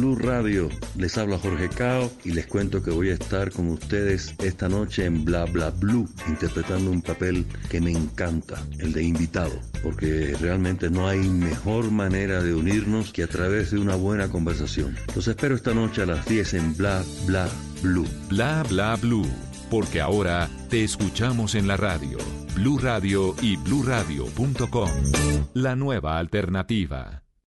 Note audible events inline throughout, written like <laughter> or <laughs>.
Blue Radio, les habla Jorge Cao y les cuento que voy a estar con ustedes esta noche en Bla Bla Blue, interpretando un papel que me encanta, el de invitado, porque realmente no hay mejor manera de unirnos que a través de una buena conversación. Los espero esta noche a las 10 en Bla Bla Blue. Bla Bla Blue, porque ahora te escuchamos en la radio. Blue Radio y bluradio.com. La nueva alternativa.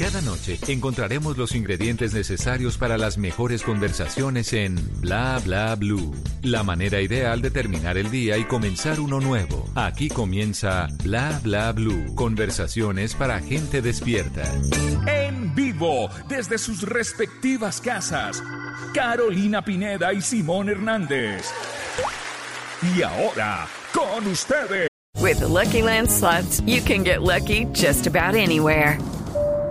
Cada noche encontraremos los ingredientes necesarios para las mejores conversaciones en Bla Bla Blue. La manera ideal de terminar el día y comenzar uno nuevo. Aquí comienza Bla Bla Blue. Conversaciones para gente despierta. En vivo, desde sus respectivas casas, Carolina Pineda y Simón Hernández. Y ahora, con ustedes. With the Lucky Land slots, you can get lucky just about anywhere.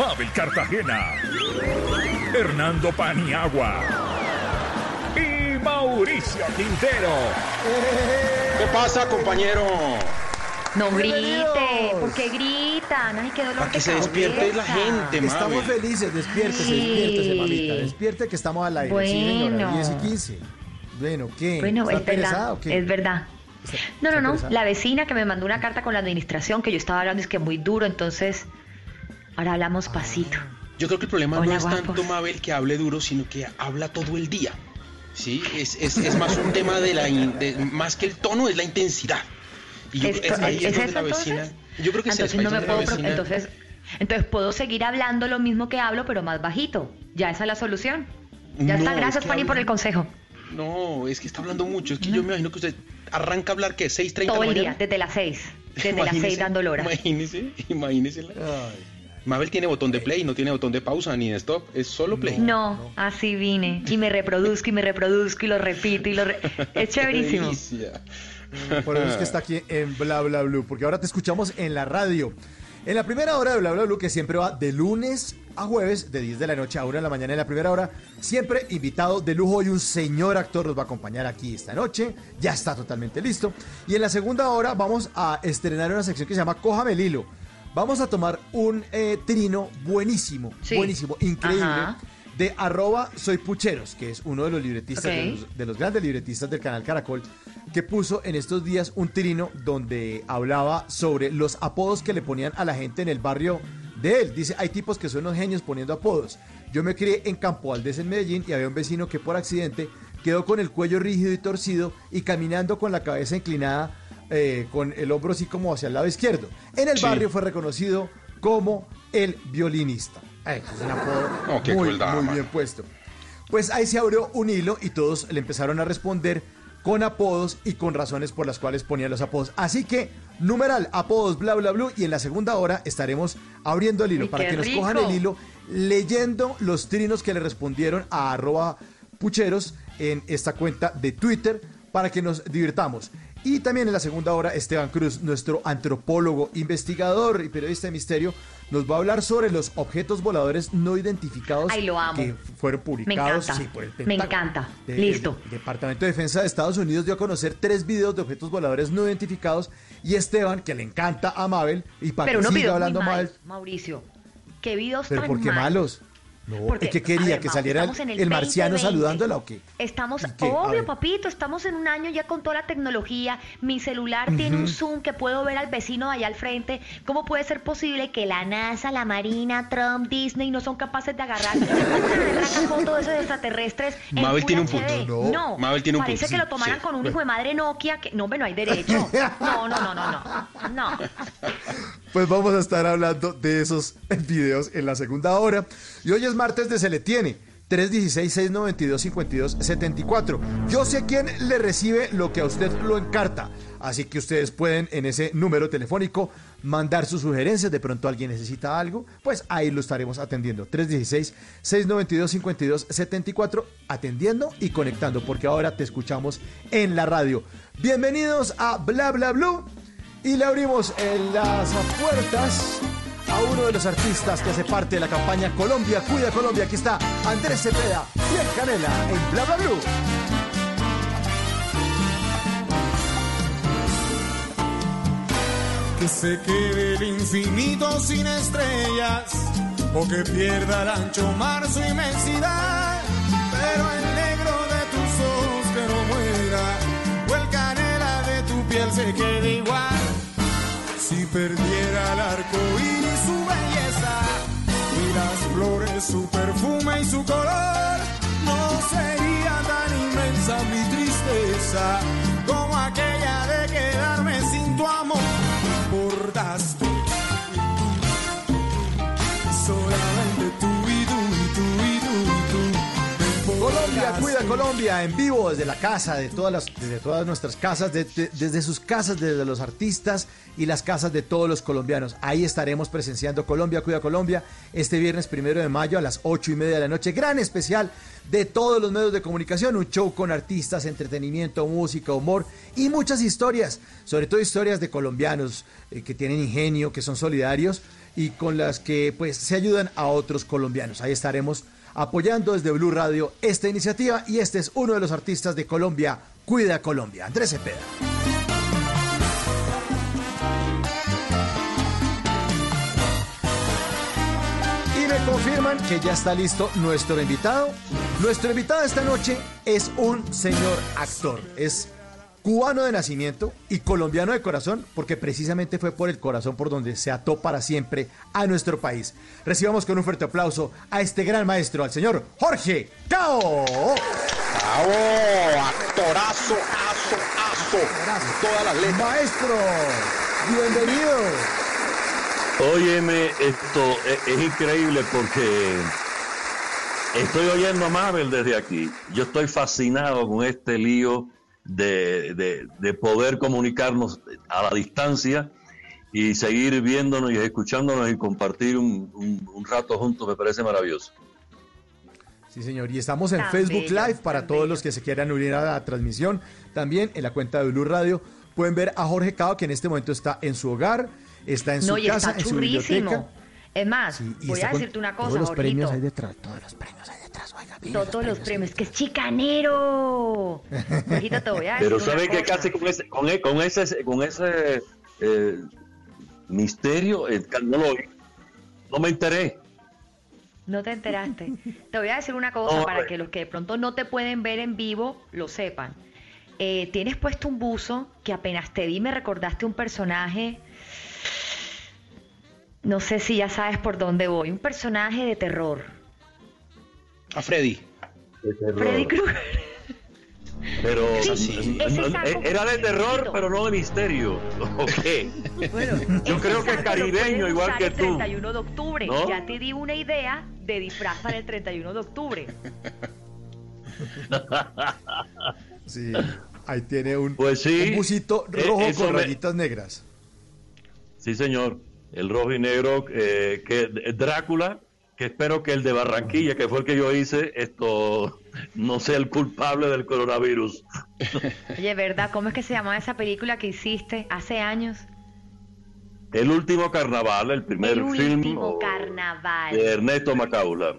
Mabel Cartagena. Hernando Paniagua. Y Mauricio Quintero. ¿Qué pasa, compañero? No grite, ¿por qué gritan? Ay, qué dolor Para que se despierte la gente, Estamos Mabel. felices, despiértese, Sí. despiértese, mamita, despierte que estamos al aire. Sí, señora, Bueno. 10 y 15. Bueno, ¿qué? Bueno, ¿Está es verdad, interesada o qué? es verdad. ¿Está- No, no, no, la vecina que me mandó una carta con la administración que yo estaba hablando es que muy duro, entonces ahora hablamos pasito. Yo creo que el problema Hola, no es guapos. tanto, Mabel, que hable duro, sino que habla todo el día. Sí, es, es, es más un tema de la... in- de- más que el tono, es la intensidad. Y yo creo- Esto- ahí ¿Es, es donde eso la vecina... entonces? Yo creo que entonces no es me la puedo, vecina- entonces, entonces puedo seguir hablando lo mismo que hablo, pero más bajito. Ya esa es la solución. Ya está, No, es gracias que Fanny por el consejo. No, es que está hablando mucho. Es que yo me imagino que usted arranca a hablar que 6.30 Todo la el día, desde las seis, desde las Imagínese, seis dando lora. Imagínese, imagínese. Ay, Mabel tiene botón de play, no tiene botón de pausa ni de stop, es solo play. No, así vine. Y me reproduzco y me reproduzco y lo repito y lo... re- Es chéverísimo. Por eso es que está aquí en Bla Bla Blue, porque ahora te escuchamos en la radio. En la primera hora de Bla Bla Blue, que siempre va de lunes a jueves, de 10 de la noche a 1 de la mañana en la primera hora, siempre invitado de lujo y un señor actor nos va a acompañar aquí esta noche, ya está totalmente listo. Y en la segunda hora vamos a estrenar una sección que se llama Cójame el hilo. Vamos a tomar un eh, trino buenísimo, Sí. buenísimo, increíble Ajá. de arroba soy pucheros, que es uno de los libretistas, de, los, de los grandes libretistas del canal Caracol, que puso en estos días un trino donde hablaba sobre los apodos que le ponían a la gente en el barrio de él. Dice, hay tipos que son unos genios poniendo apodos. Yo me crié en Campo Valdés, en Medellín, y había un vecino que por accidente quedó con el cuello rígido y torcido y caminando con la cabeza inclinada, eh, con el hombro así como hacia el lado izquierdo. En el Sí. barrio fue reconocido como el violinista. Es un apodo Oh, qué muy, crueldad, muy mano. bien puesto. Pues ahí se abrió un hilo y todos le empezaron a responder con apodos y con razones por las cuales ponían los apodos. Así que, numeral, apodos, bla, bla, bla. Y en la segunda hora estaremos abriendo el hilo para que nos rico. cojan el hilo leyendo los trinos que le respondieron a arroba pucheros en esta cuenta de Twitter para que nos divirtamos. Y también en la segunda hora, Esteban Cruz, nuestro antropólogo, investigador y periodista de misterio, nos va a hablar sobre los objetos voladores no identificados Ay, lo amo. que fueron publicados encanta. sí, por el Me encanta. De- Listo. El Departamento de Defensa de Estados Unidos dio a conocer tres videos de objetos voladores no identificados y Esteban, que le encanta a Mabel, y para Pero que uno siga hablando mal, Mauricio. ¿Qué videos pero tan ¿por qué malos? No, Porque, ¿y qué quería? ver, ¿Que Mau, saliera el, el marciano 2020. saludándola o qué? Estamos, obvio, papito, estamos en un año ya con toda la tecnología. Mi celular tiene un zoom que puedo ver al vecino de allá al frente. ¿Cómo puede ser posible que la NASA, la Marina, Trump, Disney no son capaces de agarrar <laughs> una foto de esos extraterrestres? Mabel tiene un HD? punto. No, Mabel tiene un parece punto, que sí, lo tomaran sí. con un hijo de madre Nokia. Que, no, hombre, no hay derecho. <laughs> No, no, no, no, no. No. <laughs> Pues vamos a estar hablando de esos videos en la segunda hora. Y hoy es martes de Se le tiene. 316-692-5274. Yo sé quién le recibe lo que a usted lo encarta. Así que ustedes pueden en ese número telefónico mandar sus sugerencias. De pronto alguien necesita algo. Pues ahí lo estaremos atendiendo. 316-692-5274. Atendiendo y conectando. Porque ahora te escuchamos en la radio. Bienvenidos a Bla Bla Blue. Y le abrimos eh, las puertas a uno de los artistas que hace parte de la campaña Colombia, Cuida Colombia. Aquí está Andrés Cepeda y el Canela en Bla Bla Blue. Que se quede el infinito sin estrellas o que pierda el ancho mar su inmensidad. Pero el negro de tus ojos que no muera o el canela de tu piel se quede igual. Si perdiera el arco iris su belleza y las flores su perfume y su color, no sería tan inmensa mi tristeza como aquella de quedarme sin tu amor. Me importaste Colombia, importaste. Cuida Colombia en vivo desde la casa, de todas las, desde todas nuestras casas, de- de- desde sus casas, desde los artistas y las casas de todos los colombianos. Ahí estaremos presenciando Colombia, Cuida Colombia este viernes primero de mayo a las ocho y media de la noche. Gran especial de todos los medios de comunicación, un show con artistas, entretenimiento, música, humor y muchas historias, sobre todo historias de colombianos eh, que tienen ingenio, que son solidarios y con las que pues se ayudan a otros colombianos. Ahí estaremos apoyando desde Blue Radio esta iniciativa y este es uno de los artistas de Colombia, Cuida Colombia, Andrés Cepeda. Y me confirman que ya está listo nuestro invitado. Nuestro invitado esta noche es un señor actor, es cubano de nacimiento y colombiano de corazón, porque precisamente fue por el corazón por donde se ató para siempre a nuestro país. Recibamos con un fuerte aplauso a este gran maestro, al señor Jorge Cao. ¡Bravo! Actorazo, aso, aso. Todas las letras. Maestro, bienvenido. Óyeme, esto es, es increíble porque estoy oyendo a Mabel desde aquí. Yo estoy fascinado con este lío de, de- de poder comunicarnos a la distancia y seguir viéndonos y escuchándonos y compartir un, un- un rato juntos. Me parece maravilloso. Sí, señor. Y estamos en Tan Facebook bello, Live para todos bello. los que se quieran unir a la transmisión. También en la cuenta de Blue Radio pueden ver a Jorge Cao, que en este momento está en su hogar, está en su No, casa, está en su biblioteca. Es más, Sí, voy está a decirte una cosa, Todos los premios hay detrás, todos los premios hay detrás. Oiga, mire Todos los ahí premios, que es chicanero. Jorgito, te voy a decir Pero sabe que casi con ese, con, e- con ese, con ese eh, misterio, eh, no, lo, no me enteré. No te enteraste. Te voy a decir una cosa No, para ver. que los que de pronto no te pueden ver en vivo lo sepan. Eh, tienes puesto un buzo que apenas te vi me recordaste un personaje. No sé si ya sabes por dónde voy. Un personaje de terror. A Freddy. Freddy Krueger. Pero Sí, n- saco era de terror, pero no de misterio. <laughs> Ok. Bueno, Yo creo que lo caribeño, igual que el tú. 31 de octubre. ¿No? Ya te di una idea de disfraz para el 31 de octubre. <laughs> Sí, ahí tiene un, Pues sí, un busito eh, rojo con me- rayitas negras. Sí, señor. El rojo y negro, eh, que Drácula, que espero que el de Barranquilla, que fue el que yo hice, esto no sea el culpable del coronavirus. <laughs> Oye, ¿verdad? ¿Cómo es que se llamaba esa película que hiciste hace años? El último carnaval, el primer el film último o- carnaval. de Ernesto Macaula.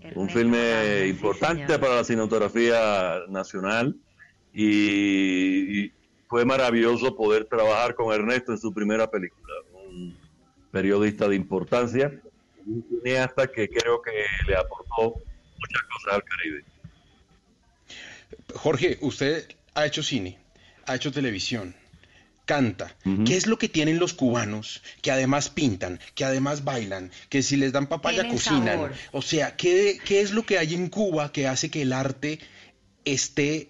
Ernesto un filme importante para la cinematografía nacional y, y fue maravilloso poder trabajar con Ernesto en su primera película, periodista de importancia un cineasta que creo que le aportó muchas cosas al Caribe. Jorge, usted ha hecho cine, ha hecho televisión, canta. ¿Qué es lo que tienen los cubanos que además pintan, que además bailan, que si les dan papaya cocinan? sabor. O sea, ¿qué, ¿qué es lo que hay en Cuba que hace que el arte esté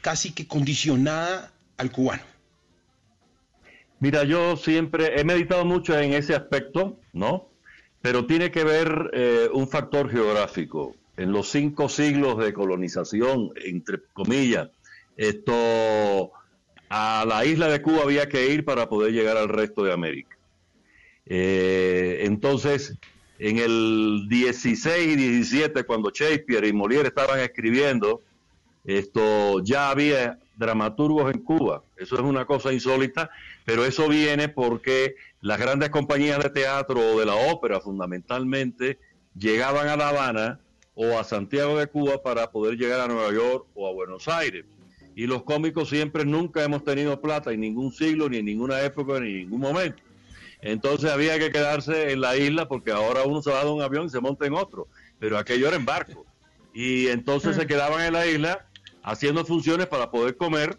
casi que condicionada al cubano? Mira, yo siempre he meditado mucho en ese aspecto, ¿no? Pero tiene que ver eh, un factor geográfico. En los cinco siglos de colonización, entre comillas, esto a la isla de Cuba había que ir para poder llegar al resto de América. Eh, entonces, en el 16 y 17, cuando Shakespeare y Molière estaban escribiendo, esto ya había dramaturgos en Cuba. Eso es una cosa insólita, pero eso viene porque las grandes compañías de teatro o de la ópera fundamentalmente llegaban a La Habana o a Santiago de Cuba para poder llegar a Nueva York o a Buenos Aires. Y los cómicos siempre nunca hemos tenido plata en ningún siglo, ni en ninguna época, ni en ningún momento. Entonces había que quedarse en la isla porque ahora uno se va de un avión y se monta en otro, pero aquello era en barco. Y entonces se quedaban en la isla haciendo funciones para poder comer,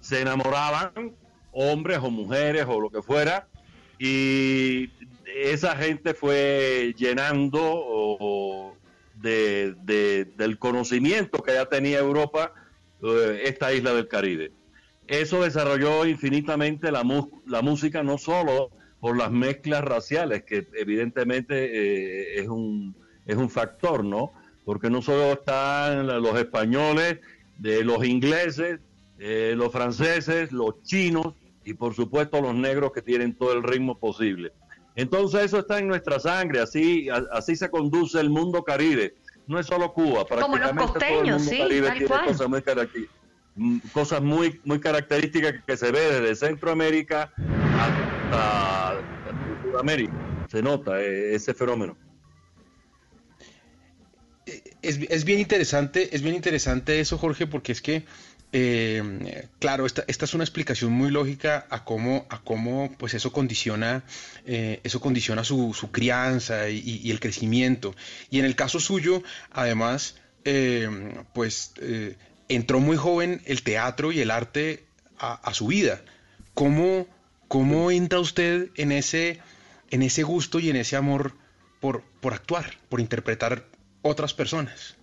se enamoraban, hombres o mujeres o lo que fuera, y esa gente fue llenando del conocimiento que ya tenía Europa eh, esta isla del Caribe. Eso desarrolló infinitamente la música, no solo por las mezclas raciales, que evidentemente eh, es, un, es un factor, ¿no? Porque no solo están los españoles, de los ingleses, eh, los franceses, los chinos y por supuesto los negros que tienen todo el ritmo posible. Entonces eso está en nuestra sangre, así, a- así se conduce el mundo caribe. No es solo Cuba, Como los prácticamente todo el costeños, mundo sí, caribe tiene cual. cosas muy, mm, cosas muy, muy características que se ve desde Centroamérica hasta Sudamérica. Se nota eh, ese fenómeno. Es, es bien interesante, es bien interesante eso, Jorge, porque es que, eh, claro, esta, esta es una explicación muy lógica a cómo, a cómo pues eso condiciona, eh, eso condiciona su, su crianza y, el crecimiento. Y en el caso suyo, además, eh, pues entró muy joven el teatro y el arte a, a su vida. ¿Cómo, cómo entra usted en ese, en ese gusto y en ese amor por, por actuar, por interpretar otras personas?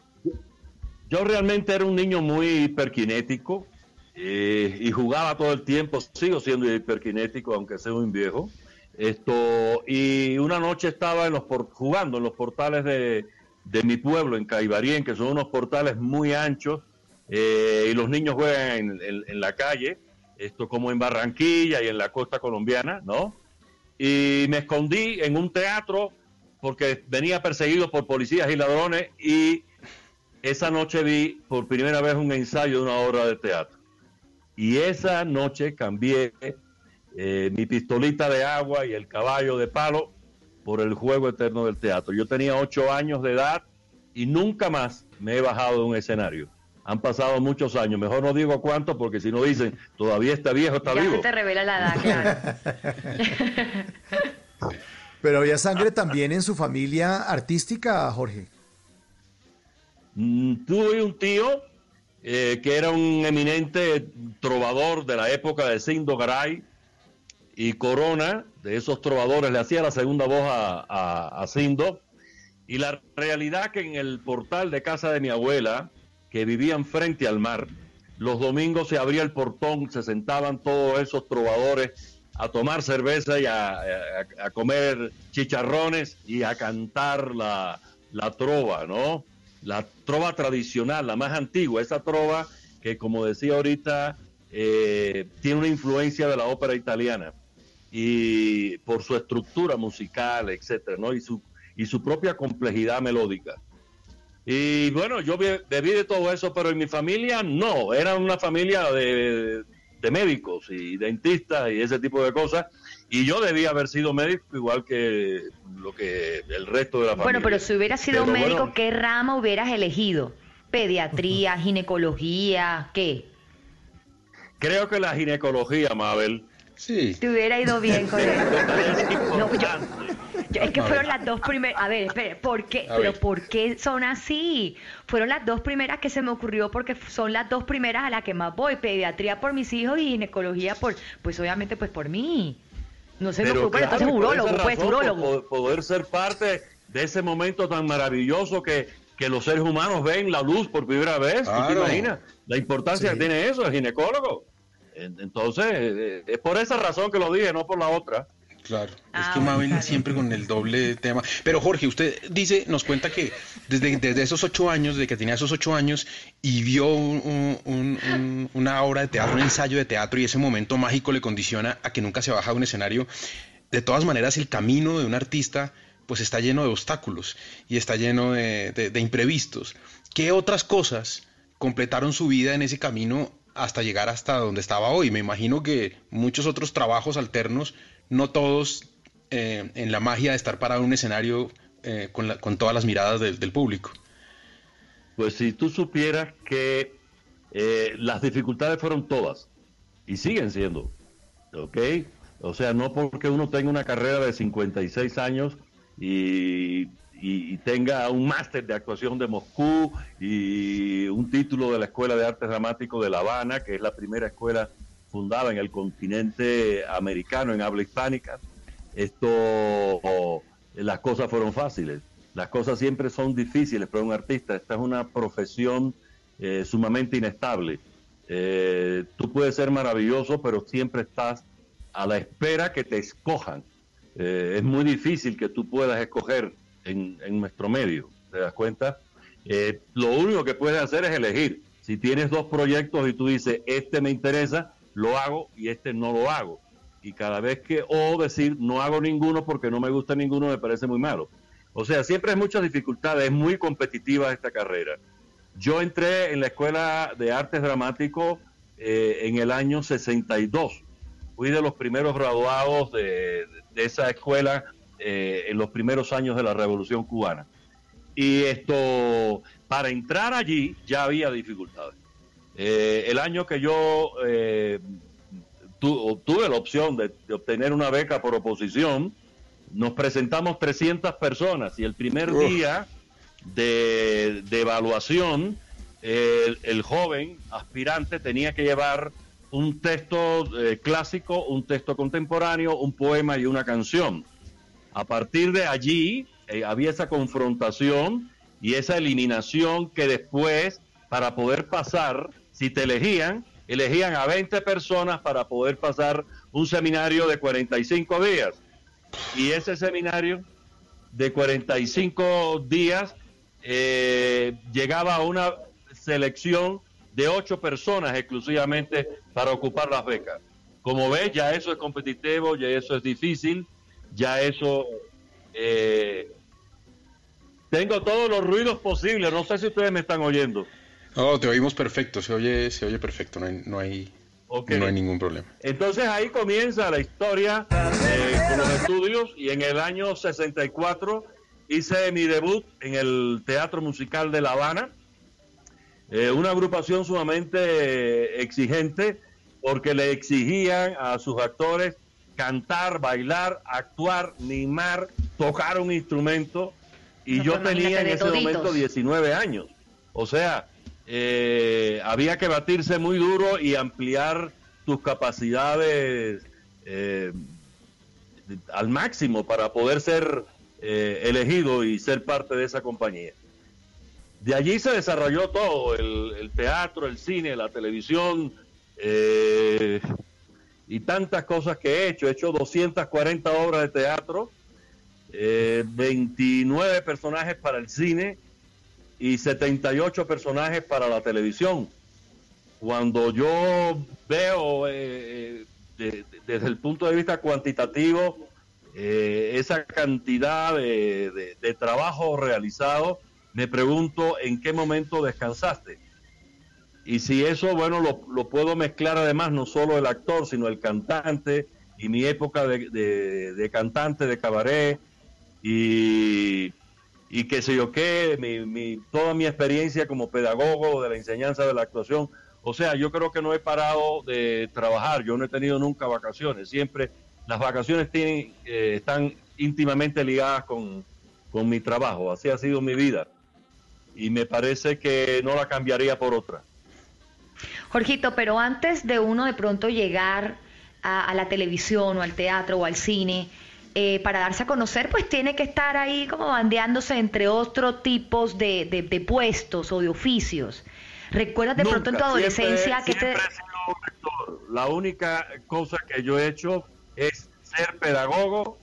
Yo realmente era un niño muy hiperkinético eh, y jugaba todo el tiempo. Sigo siendo hiperkinético, aunque sea un viejo. Esto, y una noche estaba en los por- jugando en los portales de, de mi pueblo, en Caibarien, que son unos portales muy anchos, eh, y los niños juegan en, en- en la calle, esto como en Barranquilla y en la costa colombiana, ¿no? Y me escondí en un teatro porque venía perseguido por policías y ladrones y esa noche vi por primera vez un ensayo de una obra de teatro. Y esa noche cambié eh, mi pistolita de agua y el caballo de palo por el juego eterno del teatro. Yo tenía ocho años de edad y nunca más me he bajado de un escenario. Han pasado muchos años, mejor no digo cuánto porque si no dicen, todavía está viejo, está ya vivo. se te revela la edad, claro. <laughs> Pero había sangre también en su familia artística, Jorge. Mm, Tuve un tío eh, que era un eminente trovador de la época de Sindo Garay y Corona, de esos trovadores, le hacía la segunda voz a, a, Sindo. Y la realidad que en el portal de casa de mi abuela, que vivían frente al mar, los domingos se abría el portón, se sentaban todos esos trovadores a tomar cerveza y a, a- comer chicharrones y a cantar la, la trova, ¿no? La trova tradicional, la más antigua, esa trova que, como decía ahorita, eh, tiene una influencia de la ópera italiana y por su estructura musical, etcétera, ¿no? Y su, y su propia complejidad melódica. Y bueno, yo be- bebí de todo eso, pero en mi familia no, era una familia de, de médicos y dentistas y ese tipo de cosas. Y yo debía haber sido médico igual que lo que el resto de la familia. Bueno, pero si hubieras sido Pero médico, bueno, ¿qué rama hubieras elegido? ¿Pediatría, ginecología, qué? creo que la ginecología, Mabel, Sí. Te hubiera ido bien con <laughs> eso. es No. Yo- es que fueron las dos primeras. A ver, espere, ¿por qué? A Pero ver. ¿por qué son así? Fueron las dos primeras que se me ocurrió porque son las dos primeras a las que más voy. Pediatría por mis hijos y ginecología por, pues obviamente, pues por mí. No se me ocurrió, pero entonces urólogo, pues urólogo. poder ser parte de ese momento tan maravilloso que, que los seres humanos ven la luz por primera vez. ¿Tú te Claro. imaginas la importancia Sí. que tiene eso, el ginecólogo? En- Entonces, eh, es por esa razón que lo dije, no por la otra. Claro, Ah, es que Mabel siempre con el doble tema. Pero Jorge, usted dice, nos cuenta que desde, desde esos ocho años, desde que tenía esos ocho años y vio un- un- un- un- una obra de teatro, un ensayo de teatro y ese momento mágico le condiciona a que nunca se baja de un escenario. De todas maneras, el camino de un artista pues está lleno de obstáculos y está lleno de, de- de imprevistos. ¿Qué otras cosas completaron su vida en ese camino hasta llegar hasta donde estaba hoy? Me imagino que muchos otros trabajos alternos, no todos eh, en la magia de estar parado en un escenario eh, con, la- con todas las miradas del- público. Pues si tú supieras que eh, las dificultades fueron todas y siguen siendo, ¿ok? O sea, no porque uno tenga una carrera de 56 años y- y tenga un máster de actuación de Moscú y un título de la Escuela de Arte Dramático de La Habana, que es la primera escuela fundada en el continente americano en habla hispánica, esto, las cosas fueron fáciles. Las cosas siempre son difíciles para un artista. Esta es una profesión eh, sumamente inestable. Eh, tú puedes ser maravilloso, pero siempre estás a la espera que te escojan. Eh, es muy difícil que tú puedas escoger en, nuestro medio, ¿te das cuenta? Eh, lo único que puedes hacer es elegir. Si tienes dos proyectos y tú dices, este me interesa, lo hago y este no lo hago. Y cada vez que, o decir, no hago ninguno porque no me gusta ninguno, me parece muy malo. O sea, siempre hay muchas dificultades, es muy competitiva esta carrera. Yo entré en la Escuela de Artes Dramáticos eh, en el año 62. Fui de los primeros graduados de, esa escuela eh, en los primeros años de la Revolución Cubana. Y esto, para entrar allí ya había dificultades. Eh, el año que yo eh, tu- tuve la opción de, de obtener una beca por oposición, nos presentamos 300 personas y el primer Uf. día de, de evaluación, el, el joven aspirante tenía que llevar un texto eh, clásico, un texto contemporáneo, un poema y una canción. A partir de allí eh, había esa confrontación y esa eliminación que después, para poder pasar, si te elegían, elegían a 20 personas para poder pasar un seminario de 45 días. Y ese seminario de 45 días eh, llegaba a una selección de ocho personas exclusivamente para ocupar las becas. Como ves, ya eso es competitivo, ya eso es difícil, ya eso... eh, tengo todos los ruidos posibles, no sé si ustedes me están oyendo. No, te oímos perfecto, se oye, se oye perfecto, no hay, no hay, Ok. no hay ningún problema. Entonces ahí comienza la historia eh, con los estudios y en el año 64 hice mi debut en el Teatro Musical de La Habana, eh, una agrupación sumamente exigente porque le exigían a sus actores cantar, bailar, actuar, mimar, tocar un instrumento y No, yo tenía en ese toditos. momento 19 años. O sea, eh, había que batirse muy duro y ampliar tus capacidades eh, al máximo para poder ser eh, elegido y ser parte de esa compañía. De allí se desarrolló todo, el, el teatro, el cine, la televisión eh, y tantas cosas que he hecho. He hecho 240 obras de teatro, eh, 29 personajes para el cine y 78 personajes para la televisión. Cuando yo veo eh, de- desde el punto de vista cuantitativo eh, esa cantidad de, de- de trabajo realizado, me pregunto en qué momento descansaste. Y si eso, bueno, lo, lo puedo mezclar además no solo el actor, sino el cantante y mi época de, de- de cantante de cabaret y, y qué sé yo qué, mi, toda mi experiencia como pedagogo de la enseñanza de la actuación. O sea, yo creo que no he parado de trabajar, yo no he tenido nunca vacaciones, siempre las vacaciones tienen, eh, están íntimamente ligadas con, con mi trabajo. Así ha sido mi vida. Y me parece que no la cambiaría por otra. Jorgito, pero antes de uno de pronto llegar a, a la televisión o al teatro o al cine, eh, para darse a conocer, pues tiene que estar ahí como bandeándose entre otros tipos de, de- de puestos o de oficios. ¿Recuerdas de pronto en tu adolescencia siempre- que te... La única cosa que yo he hecho es ser pedagogo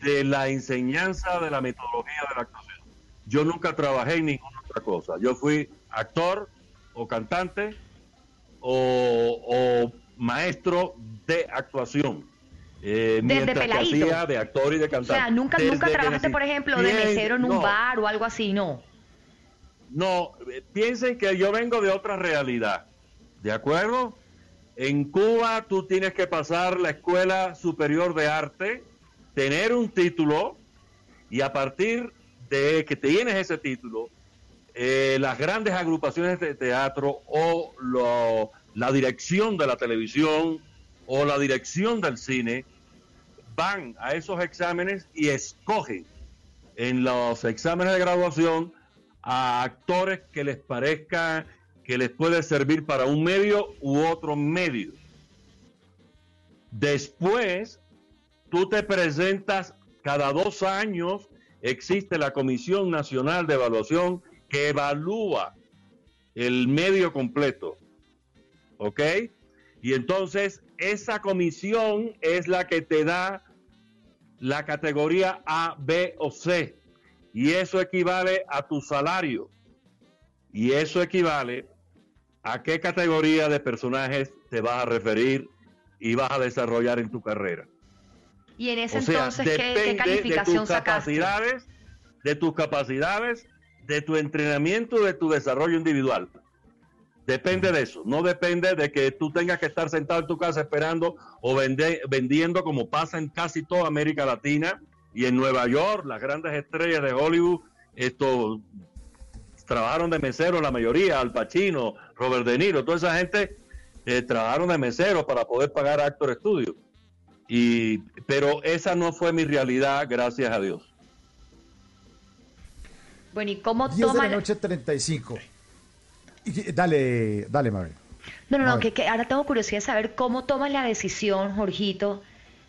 de la enseñanza de la metodología de la actuación. Yo nunca trabajé en ninguna otra cosa. Yo fui actor o cantante o, o maestro de actuación. Eh, Desde que peladito. hacía de actor y de O cantante. sea, nunca, Desde nunca trabajaste, por ejemplo, de mesero en un no. bar o algo así, ¿no? No, eh, piensen que yo vengo de otra realidad, ¿de acuerdo? En Cuba tú tienes que pasar la Escuela Superior de Arte, tener un título y a partir de que tienes ese título, eh, las grandes agrupaciones de teatro o lo- la dirección de la televisión o la dirección del cine van a esos exámenes y escogen en los exámenes de graduación a actores que les parezca que les puede servir para un medio u otro medio. Después, tú te presentas cada dos años, existe la Comisión Nacional de Evaluación que evalúa el medio completo. ¿Ok? Y entonces esa comisión es la que te da la categoría A, B o C. Y eso equivale a tu salario. Y eso equivale a qué categoría de personajes te vas a referir y vas a desarrollar en tu carrera. Y en ese o sea, entonces, ¿qué, qué depende de calificación tus sacaste? capacidades, de tus capacidades, de tu entrenamiento, de tu desarrollo individual. Depende de eso, no depende de que tú tengas que estar sentado en tu casa esperando o vende- vendiendo como pasa en casi toda América Latina y en Nueva York, las grandes estrellas de Hollywood, esto trabajaron de mesero la mayoría, Al Pacino, Robert De Niro, toda esa gente eh, trabajaron de mesero para poder pagar Actor Studio. Y, pero esa no fue mi realidad, gracias a Dios. Bueno, ¿y cómo 10 de toma... la noche, 35. Y- Dale, dale, Mabel. No, no, no, que, que ahora tengo curiosidad de saber cómo tomas la decisión, Jorgito,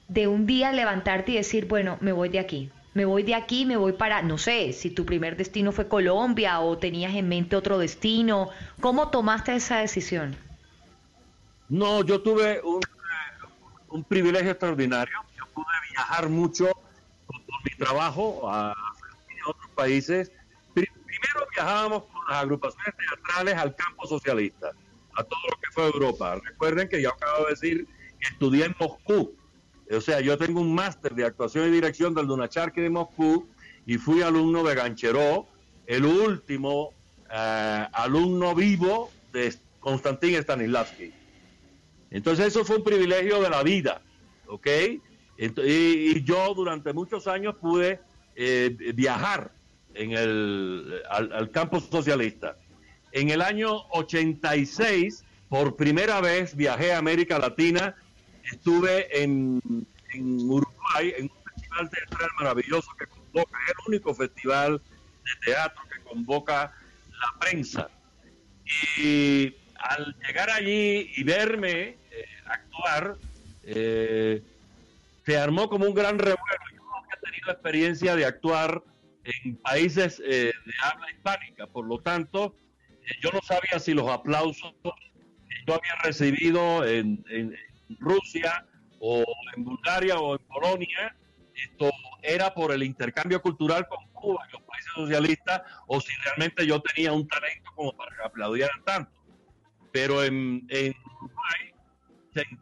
de un día levantarte y decir, bueno, me voy de aquí. Me voy de aquí, me voy para, no sé, si tu primer destino fue Colombia o tenías en mente otro destino. ¿Cómo tomaste esa decisión? No, yo tuve un, eh, un privilegio extraordinario. Yo pude viajar mucho por, por mi trabajo a, a otros países. Viajábamos con las agrupaciones teatrales al campo socialista, a todo lo que fue Europa. Recuerden que yo acabo de decir que estudié en Moscú. O sea, yo tengo un máster de actuación y dirección del Dunacharki de Moscú y fui alumno de Gancheró, el último eh, alumno vivo de Konstantin Stanislavski. Entonces eso fue un privilegio de la vida, ¿ok? Y yo durante muchos años pude eh, viajar en el, al, campo socialista. En el año 86, por primera vez viajé a América Latina, estuve en, en Uruguay, en un festival teatral maravilloso que convoca, el único festival de teatro que convoca la prensa. Y al llegar allí y verme eh, actuar, eh, se armó como un gran revuelo. Yo nunca he tenido experiencia de actuar en países eh, de habla hispánica, por lo tanto, eh, yo no sabía si los aplausos que yo había recibido en, en Rusia o en Bulgaria o en Polonia, esto era por el intercambio cultural con Cuba y los países socialistas, o si realmente yo tenía un talento como para que aplaudieran tanto. Pero en, en Uruguay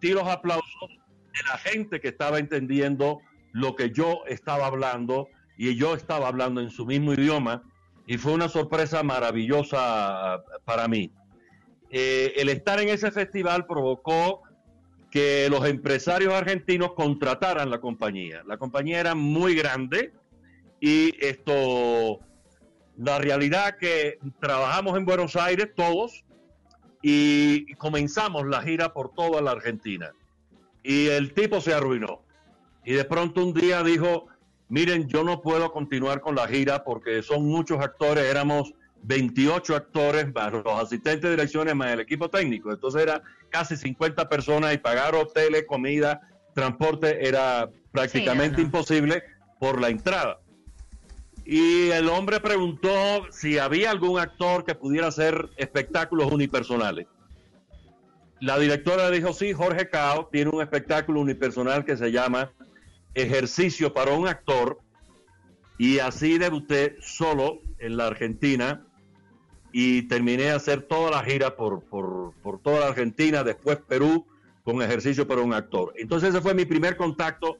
los aplausos de la gente que estaba entendiendo lo que yo estaba hablando y yo estaba hablando en su mismo idioma y fue una sorpresa maravillosa para mí. Eh, el estar en ese festival provocó que los empresarios argentinos contrataran la compañía. La compañía era muy grande y esto, la realidad que trabajamos en Buenos Aires todos y comenzamos la gira por toda la Argentina. Y el tipo se arruinó. y de pronto un día dijo, miren, yo no puedo continuar con la gira porque son muchos actores, éramos 28 actores, más los asistentes de direcciones, más el equipo técnico. Entonces era casi 50 personas y pagar hoteles, comida, transporte era prácticamente Sí, no, no. imposible por la entrada. Y el hombre preguntó si había algún actor que pudiera hacer espectáculos unipersonales. La directora dijo, sí, Jorge Cao tiene un espectáculo unipersonal que se llama Ejercicio para un actor. Y así debuté solo en la Argentina y terminé a hacer toda la gira por, por, por toda la Argentina, después Perú, con Ejercicio para un actor. Entonces ese fue mi primer contacto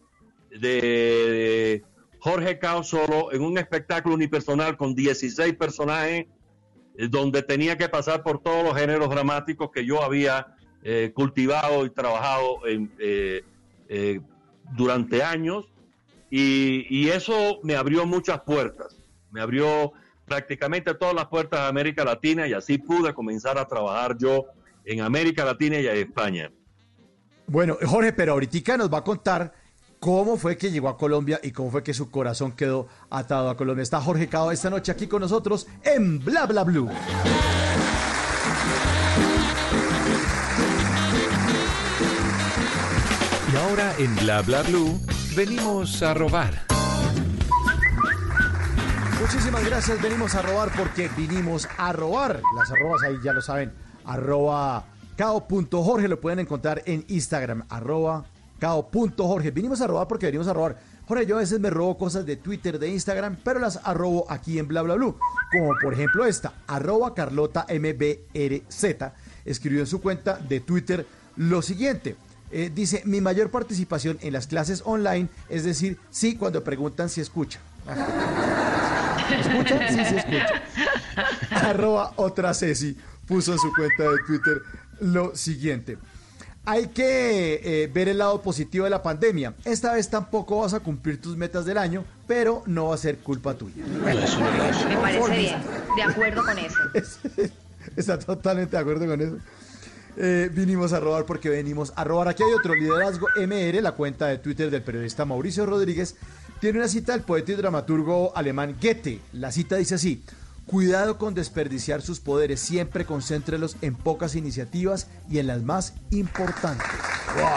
de Jorge Cao solo en un espectáculo unipersonal con 16 personajes, eh, donde tenía que pasar por todos los géneros dramáticos que yo había eh, cultivado y trabajado en, eh, eh, durante años. Y, eso me abrió muchas puertas, me abrió prácticamente todas las puertas de América Latina y así pude comenzar a trabajar yo en América Latina y en España. Bueno, Jorge, pero ahorita nos va a contar cómo fue que llegó a Colombia y cómo fue que su corazón quedó atado a Colombia. Está Jorge Cao esta noche aquí con nosotros en Bla Bla Blue. En Bla Bla Blue venimos a robar. Muchísimas gracias, venimos a robar porque vinimos a robar. Las arrobas ahí ya lo saben, arroba cao.jorge, lo pueden encontrar en Instagram, arroba cao.jorge. Vinimos a robar porque venimos a robar. Jorge, yo a veces me robo cosas de Twitter, de Instagram, pero las arrobo aquí en bla bla blue. Como por ejemplo esta, arroba carlota mbrz, escribió en su cuenta de Twitter lo siguiente. Eh, dice, mi mayor participación en las clases online, es decir, sí cuando preguntan si escucha. <laughs> ¿Escucha? Sí, sí, escucha. <laughs> Arroba otra Ceci puso en su cuenta de Twitter lo siguiente. Hay que eh, ver el lado positivo de la pandemia. Esta vez tampoco vas a cumplir tus metas del año, pero no va a ser culpa tuya. Me parece bien. De acuerdo con eso. <laughs> Está totalmente de acuerdo con eso. Eh, vinimos a robar porque venimos a robar. Aquí hay otro liderazgo MR, la cuenta de Twitter del periodista Mauricio Rodríguez. Tiene una cita del poeta y dramaturgo alemán Goethe. La cita dice así: Cuidado con desperdiciar sus poderes, siempre concéntrelos en pocas iniciativas y en las más importantes. ¡Wow!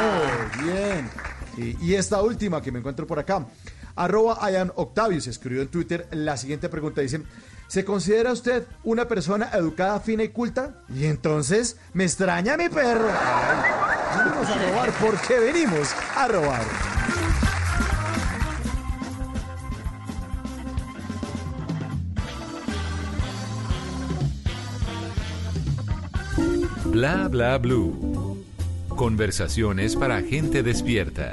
Muy bien. Sí, y esta última que me encuentro por acá. Arroba Ian Octavius escribió en Twitter la siguiente pregunta. Dice, ¿se considera usted una persona educada, fina y culta? Y entonces, me extraña mi perro. Venimos a robar porque venimos a robar. Bla Bla Blue. Conversaciones para gente despierta.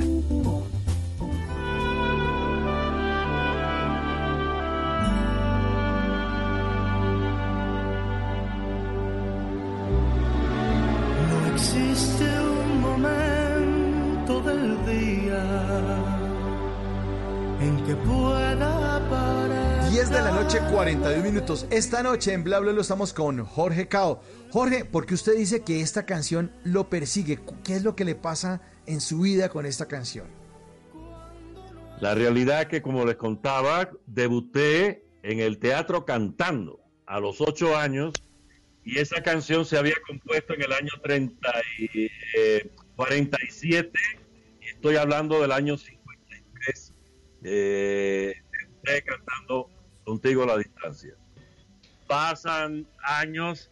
Noche, 41 minutos. Esta noche en Bla Bla lo estamos con Jorge Cao. Jorge, porque usted dice que esta canción lo persigue. ¿Qué es lo que le pasa en su vida con esta canción? La realidad que, como les contaba, debuté en el teatro cantando a los ocho años y esa canción se había compuesto en el año 30 y, eh, 47 y estoy hablando del año 53. Eh, debuté cantando contigo a la distancia. Pasan años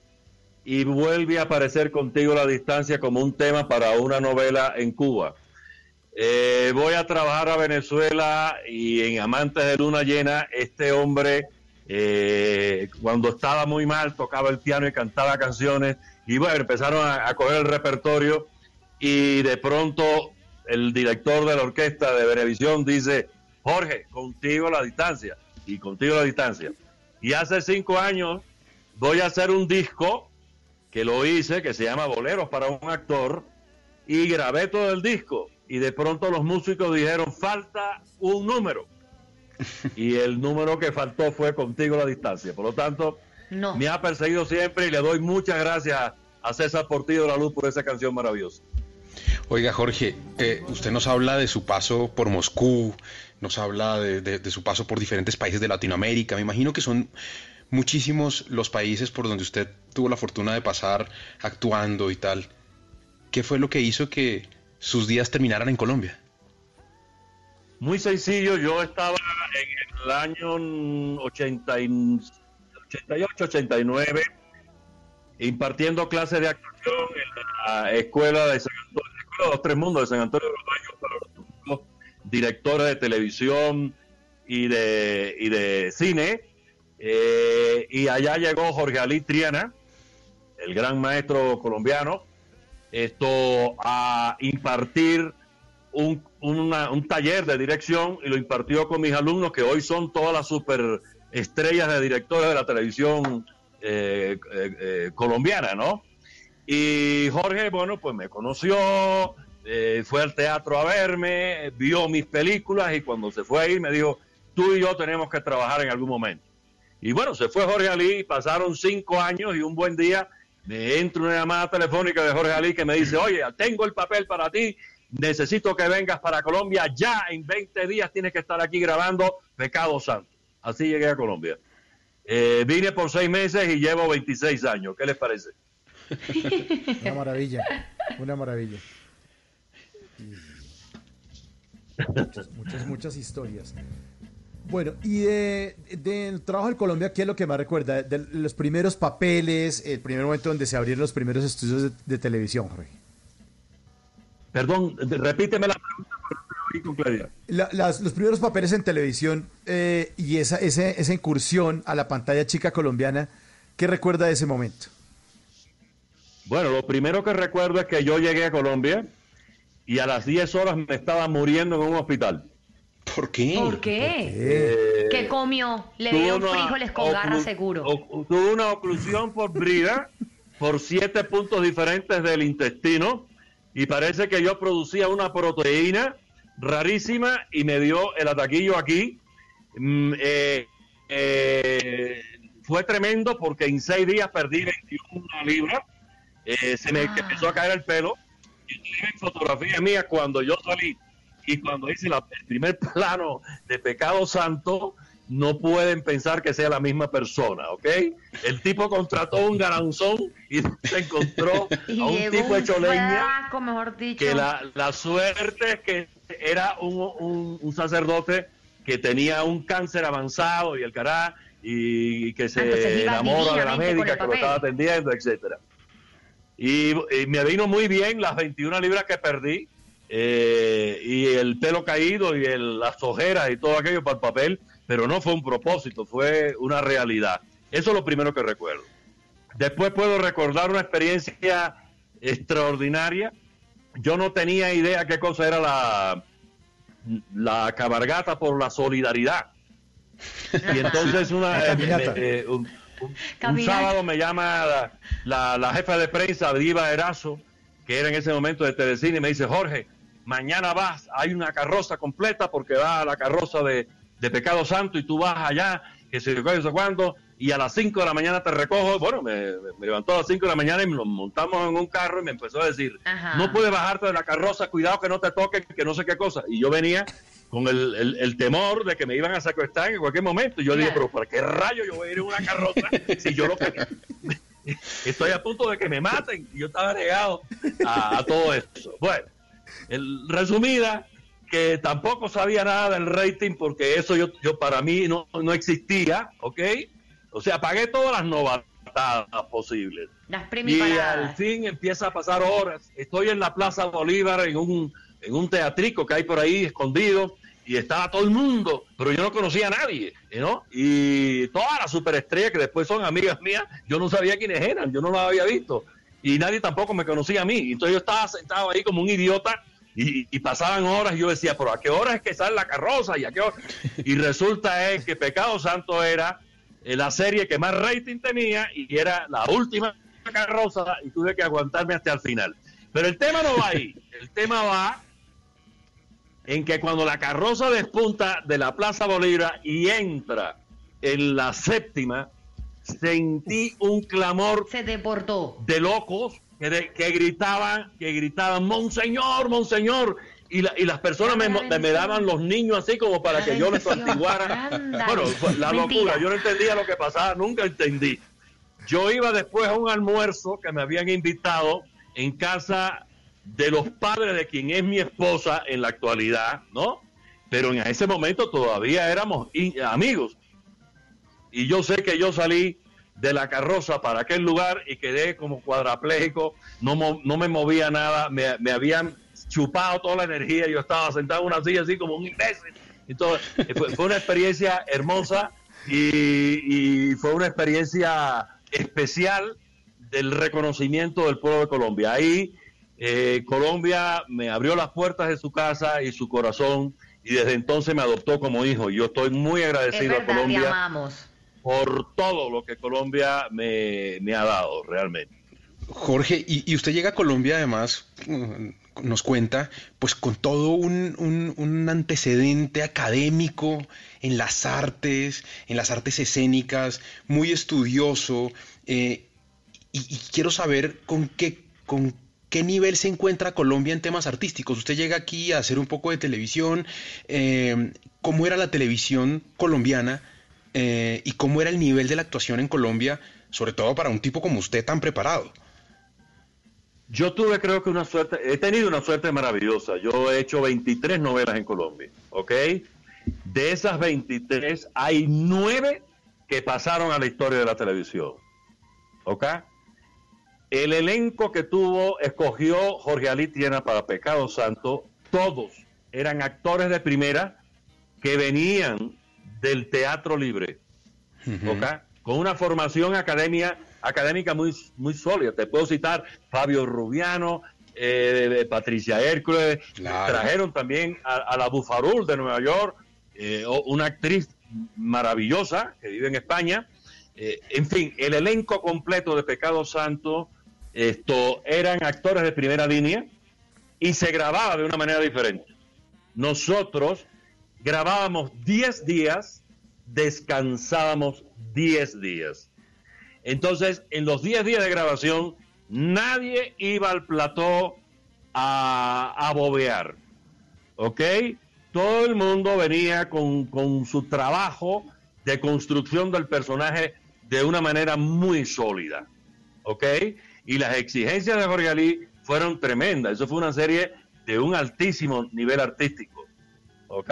y vuelve a aparecer contigo a la distancia como un tema para una novela en Cuba. Eh, voy a trabajar a Venezuela y en Amantes de Luna Llena, este hombre, eh, cuando estaba muy mal, tocaba el piano y cantaba canciones. Y bueno, empezaron a, a coger el repertorio y de pronto el director de la orquesta de Venevisión dice, Jorge, contigo la distancia y contigo a la distancia. Y hace cinco años voy a hacer un disco que lo hice, que se llama Boleros para un actor, y grabé todo el disco. Y de pronto los músicos dijeron, falta un número. <laughs> y el número que faltó fue Contigo a la Distancia. Por lo tanto, No. me ha perseguido siempre y le doy muchas gracias a César Portillo de la Luz por esa canción maravillosa. Oiga, Jorge, eh, usted nos habla de su paso por Moscú, nos habla de, de- de su paso por diferentes países de Latinoamérica. Me imagino que son muchísimos los países por donde usted tuvo la fortuna de pasar actuando y tal. ¿Qué fue lo que hizo que sus días terminaran en Colombia? Muy sencillo, yo estaba en el año 80 y- 88, 89, impartiendo clases de actuación en la escuela de San Antonio, la escuela de los Tres Mundos de San Antonio de los Baños para los directores de televisión y de, y de cine. Eh, y allá llegó Jorge Ali Triana, el gran maestro colombiano, esto a impartir un, un taller de dirección y lo impartió con mis alumnos que hoy son todas las super estrellas de directores de la televisión eh, eh, colombiana, ¿no? Y Jorge, bueno, pues me conoció, eh, fue al teatro a verme, vio mis películas y cuando se fue a ir me dijo, tú y yo tenemos que trabajar en algún momento. Y bueno, se fue Jorge Ali, pasaron cinco años y un buen día me entra una llamada telefónica de Jorge Ali que me dice, oye, tengo el papel para ti, necesito que vengas para Colombia, ya en 20 días tienes que estar aquí grabando Pecado Santo. Así llegué a Colombia. Eh, vine por seis meses y llevo 26 años. ¿Qué les parece? Una maravilla, una maravilla. Muchas, muchas, muchas historias. Bueno, y de, del trabajo en Colombia, ¿qué es lo que más recuerda? De los primeros papeles, el primer momento donde se abrieron los primeros estudios de, de televisión, Jorge. Perdón, repíteme la pregunta, con claridad. La- las- los primeros papeles en televisión eh, y esa, ese- esa incursión a la pantalla chica colombiana, ¿qué recuerda de ese momento? Bueno, lo primero que recuerdo es que yo llegué a Colombia y a las 10 horas me estaba muriendo en un hospital. ¿Por qué? ¿Por qué? Eh, ¿Qué comió? Le una frijoles con garra seguro. o- tuve una oclusión por brida por siete puntos diferentes del intestino y parece que yo producía una proteína rarísima y me dio el ataquillo aquí. Mm, eh, eh, fue tremendo porque en seis días perdí 21 libras, eh, se me Ah. empezó a caer el pelo tienen fotografías mías cuando yo salí y cuando hice la- el primer <laughs> plano de Pecado Santo, no pueden pensar que sea la misma persona, ¿ok? El tipo contrató un garanzón y <laughs> se encontró <laughs> Y a un tipo un hecho leña mejor dicho. que la, la suerte es que era un, un- un sacerdote que tenía un cáncer avanzado y el cará y que se Ah, entonces iba enamora de la médica que lo estaba atendiendo, etcétera. Y, y me vino muy bien las 21 libras que perdí eh, y el pelo caído y el- las ojeras y todo aquello para el papel, pero no fue un propósito, fue una realidad. Eso es lo primero que recuerdo. Después puedo recordar una experiencia extraordinaria. Yo no tenía idea qué cosa era la, la cabargata por la solidaridad. Y <laughs> entonces una, eh, eh, un, un- sábado me llama la, la- la jefa de prensa, Diva Erazo, que era en ese momento de Telecine, y me dice, Jorge, mañana vas, hay una carroza completa porque va la carroza de, de Pecado Santo y tú vas allá, que se yo sé cuándo, y a las 5 de la mañana te recojo. Bueno, me, me- me levantó a las 5 de la mañana y nos montamos en un carro y me empezó a decir, Ajá. no puedes bajarte de la carroza, cuidado que no te toquen, que no sé qué cosa. Y yo venía con el, el- el temor de que me iban a secuestrar en cualquier momento. Y yo dije, pero ¿para qué rayo yo voy a ir en una carroza si yo lo que... <laughs> Estoy a punto de que me maten y yo estaba negado a, a todo eso. Bueno, el, resumida, que tampoco sabía nada del rating porque eso yo, yo para mí no, no existía, ¿ok? O sea, pagué todas las novatadas posibles. Las Y al fin empieza a pasar horas. Estoy en la Plaza Bolívar en un, en un teatrico que hay por ahí escondido y estaba todo el mundo, pero yo no conocía a nadie, ¿no? Y todas las superestrellas que después son amigas mías, yo no sabía quiénes eran, yo no las había visto y nadie tampoco me conocía a mí. Entonces yo estaba sentado ahí como un idiota y, pasaban horas y yo decía, pero ¿a qué hora es que sale la carroza? ¿Y a qué hora? Y resulta es que Pecado Santo era eh, la serie que más rating tenía y era la última carroza y tuve que aguantarme hasta el final. Pero el tema no va ahí, el tema va en que cuando la carroza despunta de la Plaza Bolívar y entra en la séptima, sentí un clamor Se deportó. de locos que, de- que gritaban, que gritaban, Monseñor, Monseñor. Y, la- y las personas me, daban los niños así como para La que yo les. Ándale. Bueno, la Mentira. locura. Yo no entendía lo que pasaba, nunca entendí. Yo iba después a un almuerzo que me habían invitado en casa de los padres de quien es mi esposa en la actualidad, ¿no? Pero en ese momento todavía éramos amigos. Y yo sé que yo salí de la carroza para aquel lugar y quedé como cuadrapléjico, no, no me movía nada, me, me habían chupado toda la energía, yo estaba sentado en una silla así como un imbécil. Entonces, fue, fue una experiencia hermosa y, y fue una experiencia especial del reconocimiento del pueblo de Colombia. Ahí eh, Colombia me abrió las puertas de su casa y su corazón y desde entonces me adoptó como hijo. Yo estoy muy agradecido a verdad, Colombia amamos. por todo lo que Colombia me, me ha dado realmente. Jorge, y, y usted llega a Colombia además, nos cuenta, pues con todo un, un- un antecedente académico en las artes, en las artes escénicas, muy estudioso, eh, y, y quiero saber con qué, con qué nivel se encuentra Colombia en temas artísticos. Usted llega aquí a hacer un poco de televisión, eh, ¿cómo era la televisión colombiana eh, y cómo era el nivel de la actuación en Colombia, sobre todo para un tipo como usted tan preparado? Yo tuve creo que una suerte, he tenido una suerte maravillosa. Yo he hecho 23 novelas en Colombia, ¿ok? De esas 23 hay 9 que pasaron a la historia de la televisión, ¿ok? El elenco que tuvo, escogió Jorge Ali Tiena para Pecado Santo, todos eran actores de primera que venían del teatro libre. Con una formación academia, académica muy, muy sólida. Te puedo citar Fabio Rubiano, eh, Patricia Hércules, Claro. trajeron también a, a la Bufarul de Nueva York, eh, una actriz maravillosa que vive en España. Eh, en fin, el elenco completo de Pecado Santo, esto, eran actores de primera línea y se grababa de una manera diferente. Nosotros grabábamos 10 días, descansábamos 10 días. Entonces, en los 10 días de grabación, nadie iba al plató a, a bobear. ¿Ok? Todo el mundo venía con, con su trabajo de construcción del personaje de una manera muy sólida. ¿Ok? Y las exigencias de Jorge Ali fueron tremendas. Eso fue una serie de un altísimo nivel artístico. ¿Ok?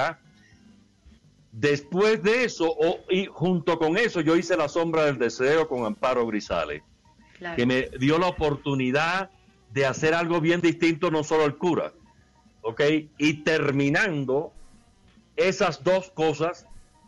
Después de eso, y junto con eso, yo hice La Sombra del Deseo con Amparo Grisales, Claro. que me dio la oportunidad de hacer algo bien distinto, no solo el cura. ¿Ok? Y terminando esas dos cosas,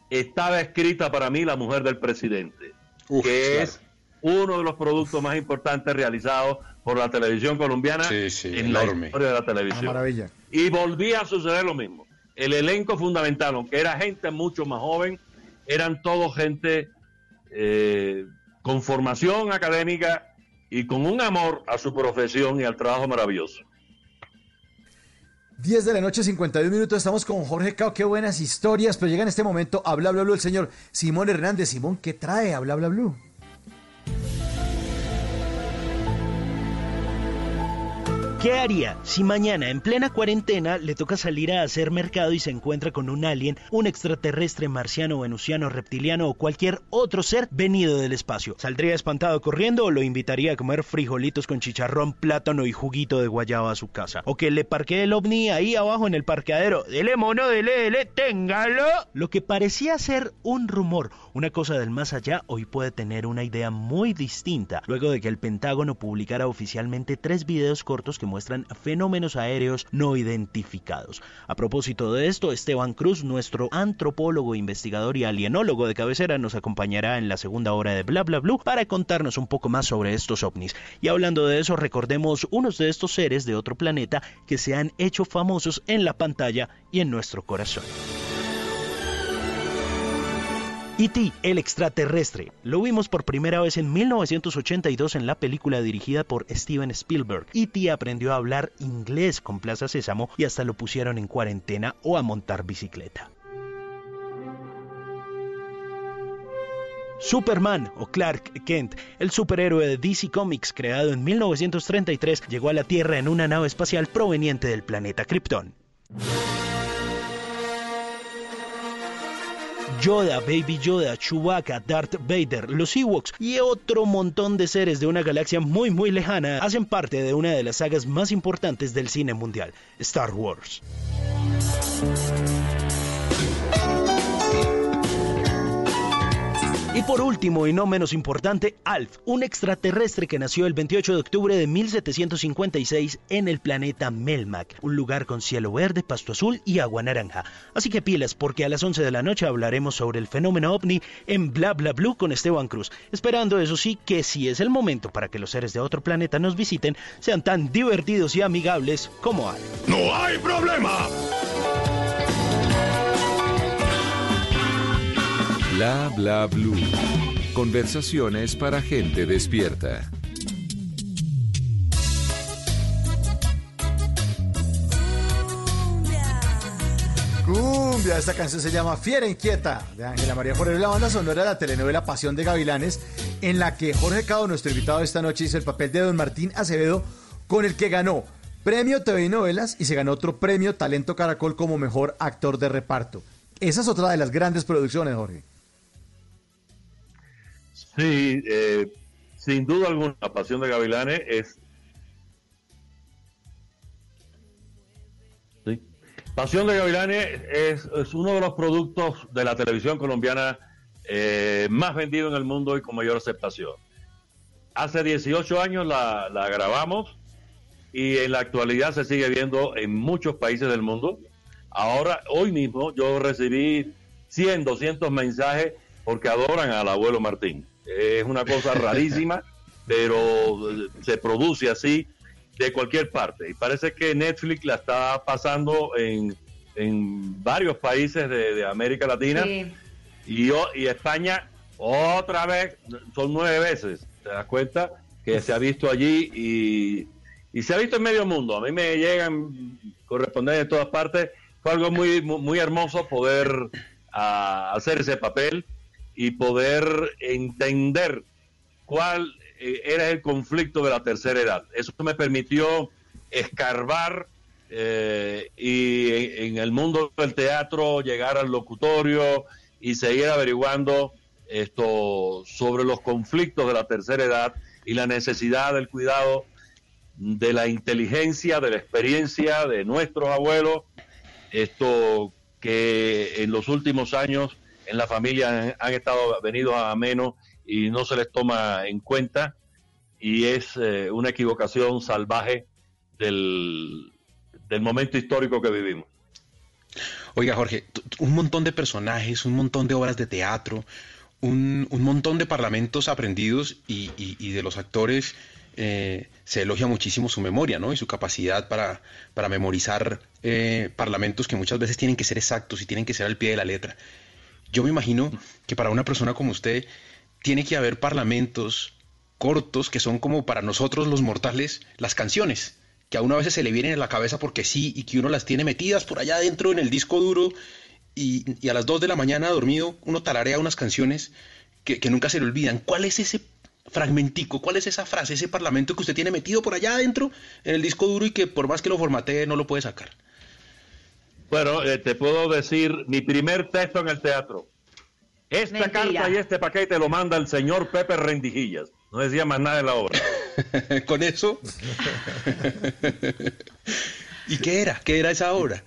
estaba escrita para mí La Mujer del Presidente, Uf, que claro. es uno de los productos más importantes realizados por la televisión colombiana Sí, sí, en enorme. la historia de la Una televisión. maravilla. Y volvía a suceder lo mismo. El elenco fundamental, aunque era gente mucho más joven, eran todos gente eh, con formación académica y con un amor a su profesión y al trabajo maravilloso. 10 de la noche, 51 minutos. Estamos con Jorge Cao. Qué buenas historias. Pero llega en este momento a Bla Bla Blue el señor Simón Hernández. Simón, ¿qué trae a Bla Bla Blue? ¿Qué haría si mañana, en plena cuarentena, le toca salir a hacer mercado y se encuentra con un alien, un extraterrestre marciano, venusiano, reptiliano o cualquier otro ser venido del espacio? ¿Saldría espantado corriendo o lo invitaría a comer frijolitos con chicharrón, plátano y juguito de guayaba a su casa? ¿O que le parquee el ovni ahí abajo en el parqueadero? Dele mono, dele, dele, téngalo. Lo que parecía ser un rumor, una cosa del más allá, hoy puede tener una idea muy distinta, luego de que el Pentágono publicara oficialmente tres videos cortos que muestran fenómenos aéreos no identificados. A propósito de esto, Esteban Cruz, nuestro antropólogo, investigador y alienólogo de cabecera, nos acompañará en la segunda hora de Bla Bla Blue para contarnos un poco más sobre estos ovnis. Y hablando de eso, recordemos unos de estos seres de otro planeta que se han hecho famosos en la pantalla y en nuestro corazón. E.T., el extraterrestre. Lo vimos por primera vez en 1982 en la película dirigida por Steven Spielberg. E.T. aprendió a hablar inglés con Plaza Sésamo y hasta lo pusieron en cuarentena o a montar bicicleta. Superman o Clark Kent, el superhéroe de DC Comics creado en 1933, llegó a la Tierra en una nave espacial proveniente del planeta Krypton. Yoda, Baby Yoda, Chewbacca, Darth Vader, los Ewoks y otro montón de seres de una galaxia muy muy lejana hacen parte de una de las sagas más importantes del cine mundial, Star Wars. Y por último y no menos importante, Alf, un extraterrestre que nació el 28 de octubre de 1756 en el planeta Melmac, un lugar con cielo verde, pasto azul y agua naranja. Así que pilas, porque a las 11 de la noche hablaremos sobre el fenómeno ovni en Bla Bla Blue con Esteban Cruz, esperando eso sí que si es el momento para que los seres de otro planeta nos visiten, sean tan divertidos y amigables como Alf. ¡No hay problema! Bla bla blue. Conversaciones para gente despierta. Cumbia, esta canción se llama Fiera Inquieta de Ángela María Forero, la banda sonora de la telenovela Pasión de Gavilanes, en la que Jorge Cao, nuestro invitado esta noche, hizo el papel de Don Martín Acevedo, con el que ganó premio TV novelas y se ganó otro premio Talento Caracol como mejor actor de reparto. Esa es otra de las grandes producciones, Jorge. Sí, eh, sin duda alguna, Pasión de Gavilanes es... Sí. Pasión de Gavilanes es, es, uno de los productos de la televisión colombiana eh, más vendido en el mundo y con mayor aceptación. Hace 18 años la, la grabamos y en la actualidad se sigue viendo en muchos países del mundo. Ahora, hoy mismo, yo recibí 100, 200 mensajes porque adoran al abuelo Martín. Es una cosa rarísima, <laughs> pero se produce así de cualquier parte. Y parece que Netflix la está pasando en, en varios países de, de América Latina. Sí. Y, yo, y España, otra vez, son nueve veces, ¿te das cuenta? Que se ha visto allí y, y se ha visto en medio mundo. A mí me llegan correspondientes de todas partes. Fue algo muy, muy, muy hermoso poder a, hacer ese papel y poder entender cuál eh, era el conflicto de la tercera edad. Eso me permitió escarbar eh, y en, en, el mundo del teatro llegar al locutorio y seguir averiguando esto sobre los conflictos de la tercera edad y la necesidad del cuidado de la inteligencia, de la experiencia de nuestros abuelos, esto que en los últimos años en la familia han, han estado venidos a menos y no se les toma en cuenta y es eh, una equivocación salvaje del, del momento histórico que vivimos. Oiga, Jorge, un montón de personajes, un montón de obras de teatro, un, un montón de parlamentos aprendidos y, y, y de los actores eh, se elogia muchísimo su memoria ¿no? y su capacidad para, para memorizar eh, parlamentos que muchas veces tienen que ser exactos y tienen que ser al pie de la letra. Yo me imagino que para una persona como usted tiene que haber parlamentos cortos que son como para nosotros los mortales las canciones que a uno a veces se le vienen a la cabeza porque sí y que uno las tiene metidas por allá adentro en el disco duro y, a las 2 de la mañana dormido uno tararea unas canciones que, que, nunca se le olvidan. ¿Cuál es ese fragmentico? ¿Cuál es esa frase, ese parlamento que usted tiene metido por allá adentro en el disco duro y que por más que lo formatee no lo puede sacar? Bueno, eh, te puedo decir mi primer texto en el teatro. Esta Mentira. carta y este paquete lo manda el señor Pepe Rendijillas. No decía más nada en la obra. <laughs> ¿Con eso? <laughs> ¿Y qué era? ¿Qué era esa obra?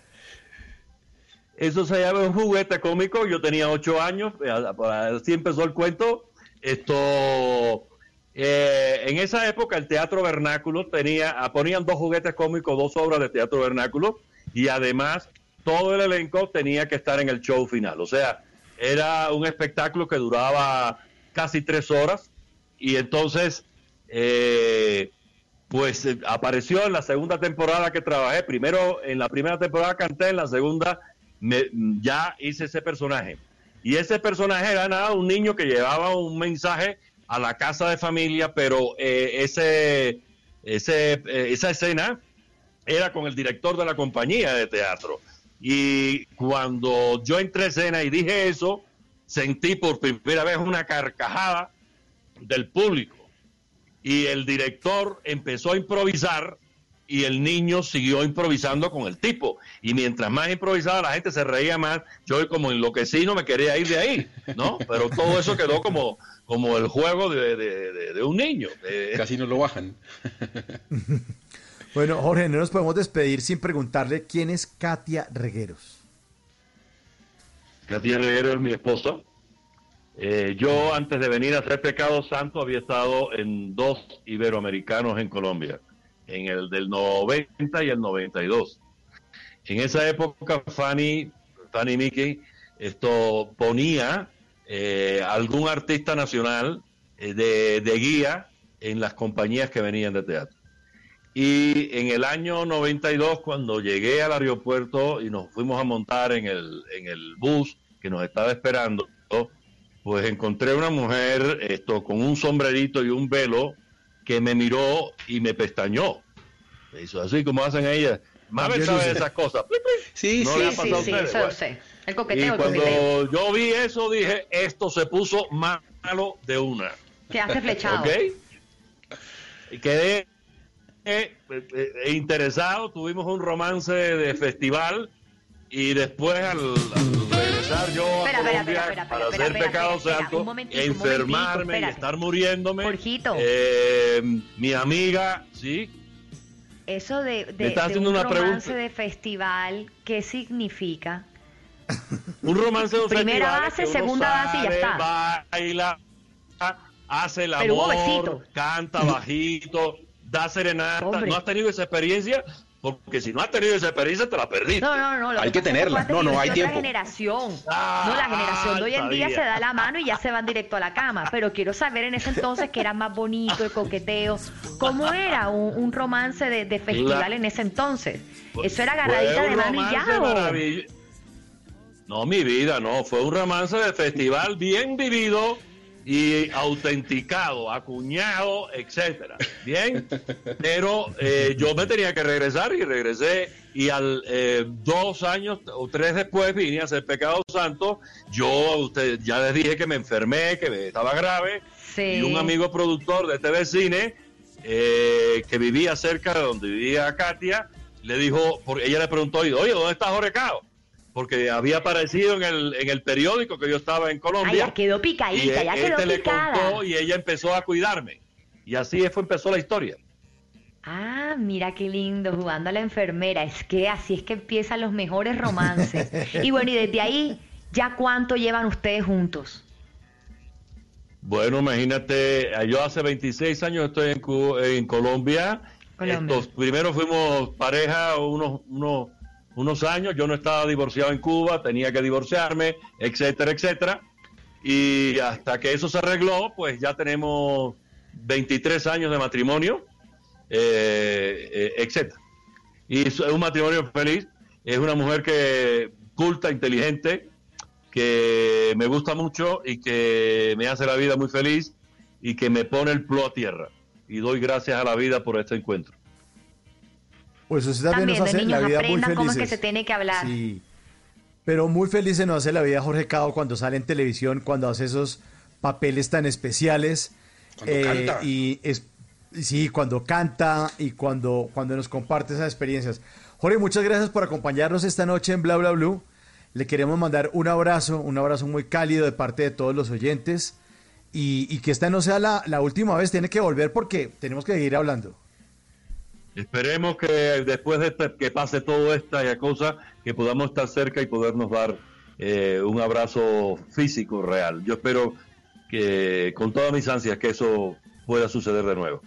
Eso se llama un juguete cómico. Yo tenía ocho años, eh, así empezó el cuento. Esto, eh, en esa época el teatro vernáculo tenía, ah, ponían dos juguetes cómicos, dos obras de teatro vernáculo y además todo el elenco tenía que estar en el show final. O sea, era un espectáculo que duraba casi tres horas y entonces eh, pues eh, apareció en la segunda temporada que trabajé. Primero, en la primera temporada canté, en la segunda ya hice ese personaje. Y ese personaje era nada, un niño que llevaba un mensaje a la casa de familia, pero eh, ese, ese, esa escena era con el director de la compañía de teatro. Y cuando yo entré a escena y dije eso, sentí por primera vez una carcajada del público y el director empezó a improvisar y el niño siguió improvisando con el tipo. Y mientras más improvisaba la gente se reía más, yo como enloquecí no me quería ir de ahí, ¿no? Pero todo eso quedó como, como el juego de, de- de un niño. de- Casi no lo bajan. <laughs> Bueno, Jorge, no nos podemos despedir sin preguntarle quién es Katia Regueros. Katia Reguero es mi esposa. Eh, yo antes de venir a hacer Pecado Santo había estado en dos iberoamericanos en Colombia, en el del 90 y el 92. En esa época Fanny, Fanny Mickey, esto ponía eh, algún artista nacional eh, de, de guía en las compañías que venían de teatro. Y en el año 92, cuando llegué al aeropuerto y nos fuimos a montar en el, en el bus que nos estaba esperando, pues encontré una mujer esto con un sombrerito y un velo que me miró y me pestañó. Me hizo así como hacen ellas. Mabel sabe de esas cosas. Sí, No sí, le ha Sí, pasado sí, eso bueno. sé. El Y coqueteo, el coqueteo. cuando yo vi eso dije, esto se puso malo de una. Se hace flechado. ¿Ok? Y quedé eh, eh, eh, interesado, tuvimos un romance de festival y después al, al regresar yo a Espera, Colombia espera, espera, para hacer pecado santo enfermarme y estar muriéndome, eh, mi amiga, sí, Eso de, de, Me está de haciendo un una romance pregunta. de festival, ¿qué significa? un romance de un Primera base, segunda base y ya está. baila, hace el amor, canta bajito, da serenata. Hombre. ¿No has tenido esa experiencia? Porque si no has tenido esa experiencia, te la perdiste. No, no, no. Hay que tenerla. No, no, tenido hay tiempo. generación. Ah, no, la generación de hoy en día sabía. se da la mano y ya se van directo a la cama. Pero quiero saber en ese entonces que era más bonito, el coqueteo. ¿Cómo era un, un romance de, de festival La- en ese entonces? ¿Eso era agarradita de mano y ya? maravill- No, mi vida, no. Fue un romance de festival bien vivido y autenticado, acuñado, etcétera. Bien, <laughs> pero eh, yo me tenía que regresar y regresé y al eh, dos años o tres después vine a hacer Pecado Santo. Yo usted, ya les dije que me enfermé, que me- estaba grave Sí. y un amigo productor de TV Cine eh, que vivía cerca de donde vivía Katia le dijo, porque ella le preguntó, oye, ¿dónde está Jorge Cao? Porque había aparecido en el, en el periódico que yo estaba en Ay, Colombia. ya quedó y picadita, ya e- quedó este le picada. contó y ella empezó a cuidarme. Y así fue, empezó la historia. Ah, mira qué lindo, jugando a la enfermera. Es que así es que empiezan los mejores romances. <laughs> y bueno, y desde ahí, ¿ya cuánto llevan ustedes juntos? Bueno, imagínate, eh, yo hace 26 años estoy en, en Colombia. Colombia. Estos, primero fuimos pareja unos, unos, unos años, yo no estaba divorciado en Cuba, tenía que divorciarme, etcétera, etcétera. Y hasta que eso se arregló, pues ya tenemos 23 años de matrimonio, eh, eh, etcétera. Y es un matrimonio feliz, es una mujer que culta, inteligente, que me gusta mucho y que me hace la vida muy feliz y que me pone el plo a tierra. Y doy gracias a la vida por este encuentro. Pues usted también, También nos hace niños la vida muy aprendan cómo es que felices. se tiene que hablar. Sí. Pero muy felices nos hace la vida Jorge Cao cuando sale en televisión, cuando hace esos papeles tan especiales. Eh, canta. Y es, sí, cuando canta y cuando, cuando nos comparte esas experiencias. Jorge, muchas gracias por acompañarnos esta noche en Bla Bla Blue. Le queremos mandar un abrazo, un abrazo muy cálido de parte de todos los oyentes. Y, y que esta no sea la, la última vez, tiene que volver porque tenemos que seguir hablando. Esperemos que después de este- que pase todo esta cosa, que podamos estar cerca y podernos dar eh, un abrazo físico real. Yo espero que con todas mis ansias que eso pueda suceder de nuevo.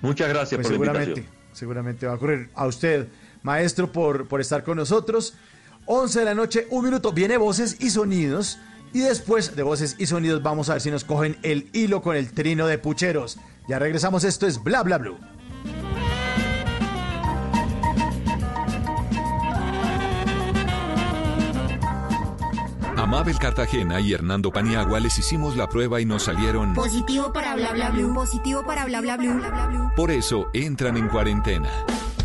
Muchas gracias Pues por la seguramente, invitación. seguramente va a ocurrir. A usted, maestro, por, por estar con nosotros. 11 de la noche, un minuto. Viene voces y sonidos. Y después de voces y sonidos, vamos a ver si nos cogen el hilo con el trino de pucheros. Ya regresamos. Esto es Bla Bla Blue. A Mabel Cartagena y Hernando Paniagua les hicimos la prueba y nos salieron. Positivo para bla bla blue. Positivo para bla bla blue. Por eso entran en cuarentena.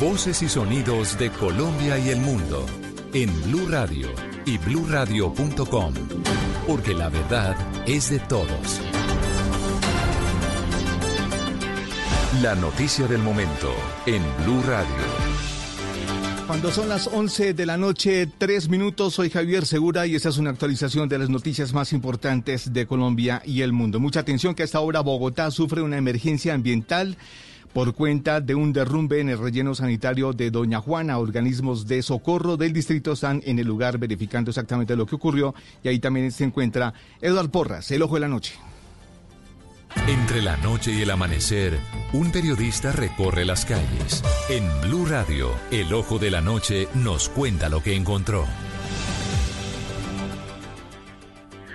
Voces y sonidos de Colombia y el mundo en Blue Radio y bluradio.com, porque la verdad es de todos. La noticia del momento en Blue Radio. Cuando son las 11 de la noche, tres minutos, soy Javier Segura y esta es una actualización de las noticias más importantes de Colombia y el mundo. Mucha atención que a esta hora Bogotá sufre una emergencia ambiental por cuenta de un derrumbe en el relleno sanitario de Doña Juana. Organismos de socorro del distrito están en el lugar verificando exactamente lo que ocurrió y ahí también se encuentra Eduardo Porras, el ojo de la noche. Entre la noche y el amanecer, un periodista recorre las calles. En Blue Radio, el ojo de la noche nos cuenta lo que encontró.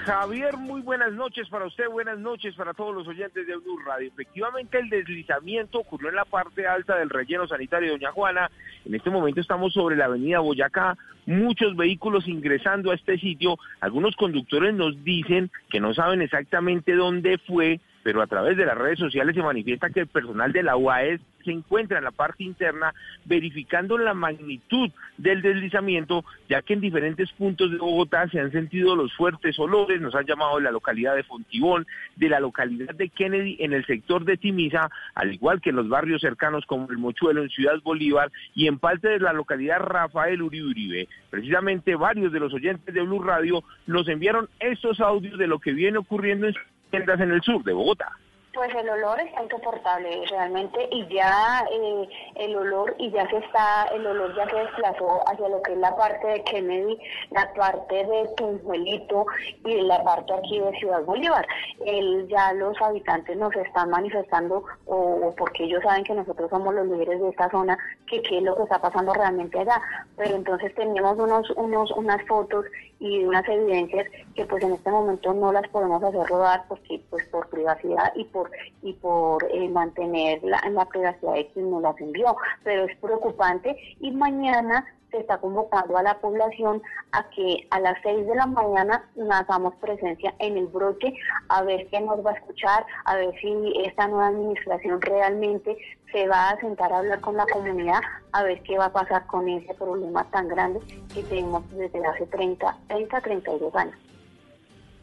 Javier, muy buenas noches para usted, buenas noches para todos los oyentes de Blue Radio. Efectivamente, el deslizamiento ocurrió en la parte alta del relleno sanitario de Doña Juana. En este momento estamos sobre la avenida Boyacá, muchos vehículos ingresando a este sitio. Algunos conductores nos dicen que no saben exactamente dónde fue, pero a través de las redes sociales se manifiesta que el personal de la UAS se encuentra en la parte interna verificando la magnitud del deslizamiento, ya que en diferentes puntos de Bogotá se han sentido los fuertes olores, nos han llamado de la localidad de Fontibón, de la localidad de Kennedy en el sector de Timisa, al igual que en los barrios cercanos como el Mochuelo en Ciudad Bolívar y en parte de la localidad Rafael Uribe Uribe. Precisamente varios de los oyentes de Blue Radio nos enviaron estos audios de lo que viene ocurriendo en tiendas en el sur de Bogotá. Pues el olor está insoportable realmente y ya eh, el olor y ya se está, el olor ya se desplazó hacia lo que es la parte de Kennedy, la parte de Tunjuelito y la parte aquí de Ciudad Bolívar. El, ya los habitantes nos están manifestando o, porque ellos saben que nosotros somos los líderes de esta zona, que qué es lo que está pasando realmente allá. Pero entonces teníamos unos, unos, unas fotos y unas evidencias que pues en este momento no las podemos hacer rodar porque pues por privacidad y por y por eh, mantener la, la privacidad de quien nos las envió pero es preocupante y mañana se está convocando a la población a que a las 6 de la mañana hagamos presencia en el broche, a ver qué nos va a escuchar, a ver si esta nueva administración realmente se va a sentar a hablar con la comunidad, a ver qué va a pasar con ese problema tan grande que tenemos desde hace 30, 30, 32 años.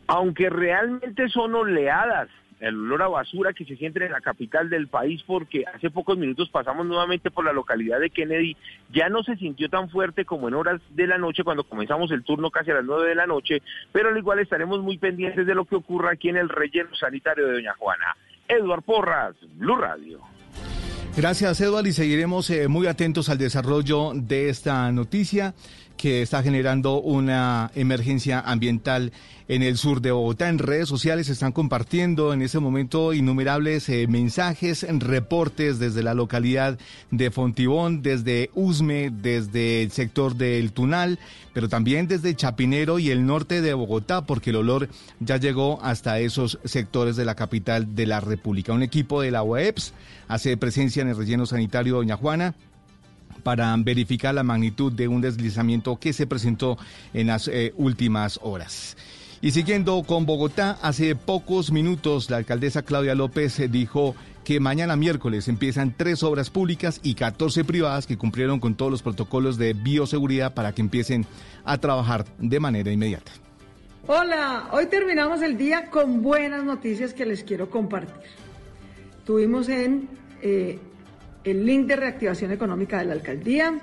Aunque realmente son oleadas el olor a basura que se siente en la capital del país porque hace pocos minutos pasamos nuevamente por la localidad de Kennedy, ya no se sintió tan fuerte como en horas de la noche cuando comenzamos el turno casi a las nueve de la noche, pero al igual estaremos muy pendientes de lo que ocurra aquí en el relleno sanitario de Doña Juana. Eduard Porras, Blue Radio. Gracias, Eduard, y seguiremos eh, muy atentos al desarrollo de esta noticia que está generando una emergencia ambiental en el sur de Bogotá. En redes sociales se están compartiendo en ese momento innumerables eh, mensajes, reportes desde la localidad de Fontibón, desde Usme, desde el sector del Tunal, pero también desde Chapinero y el norte de Bogotá, porque el olor ya llegó hasta esos sectores de la capital de la República. Un equipo de la UEPS hace presencia en el relleno sanitario Doña Juana para verificar la magnitud de un deslizamiento que se presentó en las eh, últimas horas. Y siguiendo con Bogotá, hace pocos minutos la alcaldesa Claudia López eh, dijo que mañana miércoles empiezan tres obras públicas y 14 privadas que cumplieron con todos los protocolos de bioseguridad para que empiecen a trabajar de manera inmediata. Hola, hoy terminamos el día con buenas noticias que les quiero compartir. Tuvimos en eh, el link de reactivación económica de la alcaldía,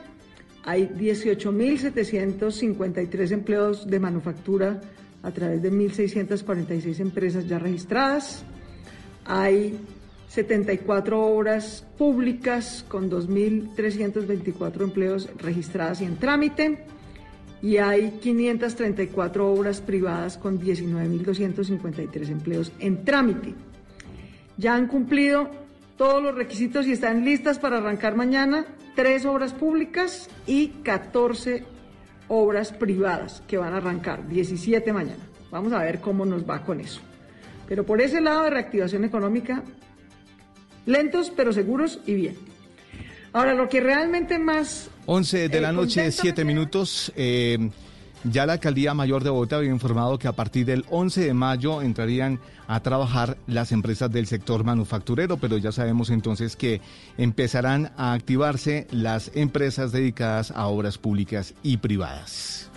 hay 18.753 empleos de manufactura a través de 1.646 empresas ya registradas. Hay 74 obras públicas con 2.324 empleos registradas y en trámite. Y hay 534 obras privadas con 19.253 empleos en trámite. Ya han cumplido todos los requisitos y están listas para arrancar mañana tres obras públicas y 14 obras privadas que van a arrancar, 17 mañana. Vamos a ver cómo nos va con eso. Pero por ese lado de reactivación económica, lentos pero seguros y bien. Ahora, lo que realmente más... 11 de la noche, contenta 7 me- minutos. eh, ya la Alcaldía Mayor de Bogotá había informado que a partir del 11 de mayo entrarían a trabajar las empresas del sector manufacturero, pero ya sabemos entonces que empezarán a activarse las empresas dedicadas a obras públicas y privadas.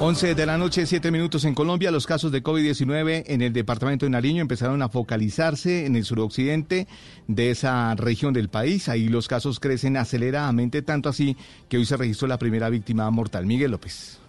11 de la noche, 7 minutos en Colombia. Los casos de COVID-19 en el departamento de Nariño empezaron a focalizarse en el suroccidente de esa región del país. Ahí los casos crecen aceleradamente, tanto así que hoy se registró la primera víctima mortal. Miguel López.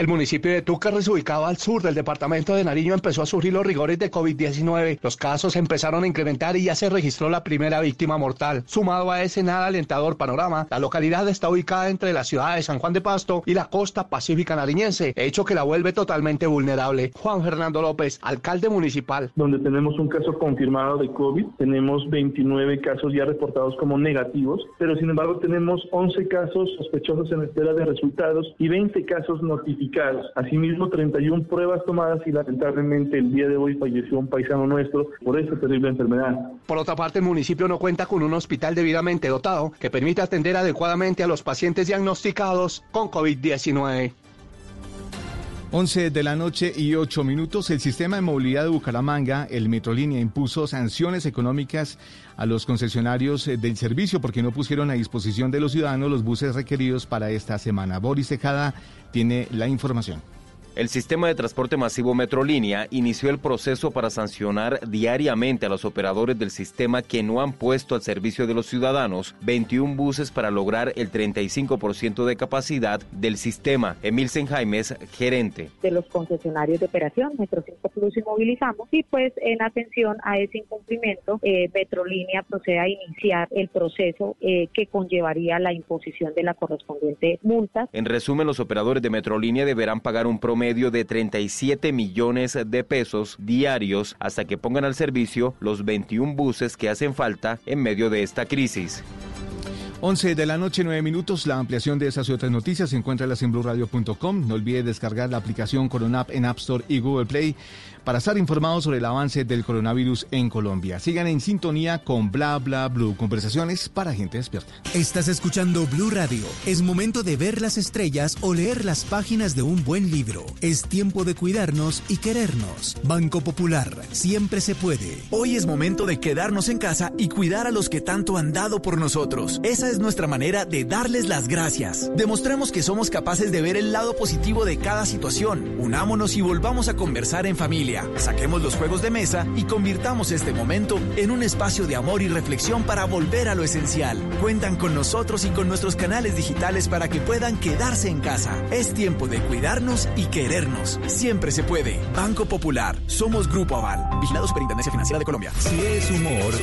El municipio de Túcar, ubicado al sur del departamento de Nariño, empezó a sufrir los rigores de COVID-19. Los casos empezaron a incrementar y ya se registró la primera víctima mortal. Sumado a ese nada alentador panorama, la localidad está ubicada entre la ciudad de San Juan de Pasto y la costa pacífica nariñense, hecho que la vuelve totalmente vulnerable. Juan Fernando López, alcalde municipal. donde tenemos un caso confirmado de COVID, tenemos 29 casos ya reportados como negativos, pero sin embargo tenemos 11 casos sospechosos en espera de resultados y 20 casos notificados. Asimismo, 31 pruebas tomadas y lamentablemente el día de hoy falleció un paisano nuestro por esta terrible enfermedad. Por otra parte, el municipio no cuenta con un hospital debidamente dotado que permita atender adecuadamente a los pacientes diagnosticados con COVID-19. 11 de la noche y 8 minutos. El sistema de movilidad de Bucaramanga, el Metrolínea, impuso sanciones económicas a los concesionarios eh, del servicio porque no pusieron a disposición de los ciudadanos los buses requeridos para esta semana. Boris Tejada tiene la información. El sistema de transporte masivo Metrolínea inició el proceso para sancionar diariamente a los operadores del sistema que no han puesto al servicio de los ciudadanos 21 buses para lograr el 35% de capacidad del sistema. Emil Senjaimes, gerente. de los concesionarios de operación, Metro 5 Plus y Movilizamos, y pues en atención a ese incumplimiento, eh, Metrolínea procede a iniciar el proceso eh, que conllevaría la imposición de la correspondiente multa. En resumen, los operadores de Metrolínea deberán pagar un promedio de 37 millones de pesos diarios hasta que pongan al servicio los 21 buses que hacen falta en medio de esta crisis. 11 de la noche, 9 minutos. La ampliación de esas y otras noticias se encuentra en blueradio.com. No olvide descargar la aplicación Coronap en App Store y Google Play para estar informados sobre el avance del coronavirus en Colombia. Sigan en sintonía con Bla Bla Blue. Conversaciones para gente despierta. Estás escuchando Blue Radio. Es momento de ver las estrellas o leer las páginas de un buen libro. Es tiempo de cuidarnos y querernos. Banco Popular. Siempre se puede. Hoy es momento de quedarnos en casa y cuidar a los que tanto han dado por nosotros. Esa es nuestra manera de darles las gracias. Demostremos que somos capaces de ver el lado positivo de cada situación. Unámonos y volvamos a conversar en familia. Saquemos los juegos de mesa y convirtamos este momento en un espacio de amor y reflexión para volver a lo esencial. Cuentan con nosotros y con nuestros canales digitales para que puedan quedarse en casa. Es tiempo de cuidarnos y querernos. Siempre se puede. Banco Popular. Somos Grupo Aval. Vigilado Superintendencia Financiera de Colombia. Si es humor.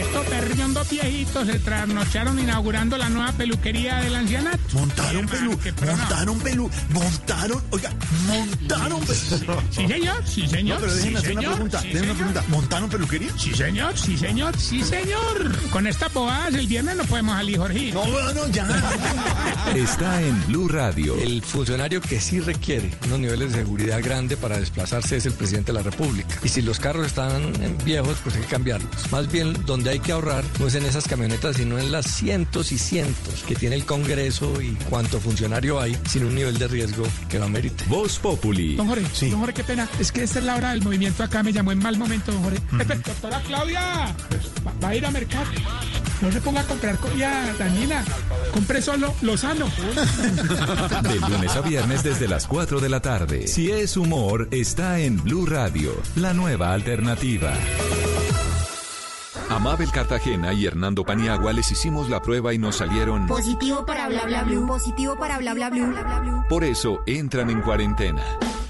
Estos perriondos viejitos se trasnocharon inaugurando la nueva peluquería del ancianato. Montaron pelú, montaron pelú, montaron, oiga, montaron pelú. Sí, señor, sí, señor. No, pero déjenme sí, hacer una señor, pregunta, sí, déjenme una señor. pregunta. ¿Montaron peluquería? Sí, señor, sí, señor, sí, señor. Con estas bobadas el viernes no podemos salir, Jorge. No, no, ya. <laughs> Está en Blue Radio. El funcionario que sí requiere unos niveles de seguridad grande para desplazarse es el presidente de la República. Y si los carros están viejos, pues hay que cambiarlos. Más bien, donde hay que ahorrar no es en esas camionetas, sino en las cientos y cientos que tiene el Congreso y cuánto funcionario hay, sin un nivel de riesgo que lo amerite. Voz Populi. Don Jorge, don Jorge, qué pena. Es que esta es la hora del movimiento acá, me llamó en mal momento, don Jorge. Pepe, doctora Claudia, va, va a ir a mercado. No se ponga a comprar comida dañina. Compre solo lo sano. De lunes a viernes desde las 4 de la tarde. Si es humor, está en Blue Radio, la nueva alternativa. A Mabel Cartagena y Hernando Paniagua les hicimos la prueba y nos salieron. Positivo para bla bla blue. Positivo para bla bla blue. Por eso entran en cuarentena.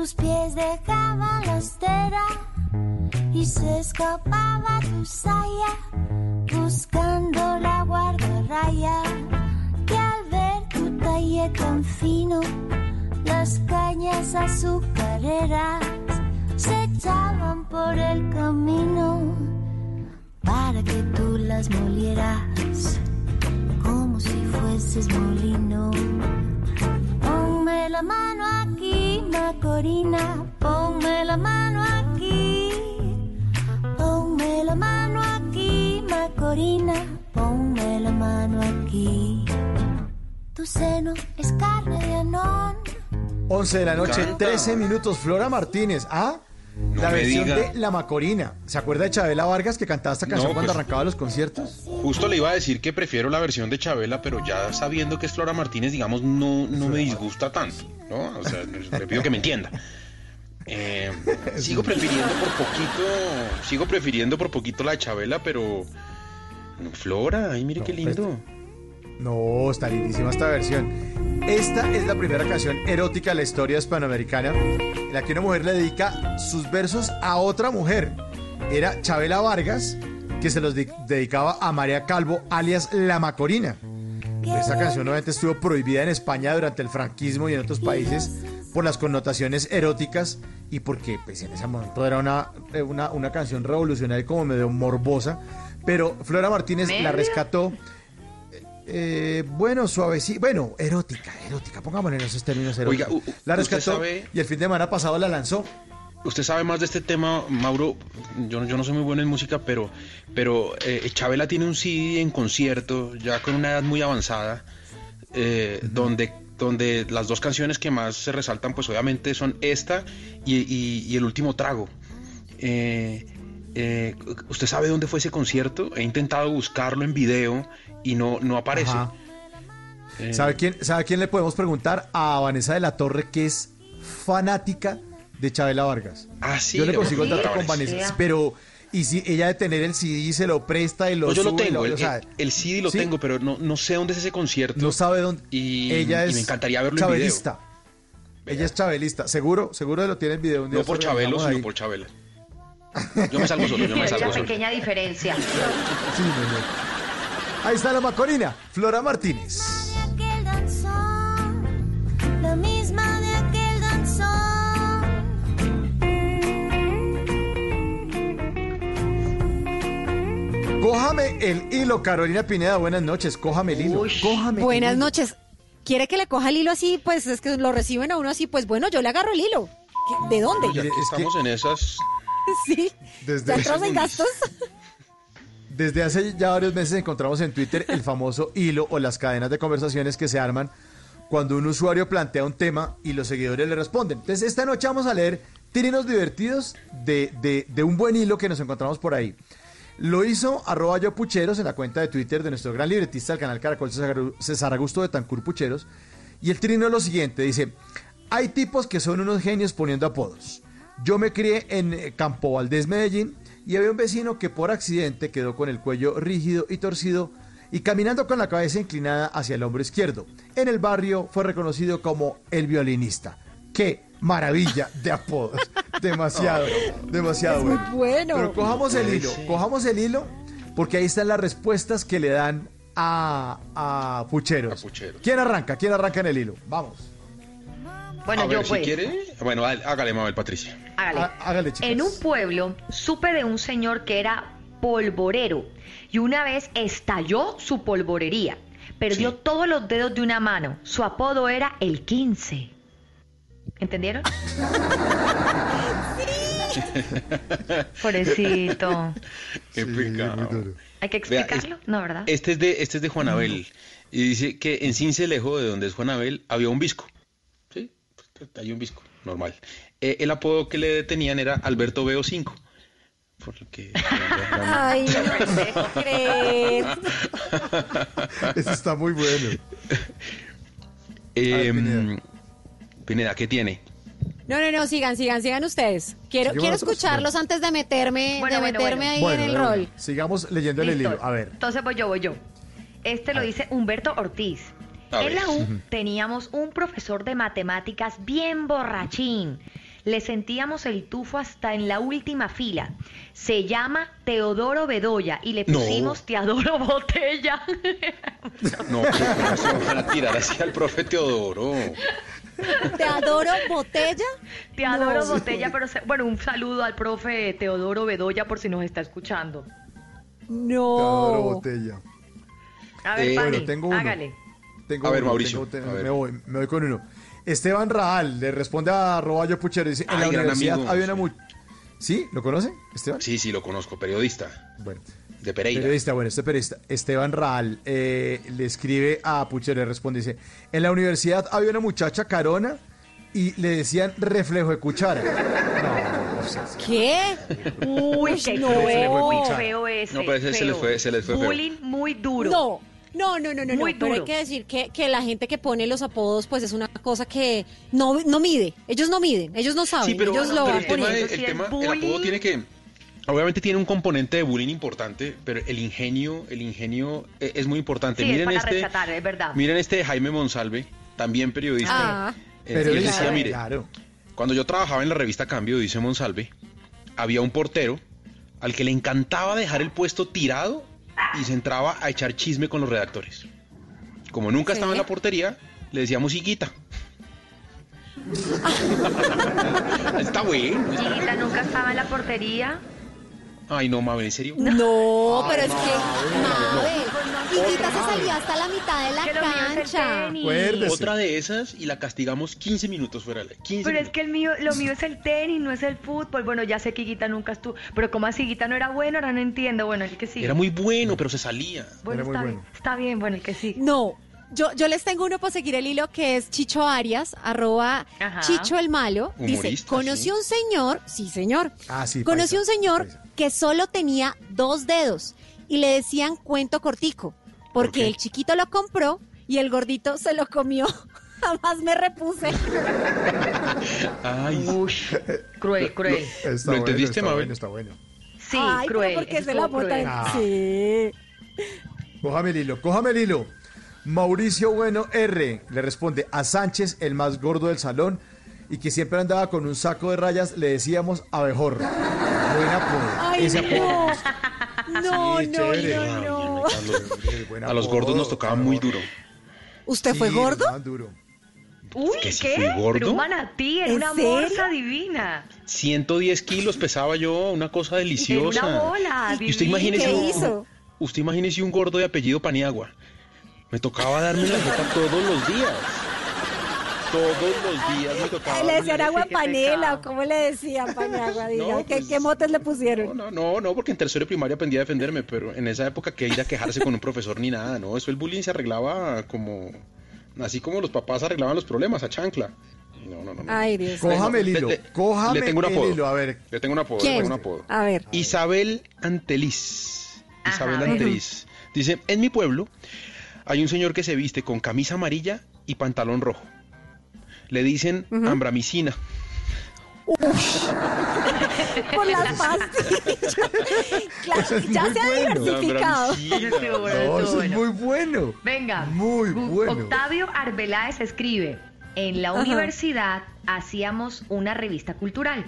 Tus pies dejaban la estera y se escapaba tu saya buscando la guardarraya que al ver tu talle tan fino las cañas azucareras se echaban por el camino para que tú las molieras como si fueses molino. Ponme la mano aquí, Macorina, ponme la mano aquí. Ponme la mano aquí, Macorina, ponme la mano aquí. Tu seno es carne de anón. 11 de la noche, Canta. 13 minutos. Flora Martínez, ¿ah? No la versión diga. de La Macorina. ¿Se acuerda de Chabela Vargas que cantaba esta canción No, cuando pues- arrancaba los conciertos? Justo le iba a decir que prefiero la versión de Chabela, pero ya sabiendo que es Flora Martínez, digamos, no, no me disgusta tanto, ¿no? O sea, le pido que me entienda. Eh, <laughs> sigo prefiriendo por poquito, sigo prefiriendo por poquito la de Chabela, pero Flora, ay, mire qué lindo. No, está lindísima esta versión. Esta es la primera canción erótica de la historia hispanoamericana en la que una mujer le dedica sus versos a otra mujer. Era Chabela Vargas, que se los de- dedicaba a María Calvo, alias La Macorina. Esta canción obviamente estuvo prohibida en España durante el franquismo y en otros países por las connotaciones eróticas y porque pues, en ese momento era una, eh, una, una canción revolucionaria como medio morbosa. Pero Flora Martínez la rescató. Eh, bueno, suavecita, bueno, erótica, erótica, pongámosle en esos términos eróticos. Oiga, u- u- la rescató sabe- y el fin de semana pasado la lanzó. Usted sabe más de este tema, Mauro. Yo, yo no soy muy bueno en música, pero, pero eh, Chabela tiene un CD en concierto, ya con una edad muy avanzada, eh, donde, donde las dos canciones que más se resaltan, pues obviamente son esta y, y- y el último trago. Eh, eh, ¿Usted sabe dónde fue ese concierto? He intentado buscarlo en video y no, no aparece. Eh, ¿Sabe quién, ¿Sabe quién le podemos preguntar? A Vanessa de la Torre, que es fanática de Chabela Vargas. Ah, sí, Yo le consigo el dato con Vanessa. Vanessa. Pero, y si ella de tener el CD se lo presta y lo No, yo lo sube y tengo, el, o sea, el- el CD lo ¿sí? tengo, pero no, no sé dónde es ese concierto. No sabe dónde. Y, ella y es me encantaría verlo en video. chabelista. Ella es chabelista. Seguro, seguro lo tiene en video. Un día No por Chabelo, sino ahí. por Chabela. Yo me salgo solo, yo me salgo una solo. pequeña diferencia. Sí, no, no. Ahí está la Macorina, Flora Martínez. aquel danzón, la misma de aquel danzón. Cójame el hilo, Carolina Pineda. Buenas noches. Cójame el hilo. Cójame el Buenas hilo. noches. ¿Quiere que le coja el hilo así? Pues es que lo reciben a uno así. Pues bueno, yo le agarro el hilo. ¿Qué- ¿De dónde? Ya que estamos en esas. <laughs> Sí. Desde, ¿Ya entramos en gastos? Desde hace ya varios meses encontramos en Twitter el famoso hilo o las cadenas de conversaciones que se arman cuando un usuario plantea un tema y los seguidores le responden. Entonces, esta noche vamos a leer tirinos divertidos de, de- de un buen hilo que nos encontramos por ahí. Lo hizo arroba yo pucheros en la cuenta de Twitter de nuestro gran libretista del canal Caracol César César Augusto de Tancur Pucheros. Y el trino es lo siguiente, dice, hay tipos que son unos genios poniendo apodos. Yo me crié en eh, Campo Valdés, Medellín, y había un vecino que por accidente quedó con el cuello rígido y torcido y caminando con la cabeza inclinada hacia el hombro izquierdo. En el barrio fue reconocido como el violinista. ¡Qué maravilla de apodos! Demasiado, demasiado Es muy bueno. Pero cojamos el hilo, cojamos el hilo, porque ahí están las respuestas que le dan a, a Pucheros. A Pucheros. ¿Quién arranca? ¿Quién arranca en el hilo? Vamos. Bueno, a yo ver, pues. si quiere. Bueno, hágale, Mabel Patricia. Hágale. Há- hágale, chicas. En un pueblo supe de un señor que era polvorero y una vez estalló su polvorería. perdió todos los dedos de una mano. Su apodo era el 15. ¿Entendieron? Pobrecito. <laughs> Qué pecado. ¿Hay que Vea, explicarlo? No, ¿verdad? Este es de, este es de Juanabel. Y dice que en Cincelejo, de donde es Juanabel, había un visco. Hay un visco, normal. Eh, el apodo que le tenían era Alberto Veo 5. Por lo que. <laughs> Ay, no puedo creer. Eso está muy bueno. Eh, Pineda. Pineda, ¿qué tiene? No, no, no, sigan, sigan, sigan ustedes. Quiero, quiero escucharlos antes de meterme, Bueno, de bueno, meterme bueno. ahí Bueno, en el rol. Sigamos leyendo el libro. A ver. Entonces voy yo, voy yo. Este lo dice Humberto Ortiz. A en ver. la U teníamos un profesor de matemáticas bien borrachín. Le sentíamos el tufo hasta en la última fila. Se llama Teodoro Bedoya y le No. pusimos Teodoro Botella. No, ¿cómo se van a tirar así al profe Teodoro? Te adoro, botella. Teodoro No. Botella, pero se- bueno, un saludo al profe Teodoro Bedoya por si nos está escuchando. No. Teodoro Botella. A ver, Eh, Pani, bueno, tengo uno. hágale. Tengo A ver, uno, Mauricio, tengo- a ver. Me, voy, me voy con uno. Esteban Raal le responde a Roballo Puchero. Dice: En Ay, la universidad amigo, había una. mu- ¿Sí? ¿Lo conoce, Esteban? Sí, sí, lo conozco, periodista. Bueno. De Pereira. Periodista, bueno, este periodista, Esteban Raal, eh, le escribe a Puchero, le responde, dice, en la universidad había una muchacha carona y le decían reflejo de cuchara. <laughs> No, o sea, ¿Qué? Uy, qué no. Escucha. feo ese. No, pero ese se les feo. fue- se les fue feo. Bullying muy duro. No. No, no, no, no, Muy no. Pero hay que decir que, que la gente que pone los apodos, pues es una cosa que no, no mide. Ellos no miden, ellos no saben. Sí, pero, ellos lo pero van el tema, poniendo. de- el, tema el apodo tiene que. Obviamente tiene un componente de bullying importante, pero el ingenio, el ingenio eh, es muy importante. Sí, es miren para este, rescatar, es verdad. miren este de Jaime Monsalve, también periodista. Ah. Eh, Pero él decía, mire, claro. cuando yo trabajaba en la revista Cambio, dice Monsalve, había un portero al que le encantaba dejar el puesto tirado y se entraba a echar chisme con los redactores. Como nunca estaba en la portería, le decía musiquita. <laughs> está bueno. está Chiquita nunca estaba en la portería. Ay, no, Mabel, ¿en serio? No, pero es que, Mabel, Higuita se salió hasta la mitad de la cancha. Acuérdese. Otra de esas y la castigamos 15 minutos fuera de la 15 Pero es minutos. que el mío, lo mío es el tenis, no es el fútbol. Bueno, ya sé que Guita nunca estuvo. Pero como así Guita no era bueno, ahora no entiendo. Bueno, el que sí. Era muy bueno, pero se salía. bueno, era muy está bueno. bien. Está bien, bueno, el que sí. No, yo, yo les tengo uno para seguir el hilo que es Chicho Arias, arroba Ajá. Chicho el Malo. Dice, Humorista, conoció un señor, sí señor, Ah, sí, conoció un señor paisa. Que solo tenía dos dedos y le decían cuento cortico, porque el chiquito lo compró y el gordito se lo comió. <laughs> Jamás me repuse. Ay, Ush, cruel, cruel. Está ¿Lo entendiste, bueno, Mabel? está bueno, está bueno. Sí, Ay, cruel. porque eso se la bota. cruel. Ah. Sí. Cójame el hilo, cójame el hilo. Mauricio Bueno R le responde a Sánchez, el más gordo del salón, y que siempre andaba con un saco de rayas, le decíamos abejorro. Buen apodo. Ay, Ese apodo. no. <laughs> No, Sí, no, chévere. no, no. Chévere, buen a los gordos nos tocaba muy duro. ¿Usted fue Sí, gordo? duro. Uy, ¿Que si ¿qué? fui gordo? Pero un manatí, era ¿En una serio? morsa divina. 110 kilos pesaba yo, una cosa deliciosa. Era una bola, y usted imagínese, ¿Qué un- hizo? usted imagínese un gordo de apellido Paniagua. Me tocaba darme la jeta todos los días. Todos los días me tocaba. Le decían agua panela, o cómo le decían pañagua, diga, No, ¿qué, pues- qué motes le pusieron? No, no, no, porque en tercero de primaria aprendí a defenderme, pero en esa época que ir a quejarse con un profesor ni nada, ¿no? Eso el bullying se arreglaba como, así como los papás arreglaban los problemas, a chancla. No, no, no. no. Ay, Dios. Cójame el Le- hilo, le- cójame le tengo un el hilo, a ver. Le tengo un apodo, le ¿Quién? tengo un apodo. A ver. Isabel Anteliz. Ajá, Isabel. Anteliz. Dice, en mi pueblo hay un señor que se viste con camisa amarilla y pantalón rojo. Le dicen ambramicina. <laughs> Por las pastillas. <laughs> Claro, ya muy se ha bueno. diversificado. Bueno, No, eso es muy bueno. Venga. Muy bueno. Octavio Arbeláez escribe, en la Ajá. universidad hacíamos una revista cultural.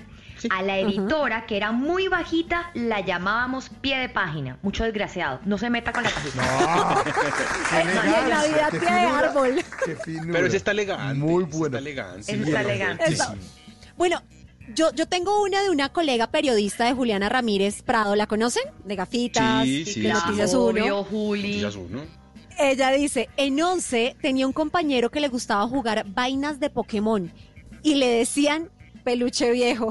A la editora, que era muy bajita, la llamábamos pie de página. Mucho desgraciado. No se meta con la página. <laughs> Y en Navidad pie de árbol. Qué. Pero ese está elegante. Muy bueno. Está elegante. Ese está elegante. Eso. Bueno, yo, yo tengo una de una colega periodista de Juliana Ramírez Prado, ¿la conocen? De gafitas, Sí, sí, de. Noticias Obvio, 1. Juli. Noticias uno. Ella dice, en 11 tenía un compañero que le gustaba jugar vainas de Pokémon y le decían peluche viejo.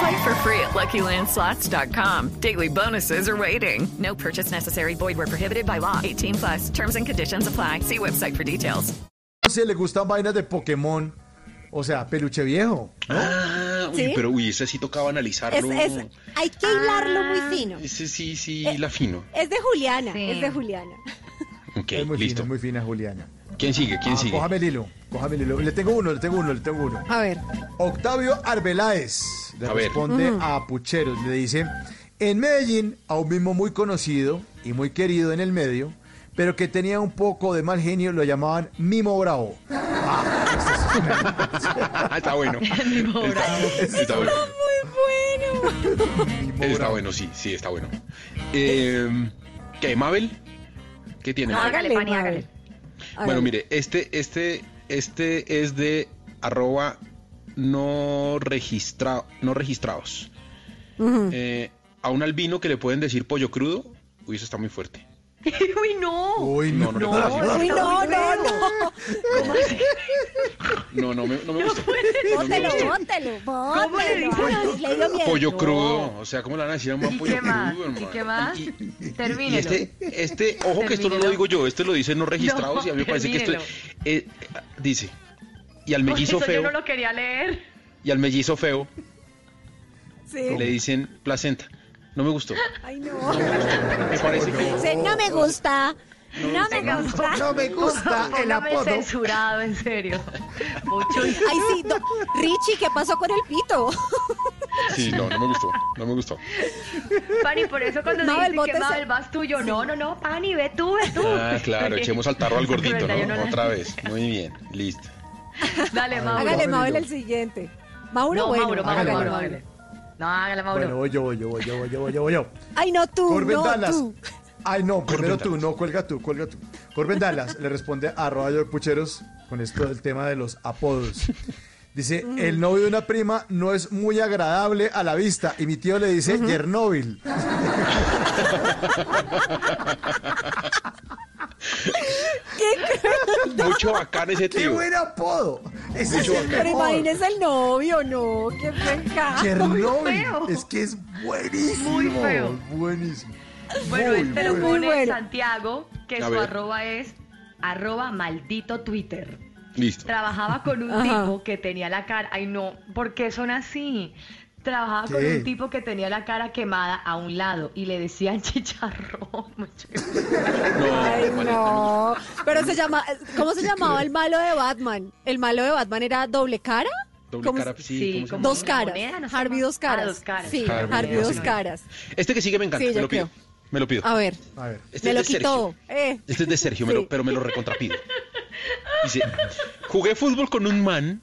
Play for free at LuckyLandSlots.com. Daily bonuses are waiting. No purchase necessary. Void were prohibited by law. 18 plus. Terms and conditions apply. See website for details. Se le gustan vainas de Pokémon. O sea, peluche viejo. Ah, uy, ¿Sí? pero uy, ese sí tocaba analizarlo. es- hay que hilarlo muy fino. Ese sí, sí, Eh, la fino. Es de Juliana, Sí. es de Juliana. Es muy listo. fina, muy fina, Juliana. ¿Quién sigue? ¿Quién Ah, sigue? Cójame el hilo, cójame el hilo. Le tengo uno, le tengo uno, le tengo uno. A ver. Octavio Arbeláez le A ver. responde a Pucheros, le dice, en Medellín, a un mismo muy conocido y muy querido en el medio, pero que tenía un poco de mal genio, lo llamaban Mimo Bravo. Ah, <laughs> está bueno. <laughs> Mimo bravo. Está, está bueno. Muy bueno. Está bueno, sí, sí, está bueno. Eh, ¿Qué, Mabel? ¿Qué tiene? Hágale, Pani, hágale. Bueno, mire, este, este, este es de arroba no registrado, no registrados. Eh, a un albino que le pueden decir pollo crudo, uy, eso está muy fuerte. <laughs> Uy, no. Uy, no, no, puedo decir. Uy, no, no, no. No, no me, no me. No me Bótelo, bótelo, ¿Cómo le bótelo. Pollo No. crudo, o sea, ¿cómo le van a decir a un ¿Y pollo crudo, ¿Y hermano? qué más? Y, y Termínelo. este, este, ojo que esto no lo digo yo, este lo dicen no registrados No, y a mí me parece que esto eh, dice, y al mellizo Eso feo, yo no lo quería leer. y al mellizo feo Sí. le dicen placenta. No me gustó. Ay, no. Me parece que Dice, no me gusta. No me gusta. No me gusta el apodo. censurado, en serio. Mucho. Ay, sí. no. Richie, ¿qué pasó con el pito? Sí, no, no me gustó, no me gustó. Pani, por eso cuando Mabel, dicen que bótese. Mabel vas tú, yo, no, no, no, Pani, ve tú, ve tú. Ah, claro, echemos al tarro al gordito, no Otra vez. Muy bien, listo. Dale, Mauro. Hágale, Mauro. Mabel, el siguiente. Mauro, No, bueno. Mauro, Mauro, Mauro. No, hágale, Mauro. Bueno, voy yo, voy yo, voy yo, voy yo, voy yo, voy yo. Ay, no tú, Corben no Dallas. tú. Ay, no, primero tú, no, cuelga tú, cuelga tú. Corben Dallas le responde a yo pucheros con esto del tema de los apodos. Dice, el novio de una prima no es muy agradable a la vista y mi tío le dice Yernóbil. <laughs> Mucho bacán ese ¡Qué tío. buen apodo! Ese Mucho es el Pero imagínese el novio, no. Qué pecado. Chernobyl. feo. Es que es buenísimo. Muy feo. Buenísimo. Bueno, Muy este lo pone bueno. Santiago, que A su ver. arroba es arroba maldito Twitter. Listo. Trabajaba con un Ajá. tipo que tenía la cara, ay no, ¿por qué son así? Trabajaba con un tipo que tenía la cara quemada a un lado y le decían chicharrón. <laughs> Ay, no. Pero se llama, ¿cómo se llamaba el malo de Batman? ¿El malo de Batman era doble cara? Doble ¿Cómo cara, sí. Dos caras. moneda, no Harvey dos caras. Ah, dos caras. Sí, Harvey, Harvey no, dos sí. caras. Este que sigue me encanta, Sí, me lo pido. creo. Me lo pido. A ver, A ver. Este me es lo quitó. Eh. Este es de Sergio, me lo- pero me lo recontrapido. <laughs> Dice, jugué fútbol con un man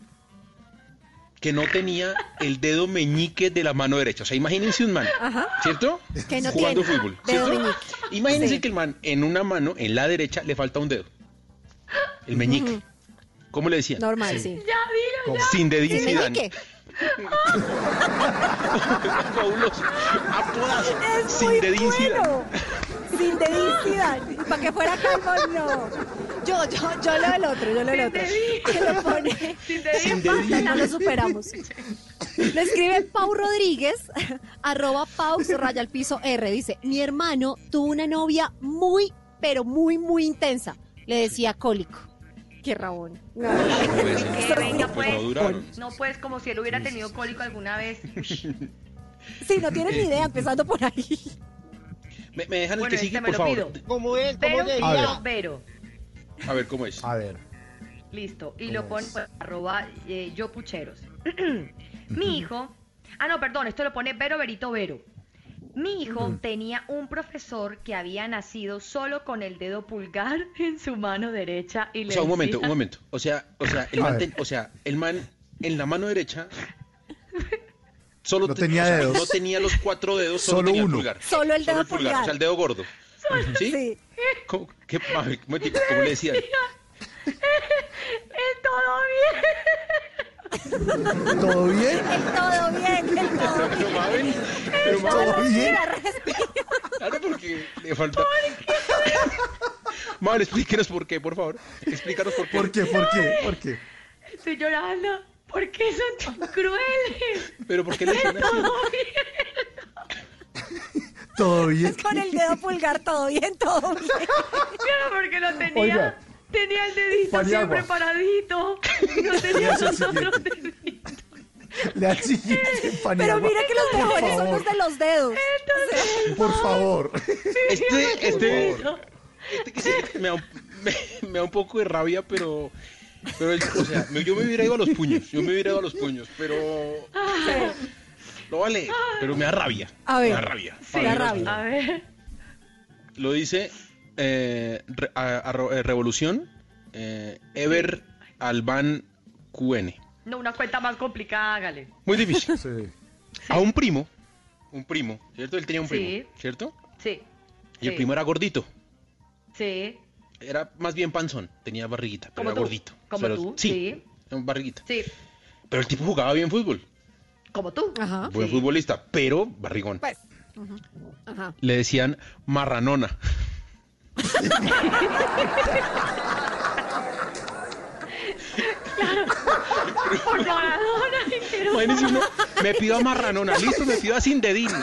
que no tenía el dedo meñique de la mano derecha. O sea, imagínense un man, Ajá. ¿cierto? Que no Jugando tiene fútbol. dedo ¿cierto? meñique. Imagínense Sí. que el man en una mano, en la derecha, le falta un dedo. El meñique. ¿Cómo le decían? Normal, sí. Ya, diga, Sin dedín Zidane. meñique. <laughs> Fabuloso. Sin dedín bueno. Sin dedín. Para que fuera calvo, no. Yo, yo, yo leo el otro, yo leo el otro. Que lo pone. Sin. No lo superamos. Lo escribe Pau Rodríguez, arroba Pau, raya al piso R. Dice, mi hermano tuvo una novia muy, pero muy, muy intensa. Le decía cólico. Qué rabón. No. Que venga, Pues pues. no pues, como si él hubiera tenido cólico alguna vez. Sí, no tienen ni idea, empezando por ahí. ¿Me, me dejan el Bueno, que este sigue, me por lo favor? pido. ¿Cómo es? Vero, ¿Cómo A ver. Vero, Vero. A ver, ¿cómo es? A ver. Listo. Y lo pone pues, arroba eh, yo pucheros. <clears throat> Mi hijo. Ah, no, perdón, esto lo pone Vero Verito Vero. Mi hijo tenía un profesor que había nacido solo con el dedo pulgar <laughs> en su mano derecha y O le sea, un momento, decía- un momento. O sea, o sea, el man, ten- o sea, el man en la mano derecha solo No te- tenía o sea, dedos. no tenía los cuatro dedos, solo, Solo tenía uno. el pulgar. Solo el dedo O sea, pulgar. el dedo gordo. ¿Sí? Sí. ¿Cómo, qué, un momentico, ¿cómo le decían? ¡Es <laughs> todo bien! ¿Todo bien? El todo bien, el todo Pero Mabel, pero ¿Todo Mabel, bien? Respira, respira. claro, porque le falta. Mabel, explíquenos por qué, por favor. Explícanos por qué. ¿Por qué? ¿Por qué? ¿Por qué? Estoy llorando. ¿Por qué son tan crueles? Pero por qué le decían así. Todo bien. ¿Todo bien? Con el dedo pulgar, todo bien, todo bien. Claro, porque lo tenía. Oiga. tenía el dedito Paniagua. siempre paradito. No tenía los otros deditos. Le al siguiente, Pero mira que los mejores son los de los dedos. Por favor. Este, este, este que se- me, da un, me, me da un poco de rabia, pero, pero el- o sea, yo me hubiera ido a los puños, yo me hubiera ido a los puños, pero no vale, pero me da rabia, A ver. me da rabia. Sí, da rabia. A ver. Lo dice eh, re- a- eh, Revolución, eh, Ever Alban QN. No, una cuenta más complicada, hágale. Muy difícil. Sí. A un primo, un primo, ¿cierto? Él tenía un primo, Sí. ¿cierto? Sí. Y el primo era gordito. Sí. Era más bien panzón, tenía barriguita, pero era tú. gordito. Como Pero- tú, Sí, barriguita. Sí. Pero el tipo jugaba bien fútbol, Como tú. Ajá. buen futbolista, pero barrigón. Pues. ujú. Ajá. Le decían marranona. Por Maradona. pero- Imagínense uno, me pido a marranona, listo, me pido a sin dedín. <laughs>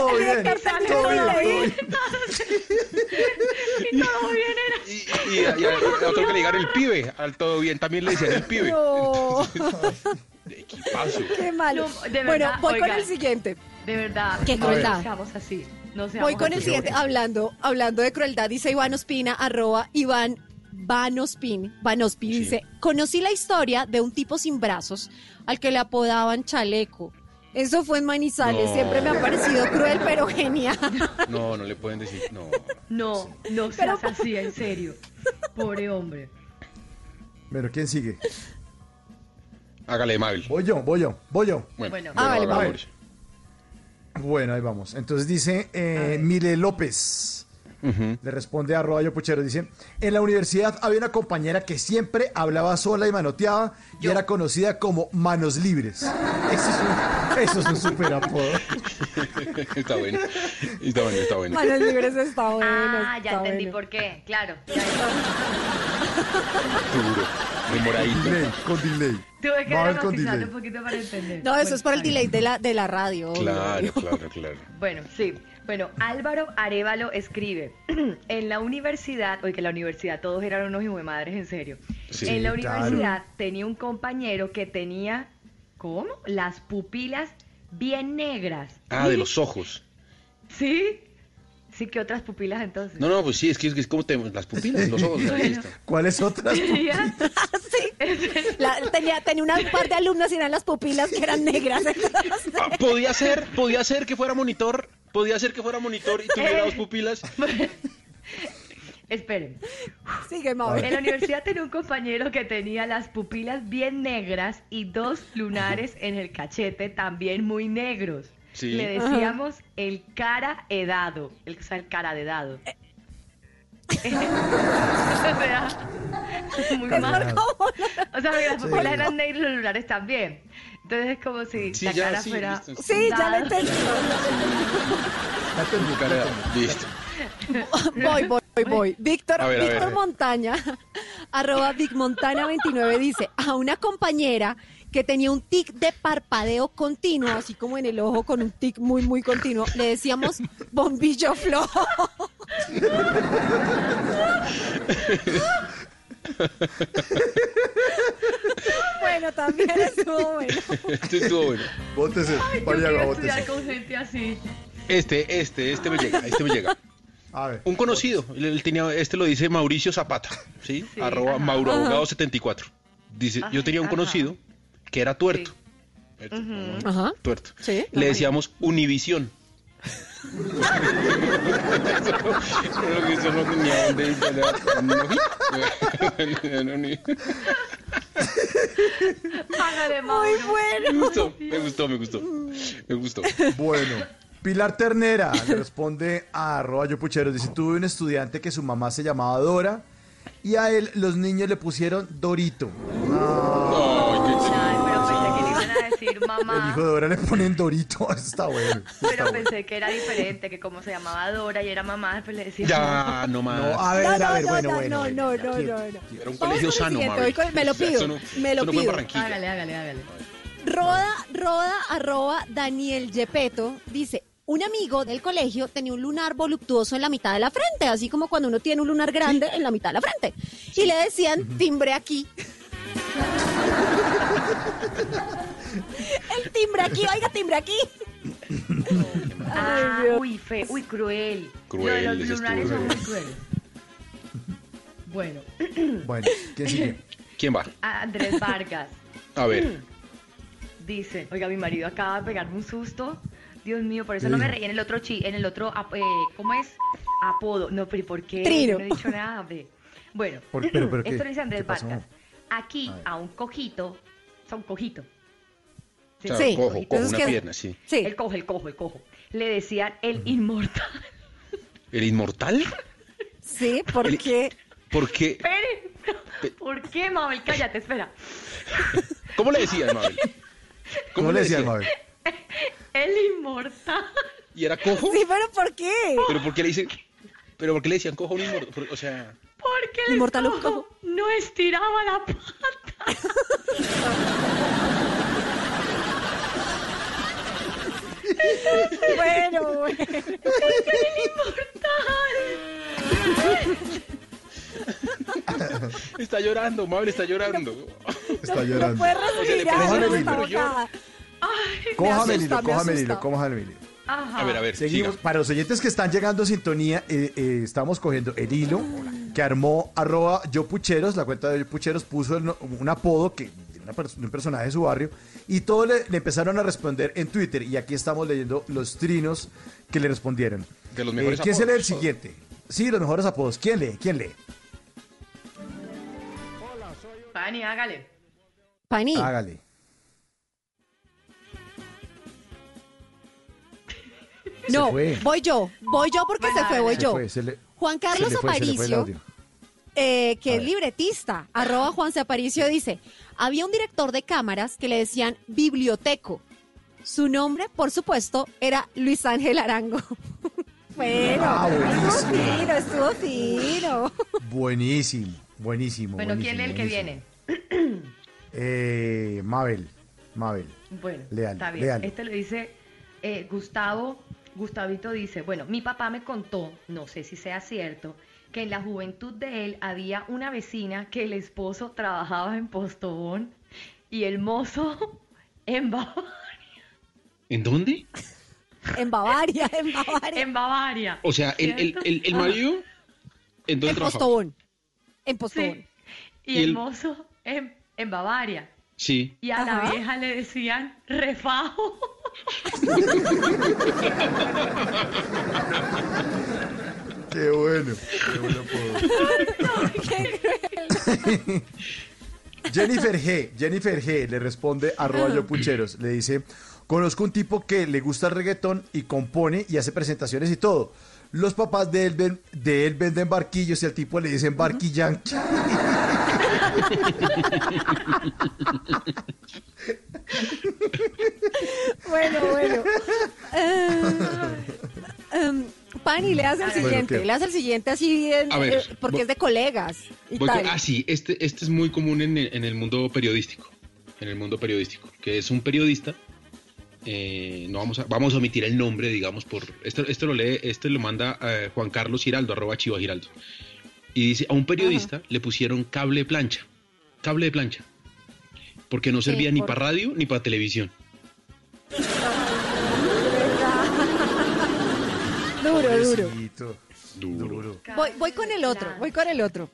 Todo bien. Todo bien. Todo bien. bien. <laughs> Y todo bien era. Y, y, y a, y a otro que le digan el pibe, al todo bien, también le decían el pibe. No, De <laughs> equipazo. qué malo. No, de bueno, voy con el siguiente. De verdad. Qué crueldad. así. No seamos Voy con el siguiente, hablando, hablando de crueldad, dice Iván Ospina, arroba Iván Vanospin. Vanospin Sí. dice, conocí la historia de un tipo sin brazos al que le apodaban chaleco. Eso fue en Manizales, No. siempre me ha parecido cruel, pero genial. No, no le pueden decir, no. No, no seas así, en serio. Pobre hombre. Bueno, ¿quién sigue? Hágale, Mabel. Voy yo, voy yo, voy yo. Bueno, Bueno. Ah, vale. Bueno, ahí vamos. Entonces dice eh, Mile López. Le responde a Arroyo Puchero, dice, en la universidad había una compañera que siempre hablaba sola y manoteaba y era conocida como Manos Libres. Eso es un, eso es un super apodo. está bueno, está bueno, está bueno. Manos libres está bueno. ah, ya entendí bueno. por qué. Claro. Duro, demoradito. Delay, con delay. Tuve que dramatizarlo delay. un poquito para entender. No, eso Bueno, es por el delay de la, de la radio. Claro, claro, claro. Bueno, sí. Bueno, Álvaro Arevalo escribe, <clears throat> en la universidad, oye que la universidad todos eran unos hijos de madres, en serio. Sí, en la claro. universidad tenía un compañero que tenía, ¿cómo? Las pupilas bien negras. Ah, de los ojos. ¿Sí? Sí, ¿qué otras pupilas entonces? No, no, pues sí, es que es, que es como tenemos las pupilas, los ojos. Bueno. ¿Cuáles otras? Tenía- <laughs> La- tenía, tenía una- un par de alumnas y eran las pupilas que eran negras. entonces- Ah, podía ser, podía ser que fuera monitor, podía ser que fuera monitor y tuviera dos pupilas. <laughs> Esperen. Sigue, Mabel. En la universidad tenía un compañero que tenía las pupilas bien negras y dos lunares en el cachete también muy negros. Sí. Le decíamos el cara edado, el, o sea, el cara de dado. <laughs> o sea, muy mal. O sea, las Sí. pupilas eran negras y los lunares también. Entonces es como si Sí, la ya, cara sí, fuera... listo. Sí, ya lo dado. Ya entendí. listo. <laughs> Voy, voy, voy, voy. Víctor, A ver, a ver. Víctor Montaña, <laughs> arroba Vic Montana 29 dice, a una compañera que tenía un tic de parpadeo continuo, así como en el ojo con un tic muy, muy continuo, le decíamos <laughs> bombillo flojo. bueno, también estuvo bueno. Este estuvo bueno. Bótese, Ay, yo bótese. estudiar con gente así. Este, este, este me llega, este me llega. A ver. Un conocido, él, él tenía, este lo dice Mauricio Zapata, ¿sí? Arroba ajá. Mauro Abogado 74. Dice, yo tenía un Ajá. conocido que era tuerto. Ajá. tuerto. Sí. Le decíamos Univisión. <laughs> Muy. Me gustó, me gustó, me gustó. Me gustó. Bueno, Pilar Ternera <laughs> le responde a arroba yo pucheros. Dice, tuve un estudiante que su mamá se llamaba Dora y a él los niños le pusieron Dorito. Ay, pero pensé que le iban a decir <laughs> El mamá. hijo de Dora le ponen Dorito. Eso <laughs> está bueno. eso está Pero bueno. pensé que era diferente, que como se llamaba Dora y era mamá, después le decía Ya, no más. No, a ver, No, a no, ver, no, bueno, no, bueno. no, bueno. no, no, no, no. Era un colegio el sano, Mabel. me lo pido, eso no- me lo no pido. Hágale, hágale, hágale. Roda, roda, arroba Daniel Yepeto dice, un amigo del colegio tenía un lunar voluptuoso en la mitad de la frente, así como cuando uno tiene un lunar grande en la mitad de la frente. Y le decían, timbre aquí. El timbre aquí, oiga, timbre aquí. Ah, Dios. uy, fe, uy, cruel. Cruel, Lo de los lunares son muy cruel. crueles. Bueno, <clears throat> Bueno, ¿quién sigue? ¿Quién va? a Andrés Vargas A ver. <clears throat> dice, oiga, mi marido acaba de pegarme un susto. Dios mío, por eso no me reí en el otro chi, en el otro, eh, ¿cómo es? Apodo. No, pero ¿y ¿por qué? Trino. No he dicho nada, hombre. Bueno, <laughs> Por- pero- pero ¿qué? esto lo dice Andrés. Vargas. Aquí A a un cojito, o sea, un cojito. O sea, Sí. cojo, cojo, Entonces, una pierna, sí. Sí. El cojo, el cojo, el cojo. Le decían el inmortal. ¿El inmortal? Sí, ¿por El- qué? ¿Por qué? Espere. ¿Por qué, Mabel? Cállate, espera. ¿Cómo le decías, Mabel? ¿Cómo le decían, Mabel? <laughs> El inmortal. ¿Y era cojo? Sí, pero ¿por qué? ¿Pero por qué le dicen, pero por qué le decían cojo un inmortal? O sea, Porque el Inmortal o cojo no estiraba la pata. <laughs> Bueno, bueno. <laughs> está llorando, Mabel está llorando. Está No llorando. puede O sea, le respirar, no el está Cójame el hilo, me cójame el hilo, cójame el hilo. Ajá. A ver, a ver, Seguimos. siga. Para los oyentes que están llegando a sintonía, eh, eh, estamos cogiendo el hilo que armó arroba yo pucheros, la cuenta de yo pucheros puso el un apodo que una un personaje de su barrio y todos le, le empezaron a responder en Twitter y aquí estamos leyendo los trinos que le respondieron. De los mejores Eh, ¿Quién se lee el siguiente? Sí, los mejores apodos. ¿Quién lee? ¿Quién lee? Pani, hágale. Pani, Hágale. No, fue. voy yo, voy yo porque se fue, voy Se yo. fue, se le- Juan Carlos Aparicio, eh, que A es libretista, arroba Juan C. Aparicio, dice, había un director de cámaras que le decían biblioteco. Su nombre, por supuesto, era Luis Ángel Arango. <laughs> bueno, Ah, estuvo fino, estuvo fino. Buenísimo, buenísimo. Bueno, ¿quién lee el que viene? Eh, Mabel, Mabel. Bueno, Léalo, está bien. léalo. Este lo dice eh, Gustavo. Gustavito dice, bueno, mi papá me contó, no sé si sea cierto, que en la juventud de él había una vecina que el esposo trabajaba en Postobón y el mozo <laughs> en Bavaria. ¿En dónde? En Bavaria, en Bavaria. En Bavaria. O sea, el, el, el, el marido, ¿en dónde En trabajaba? Postobón. En Postobón. Sí. Y, Y el, el- mozo en, en Bavaria. Sí. Y a Ajá. la vieja le decían refajo. <laughs> Qué bueno, qué bueno. <laughs> Qué cruel. Jennifer G, Jennifer G le responde arroba yo pucheros, le dice, conozco un tipo que le gusta el reggaetón y compone y hace presentaciones y todo. Los papás de él, ven- de él venden barquillos y al tipo le dicen barquillán. <laughs> Bueno, bueno. <laughs> Em, Pani, le hace el siguiente. le hace el siguiente así, en- A ver, eh, porque voy- es de colegas y tal. con- ah, sí, este, este es muy común en el, en el mundo periodístico. En el mundo periodístico. Que es un periodista. eh, no vamos a, vamos a omitir el nombre, digamos, por. Esto, esto lo lee, este lo manda eh, Juan Carlos Giraldo, arroba Chiva Giraldo. Y dice, a un periodista le pusieron cable plancha. Cable de plancha. Porque no Sí, servía ni por- para radio ni para televisión. <laughs> Duro, duro. Pobrecito, Duro. Voy, voy con el otro, voy con el otro.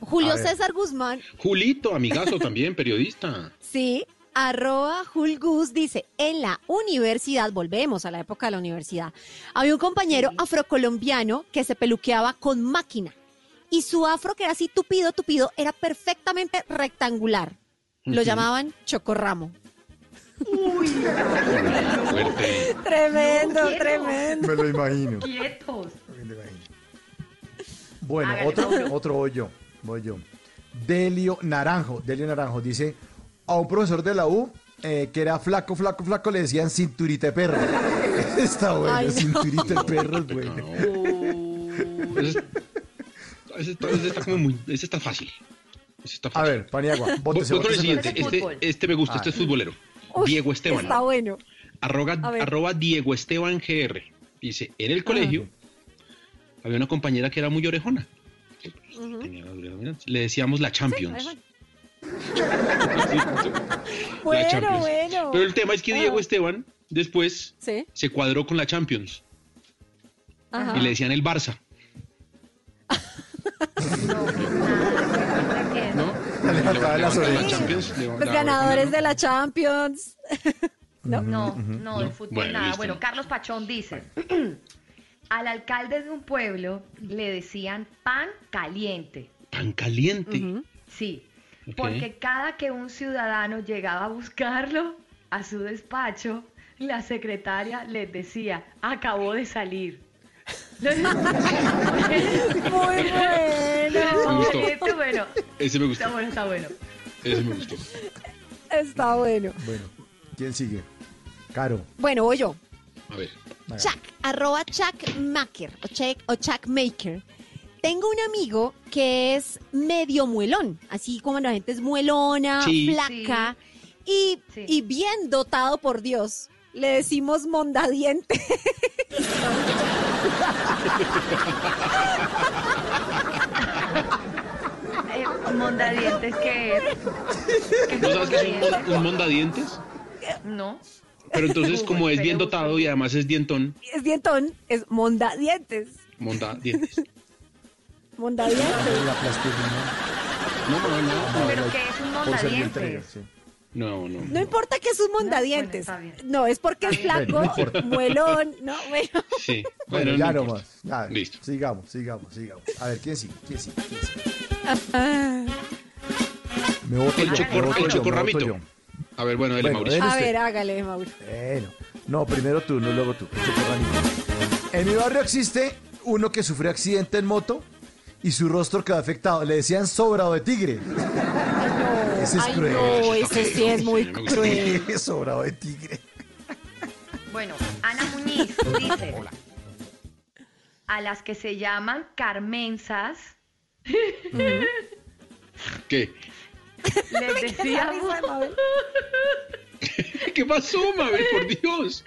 Julio. César Guzmán, Julito, amigazo <laughs> también, periodista. sí, arroba Julgus dice, en la universidad, volvemos a la época de la universidad, había un compañero afrocolombiano que se peluqueaba con máquina y su afro, que era así tupido, tupido, era perfectamente rectangular. Lo llamaban Chocorramo. Fuerte. Tremendo, tremendo. Me lo imagino. Quietos. Bueno, Hágale, otro, Mauro. otro voy yo, voy yo. Delio Naranjo, Delio Naranjo dice, a un profesor de la U eh, que era flaco, flaco, flaco, le decían cinturita de perro. <laughs> está bueno, Ay, no. cinturita de perro es bueno. Ese, ese está, ese está como muy. Ese está fácil. Ese está A ver, Paniagua, bótese, bótese siguiente. Este, este me gusta, Ah. este es futbolero. Uy, Diego Esteban. Está bueno. Arroga- arroba Diego Esteban GR. Dice, en el colegio había una compañera que era muy orejona. Tenía. Le decíamos la Champions. <laughs> La Bueno, Champions. bueno. Pero el tema es que Ah. Diego Esteban después Sí. se cuadró con la Champions Ajá. y le decían el Barça. ¿No? Le faltaban las orejas. Los ganadores de la Champions. No, no, No. del fútbol Bueno, nada. listo. Bueno, Carlos Pachón dice, <clears throat> al alcalde de un pueblo le decían pan caliente. Pan caliente. Sí, porque cada que un ciudadano llegaba a buscarlo a su despacho, la secretaria les decía, acabó de salir. Muy bueno. gustó. Bueno, Ese me está gustó. bueno, está bueno. Ese me gustó. Está bueno. Bueno, ¿quién sigue? Caro. Bueno, voy yo. A ver. Chuck, arroba Chuck Maker o Chuck, o Chuck Maker. Tengo un amigo que es medio muelón, así como la gente es muelona, Sí. flaca y, Sí. y bien dotado por Dios. Le decimos mondadiente. <laughs> Mondadientes que... que ¿No sabes que es un, mon- un mondadientes? No. Pero entonces, como es bien dotado y además es dientón, es dientón, es mondadientes. mondadientes. Mondadientes. La plastilina. No, no, no. Pero que es un mondadientes. No, no. No importa que es un mondadientes. bueno, bien. No, es porque es Bueno, flaco, no muelón, no, bueno. Sí. Bueno, Bueno, ya no nomás. Listo. Sigamos, sigamos, sigamos. A ver, ¿quién sigue? ¿Quién sigue? ¿Quién sigue? Ah. Me voto El yo, chocor- me voto el chocorramito. yo. A ver, bueno, dele, Bueno, Mauricio. A ver, hágale, Mauro. Bueno, no, primero tú, no luego tú. el chocorramito. En mi barrio existe uno que sufrió accidente en moto y su rostro quedó afectado. Le decían sobrado de tigre. Ese es Ay, cruel. no, <laughs> ese sí es muy cruel. <laughs> sobrado de tigre. Bueno, Ana Muñiz dice, a las que se llaman carmensas, <laughs> ¿Qué? les decíamos... ¿Qué pasó, Mabel? Por Dios.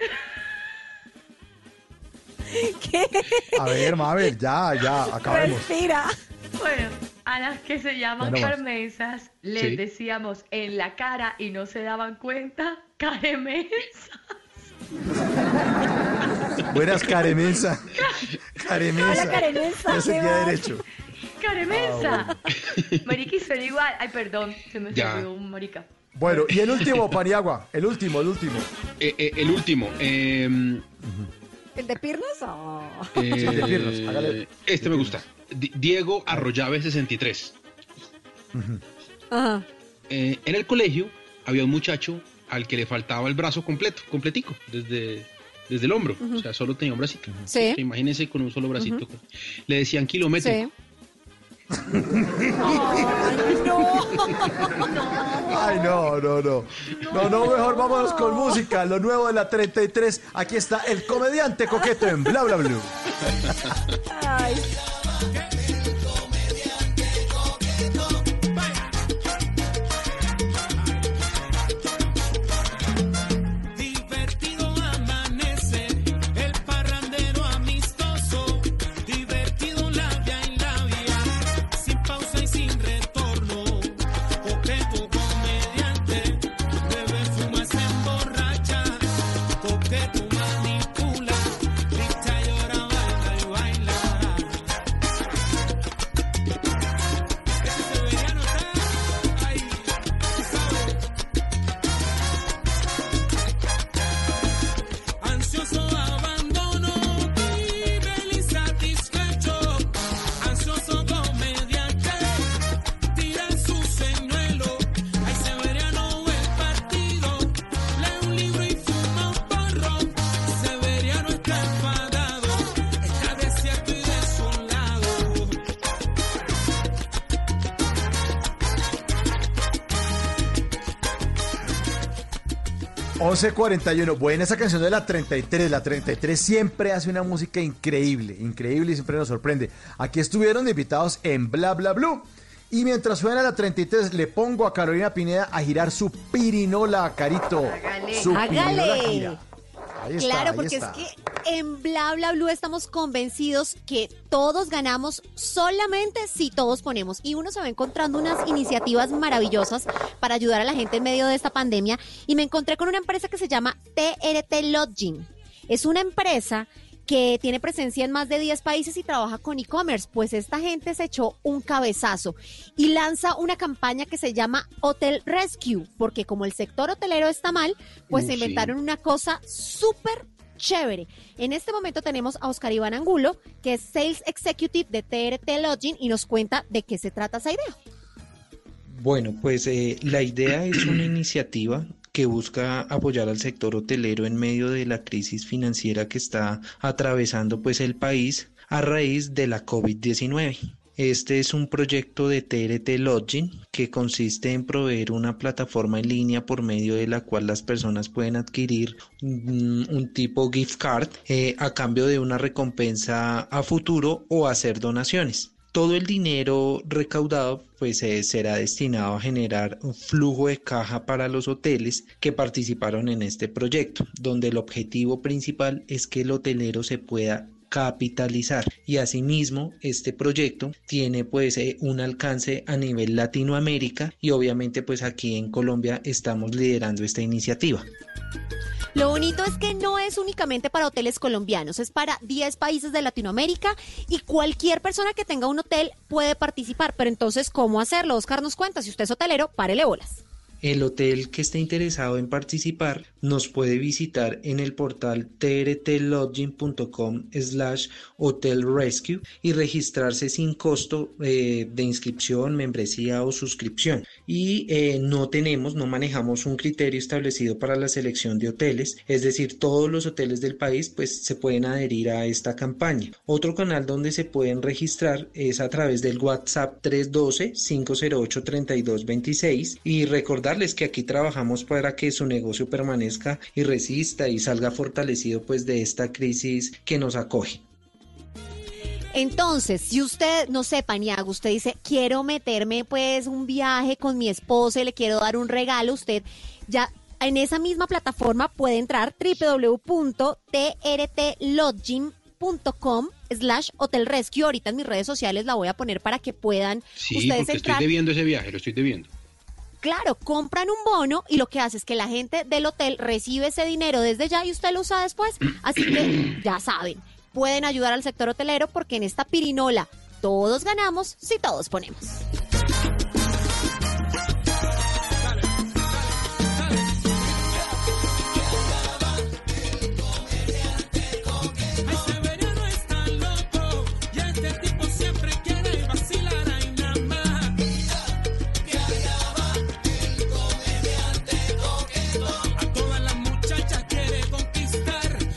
A ver, Mabel, ya, ya, acabemos. Respira. Bueno, a las que se llaman no carmensas, les Sí. decíamos en la cara y no se daban cuenta, caremensas. Buenas. Caremensa. <laughs> Hola, Caremensa, No se derecho. ¡Caremensa! <laughs> Mariqui suena igual. Ay, perdón, se me Ya. salió un marica. Bueno, y el último, Paniagua. El último, el último. Eh, eh, el último. eh, ¿El de Pirnos? Oh. eh, Sí, el de Pirnos, hágale. Este me gusta. Di- Diego Arroyave 63. Ajá. Eh, en el colegio había un muchacho al que le faltaba el brazo completo, completico, desde, desde el hombro. O sea, solo tenía un bracito. Sí. Que Imagínense con un solo bracito. Le decían kilométrico. Sí. Ay, no. Ay, no, no, no. No, no, mejor vámonos con música. Lo nuevo de la 33. Aquí está el comediante coqueto en Bla Bla Blue. Ay. 11.41. Buena esa canción de la 33. La 33 siempre hace una música increíble, increíble y siempre nos sorprende. Aquí estuvieron invitados en Bla Bla Blue. Y mientras suena la 33, le pongo a Carolina Pineda a girar su pirinola, Carito. Hágale. Su pirinola gira. Ahí está, claro, ahí porque está. es que en Bla Bla Blue estamos convencidos que todos ganamos solamente si todos ponemos. Y uno se va encontrando unas iniciativas maravillosas para ayudar a la gente en medio de esta pandemia. Y me encontré con una empresa que se llama TRT Lodging. Es una empresa que tiene presencia en más de 10 países y trabaja con e-commerce, pues esta gente se echó un cabezazo y lanza una campaña que se llama Hotel Rescue, porque como el sector hotelero está mal, pues Uh, se sí. inventaron una cosa súper chévere. En este momento tenemos a Oscar Iván Angulo, que es Sales Executive de TRT Lodging y nos cuenta de qué se trata esa idea. Bueno, pues eh, la idea es una iniciativa que busca apoyar al sector hotelero en medio de la crisis financiera que está atravesando pues el país a raíz de la COVID-19. Este es un proyecto de TRT Lodging que consiste en proveer una plataforma en línea por medio de la cual las personas pueden adquirir un, tipo gift card eh, a cambio de una recompensa a futuro o hacer donaciones. Todo el dinero recaudado pues eh, será destinado a generar un flujo de caja para los hoteles que participaron en este proyecto, donde el objetivo principal es que el hotelero se pueda capitalizar y asimismo este proyecto tiene pues eh, un alcance a nivel Latinoamérica y obviamente pues aquí en Colombia estamos liderando esta iniciativa. Lo bonito es que no es únicamente para hoteles colombianos, es para 10 países de Latinoamérica y cualquier persona que tenga un hotel puede participar. Pero entonces, ¿cómo hacerlo? Oscar nos cuenta, si usted es hotelero, párele bolas. El hotel que esté interesado en participar nos puede visitar en el portal trtlodging.com slash hotel rescue y registrarse sin costo eh, de inscripción, membresía o suscripción. Y eh, no tenemos, no manejamos un criterio establecido para la selección de hoteles, es decir, todos los hoteles del país pues se pueden adherir a esta campaña. Otro canal donde se pueden registrar es a través del WhatsApp 312-508-3226 y recordarles que aquí trabajamos para que su negocio permanezca y resista y salga fortalecido pues de esta crisis que nos acoge. Entonces, si usted, no sé, Paniago, usted dice, quiero meterme pues un viaje con mi esposa y le quiero dar un regalo, usted ya en esa misma plataforma puede entrar www.trtlodging.com slash hotel rescue. Ahorita en mis redes sociales la voy a poner para que puedan Sí, ustedes porque entrar. estoy debiendo ese viaje, lo estoy debiendo. Claro, compran un bono y lo que hace es que la gente del hotel recibe ese dinero desde ya y usted lo usa después. Así que <clears throat> ya saben, pueden ayudar al sector hotelero porque en esta pirinola todos ganamos si todos ponemos.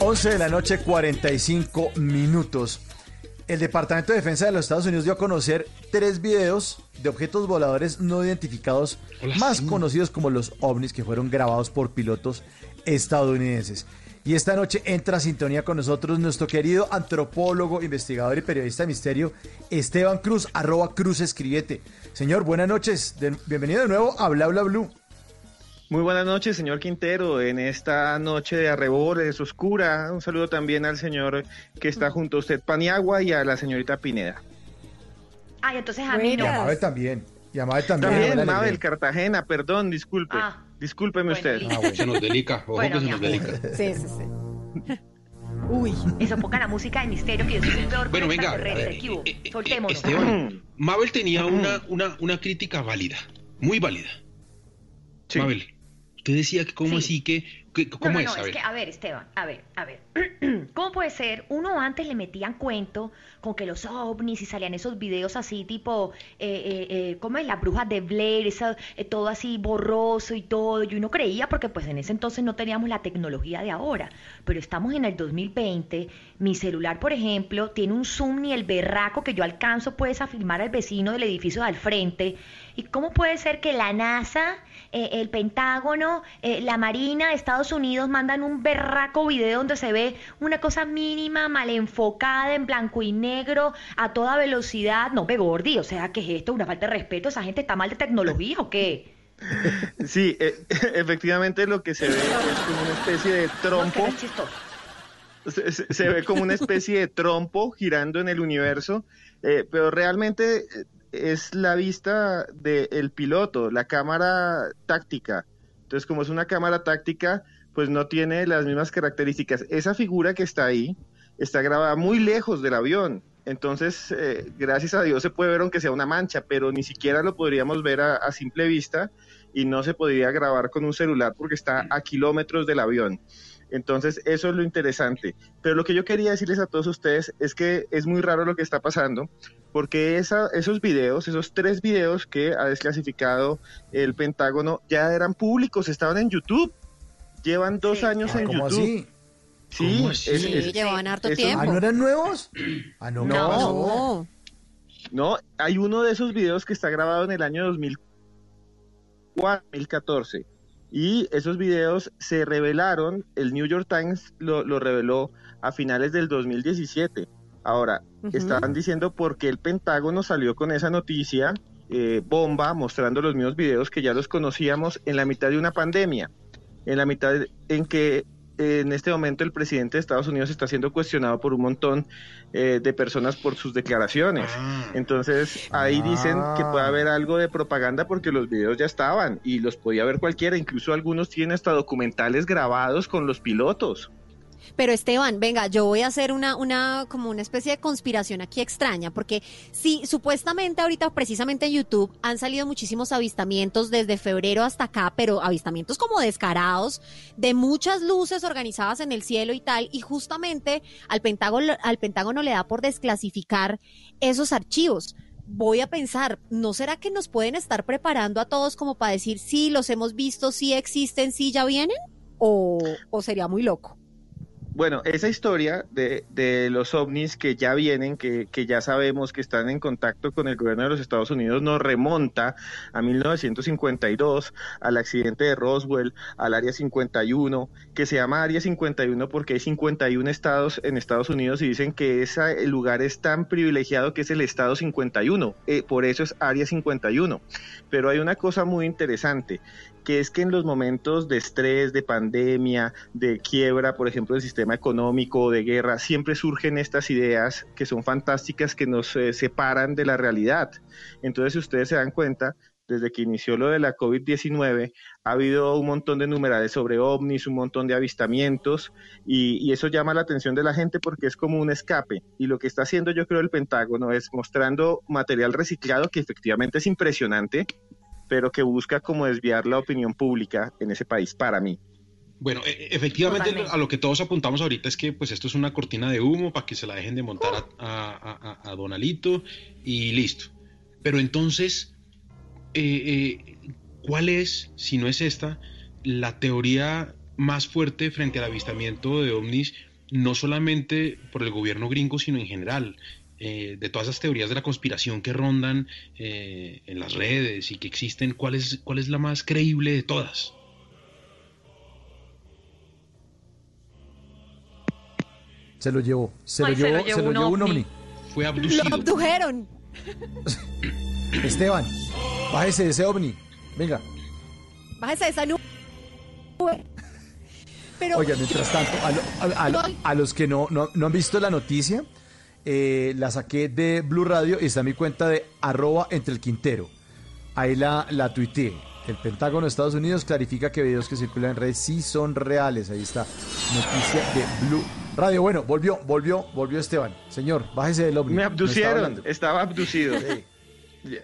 11 de la noche, 45 minutos. El Departamento de Defensa de los Estados Unidos dio a conocer tres videos de objetos voladores no identificados, más conocidos como los ovnis, que fueron grabados por pilotos estadounidenses. Y esta noche entra a sintonía con nosotros nuestro querido antropólogo, investigador y periodista de misterio, Esteban Cruz, arroba Cruz Escribiete. Señor, buenas noches. De- bienvenido de nuevo a Bla Bla Blue. Muy buenas noches, señor Quintero. En esta noche de arrebores oscura, un saludo también al señor que está junto a usted, Paniagua, y a la señorita Pineda. Ay, entonces a mí Y a Mabel también. Y a Mabel también. También, Mabel Mabel Alegría. Cartagena, perdón, disculpe. Ah, Discúlpeme usted. Ah, bueno, se nos delica, ojo Bueno, que se nos delica. Sí, sí, sí. <laughs> Uy. Eso ponga la música de misterio que yo soy el peor Bueno, venga, corriente. eh, ¿Qué hubo? Soltémonos. Esteban, <clears throat> Mabel tenía una, una, una crítica válida, muy válida. Mabel, usted decía que cómo así que, que- No, ¿cómo no, es? no, A es ver. que, a ver, Esteban, a ver, a ver. <clears throat> ¿Cómo puede ser? Uno antes le metían cuento con que los ovnis y salían esos videos así, tipo, eh, eh, eh, ¿cómo es? Las brujas de Blair, esa- eh, todo así borroso y todo. Y uno creía porque pues en ese entonces no teníamos la tecnología de ahora. Pero estamos en el 2020. Mi celular, por ejemplo, tiene un zoom ni el berraco que yo alcanzo pues a filmar al vecino del edificio de al frente. ¿Y cómo puede ser que la NASA, eh, el Pentágono, eh, la Marina de Estados Unidos mandan un berraco video donde se ve una cosa mínima, mal enfocada, en blanco y negro, a toda velocidad? No, Gordi, o sea, ¿qué es esto? ¿Una falta de respeto? ¿Esa gente está mal de tecnología o qué? <laughs> Sí, eh, <laughs> efectivamente lo que se ve es como una especie de trompo. No, se, se- se ve como una especie de trompo girando en el universo, eh, pero realmente es la vista del piloto, la cámara táctica. Entonces, como es una cámara táctica, pues no tiene las mismas características. Esa figura que está ahí está grabada muy lejos del avión. Entonces, eh, gracias a Dios se puede ver aunque sea una mancha, pero ni siquiera lo podríamos ver a, a simple vista y no se podría grabar con un celular porque está a kilómetros del avión. Entonces, eso es lo interesante. Pero lo que yo quería decirles a todos ustedes es que es muy raro lo que está pasando, porque esa- esos videos, esos tres videos que ha desclasificado el Pentágono, ya eran públicos, estaban en YouTube. Llevan dos años en ¿Cómo YouTube. así? Sí, ¿Cómo así? es- Sí, es- llevaban harto es tiempo. ¿Ah, no eran nuevos? Ah, no, ¿qué No. pasó? No. No, hay uno de esos videos que está grabado en el año 2004, 2014. Y esos videos se revelaron, el New York Times lo, lo reveló a finales del 2017. Ahora, Ujú. estaban diciendo por qué el Pentágono salió con esa noticia eh, bomba, mostrando los mismos videos que ya los conocíamos en la mitad de una pandemia, en la mitad en que en este momento el presidente de Estados Unidos está siendo cuestionado por un montón eh, de personas por sus declaraciones. Entonces ahí dicen que puede haber algo de propaganda porque los videos ya estaban y los podía ver cualquiera, incluso algunos tienen hasta documentales grabados con los pilotos. Pero Esteban, venga, yo voy a hacer una, una, como una especie de conspiración aquí extraña, porque sí, supuestamente ahorita precisamente en YouTube han salido muchísimos avistamientos desde febrero hasta acá, pero avistamientos como descarados, de muchas luces organizadas en el cielo y tal, y justamente al Pentágono, al Pentágono le da por desclasificar esos archivos. Voy a pensar, ¿no será que nos pueden estar preparando a todos como para decir, sí, los hemos visto, sí existen, sí ya vienen? ¿O, o sería muy loco? Bueno, esa historia de, de los ovnis que ya vienen, que, ya sabemos que están en contacto con el gobierno de los Estados Unidos, nos remonta a 1952, al accidente de Roswell, al Área 51, que se llama Área 51 porque hay 51 estados en Estados Unidos y dicen que esa, el lugar es tan privilegiado que es el estado 51, eh, por eso es Área 51. Pero hay una cosa muy interesante, que es que en los momentos de estrés, de pandemia, de quiebra, por ejemplo, del sistema económico, de guerra, siempre surgen estas ideas que son fantásticas, que nos eh, separan de la realidad. Entonces, si ustedes se dan cuenta, desde que inició lo de la COVID-19, ha habido un montón de numerales sobre ovnis, un montón de avistamientos, y, y eso llama la atención de la gente porque es como un escape. Y lo que está haciendo, yo creo, el Pentágono es mostrando material reciclado que efectivamente es impresionante, pero que busca como desviar la opinión pública en ese país, para mí. Bueno, e- e- efectivamente Totalmente. a lo que todos apuntamos ahorita es que pues esto es una cortina de humo para que se la dejen de montar a, a- a- a Donalito y listo. Pero entonces, eh, eh, ¿cuál es, si no es esta, la teoría más fuerte frente al avistamiento de ovnis, no solamente por el gobierno gringo, sino en general? Eh, de todas esas teorías de la conspiración que rondan eh, en las redes y que existen, ¿cuál es, ¿cuál es la más creíble de todas? Se lo llevó, se Ay, lo se lo llevó, se lo un llevó un ovni. ovni. Fue Lo abdujeron. <coughs> Esteban, bájese de ese ovni. Venga. Bájese de esa nube. Pero Oiga, mientras tanto, a, lo- a- a lo- a los que no, no, no han visto la noticia, eh, la saqué de Blue Radio y está en mi cuenta de arroba entre el Quintero. Ahí la, la tuiteé. El Pentágono de Estados Unidos clarifica que videos que circulan en redes sí son reales. Ahí está, noticia de Blue Radio. Bueno, volvió, volvió, volvió Esteban. Señor, bájese del ovni. Me abducieron, estaba abducido.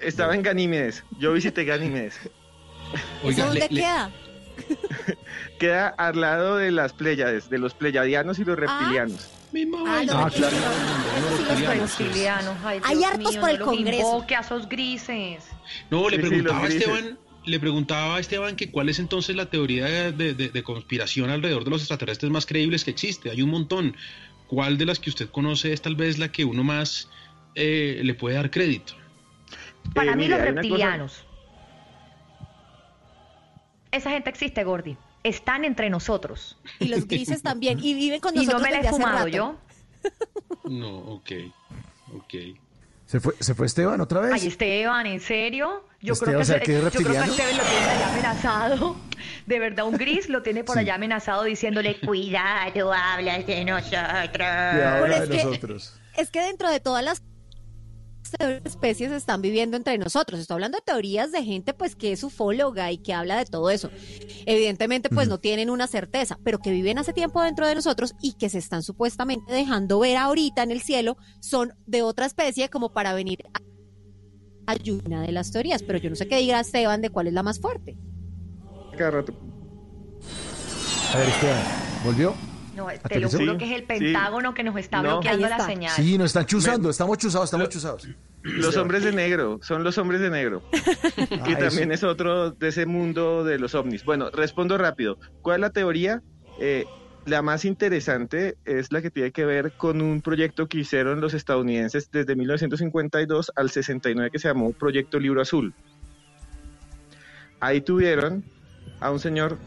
Estaba en Ganímedes, yo visité Ganímedes. <laughs> ¿Eso dónde queda? Queda al lado de las Pléyades, de los pleyadianos y los reptilianos. Ah, no, Ah, claro. Los reptilianos, ay, Hay hartos por el Congreso. invoque a esos grises. No, le preguntaba a. Esteban, le preguntaba a Esteban que cuál es entonces la teoría de, de- de conspiración alrededor de los extraterrestres más creíbles que existe. Hay un montón. ¿Cuál de las que usted conoce es tal vez la que uno más eh, le puede dar crédito? Para Eh, mí los cosa- reptilianos. Esa gente existe, Gordy. Están entre nosotros. Y los grises también. Y viven con <laughs> Y nosotros no me la he fumado yo. No, ok, ok. ¿Se fue, ¿Se fue Esteban otra vez? Ay, Esteban, ¿en serio? Yo Esteban, creo que, o sea, se- ¿que es yo creo que? Esteban lo tiene allá amenazado. <laughs> De verdad, un gris lo tiene por Sí. allá amenazado diciéndole, <laughs> cuidado, hablas de nosotros. Que habla de es que- nosotros. Es que dentro de todas las especies están viviendo entre nosotros. Estoy hablando de teorías de gente pues que es ufóloga y que habla de todo eso. Evidentemente pues no tienen una certeza, pero que viven hace tiempo dentro de nosotros y que se están supuestamente dejando ver ahorita en el cielo son de otra especie como para venir a ayudar de las teorías, pero yo no sé qué diga Esteban de cuál es la más fuerte. Cada rato. A ver, Esteban, ¿volvió? No, te lo juro que es el sí. Pentágono que nos está No. bloqueando Ahí la está. señal. Sí, nos están chuzando, estamos chuzados, estamos chuzados. Los hombres de negro, son los hombres de negro. <laughs> que Ah, también eso. es otro de ese mundo de los ovnis. Bueno, respondo rápido. ¿Cuál es la teoría? Eh, la más interesante es la que tiene que ver con un proyecto que hicieron los estadounidenses desde 1952 al 69 que se llamó Proyecto Libro Azul. Ahí tuvieron a un señor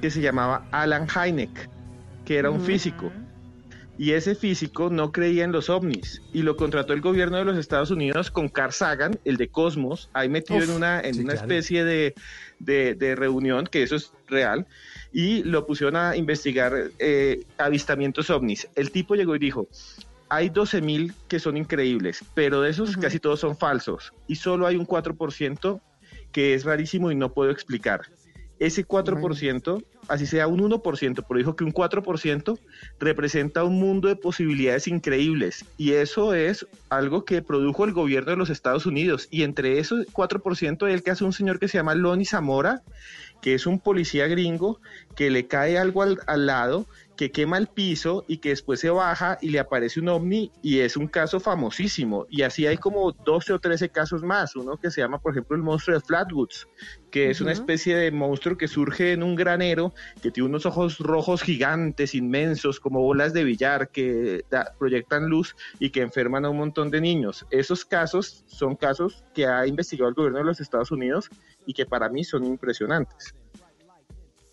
que se llamaba Alan Hynek, que era un físico. Y ese físico no creía en los ovnis y lo contrató el gobierno de los Estados Unidos con Carl Sagan, el de Cosmos, ahí metido Uf, en una, en sí, una claro. especie de, de- de reunión, que eso es real, y lo pusieron a investigar eh, avistamientos ovnis. El tipo llegó y dijo, hay 12.000 que son increíbles, pero de esos casi todos son falsos y solo hay un 4% que es rarísimo y no puedo explicar. Ese 4%, así sea un 1%, pero dijo que un 4% representa un mundo de posibilidades increíbles. Y eso es algo que produjo el gobierno de los Estados Unidos. Y entre esos 4% es el que hace un señor que se llama Lonnie Zamora, que es un policía gringo que le cae algo al, al lado, que quema el piso y que después se baja y le aparece un ovni y es un caso famosísimo. Y así hay como 12 o 13 casos más. Uno que se llama, por ejemplo, el monstruo de Flatwoods, que es una especie de monstruo que surge en un granero, que tiene unos ojos rojos gigantes, inmensos, como bolas de billar, que da- proyectan luz y que enferman a un montón de niños. Esos casos son casos que ha investigado el gobierno de los Estados Unidos y que para mí son impresionantes.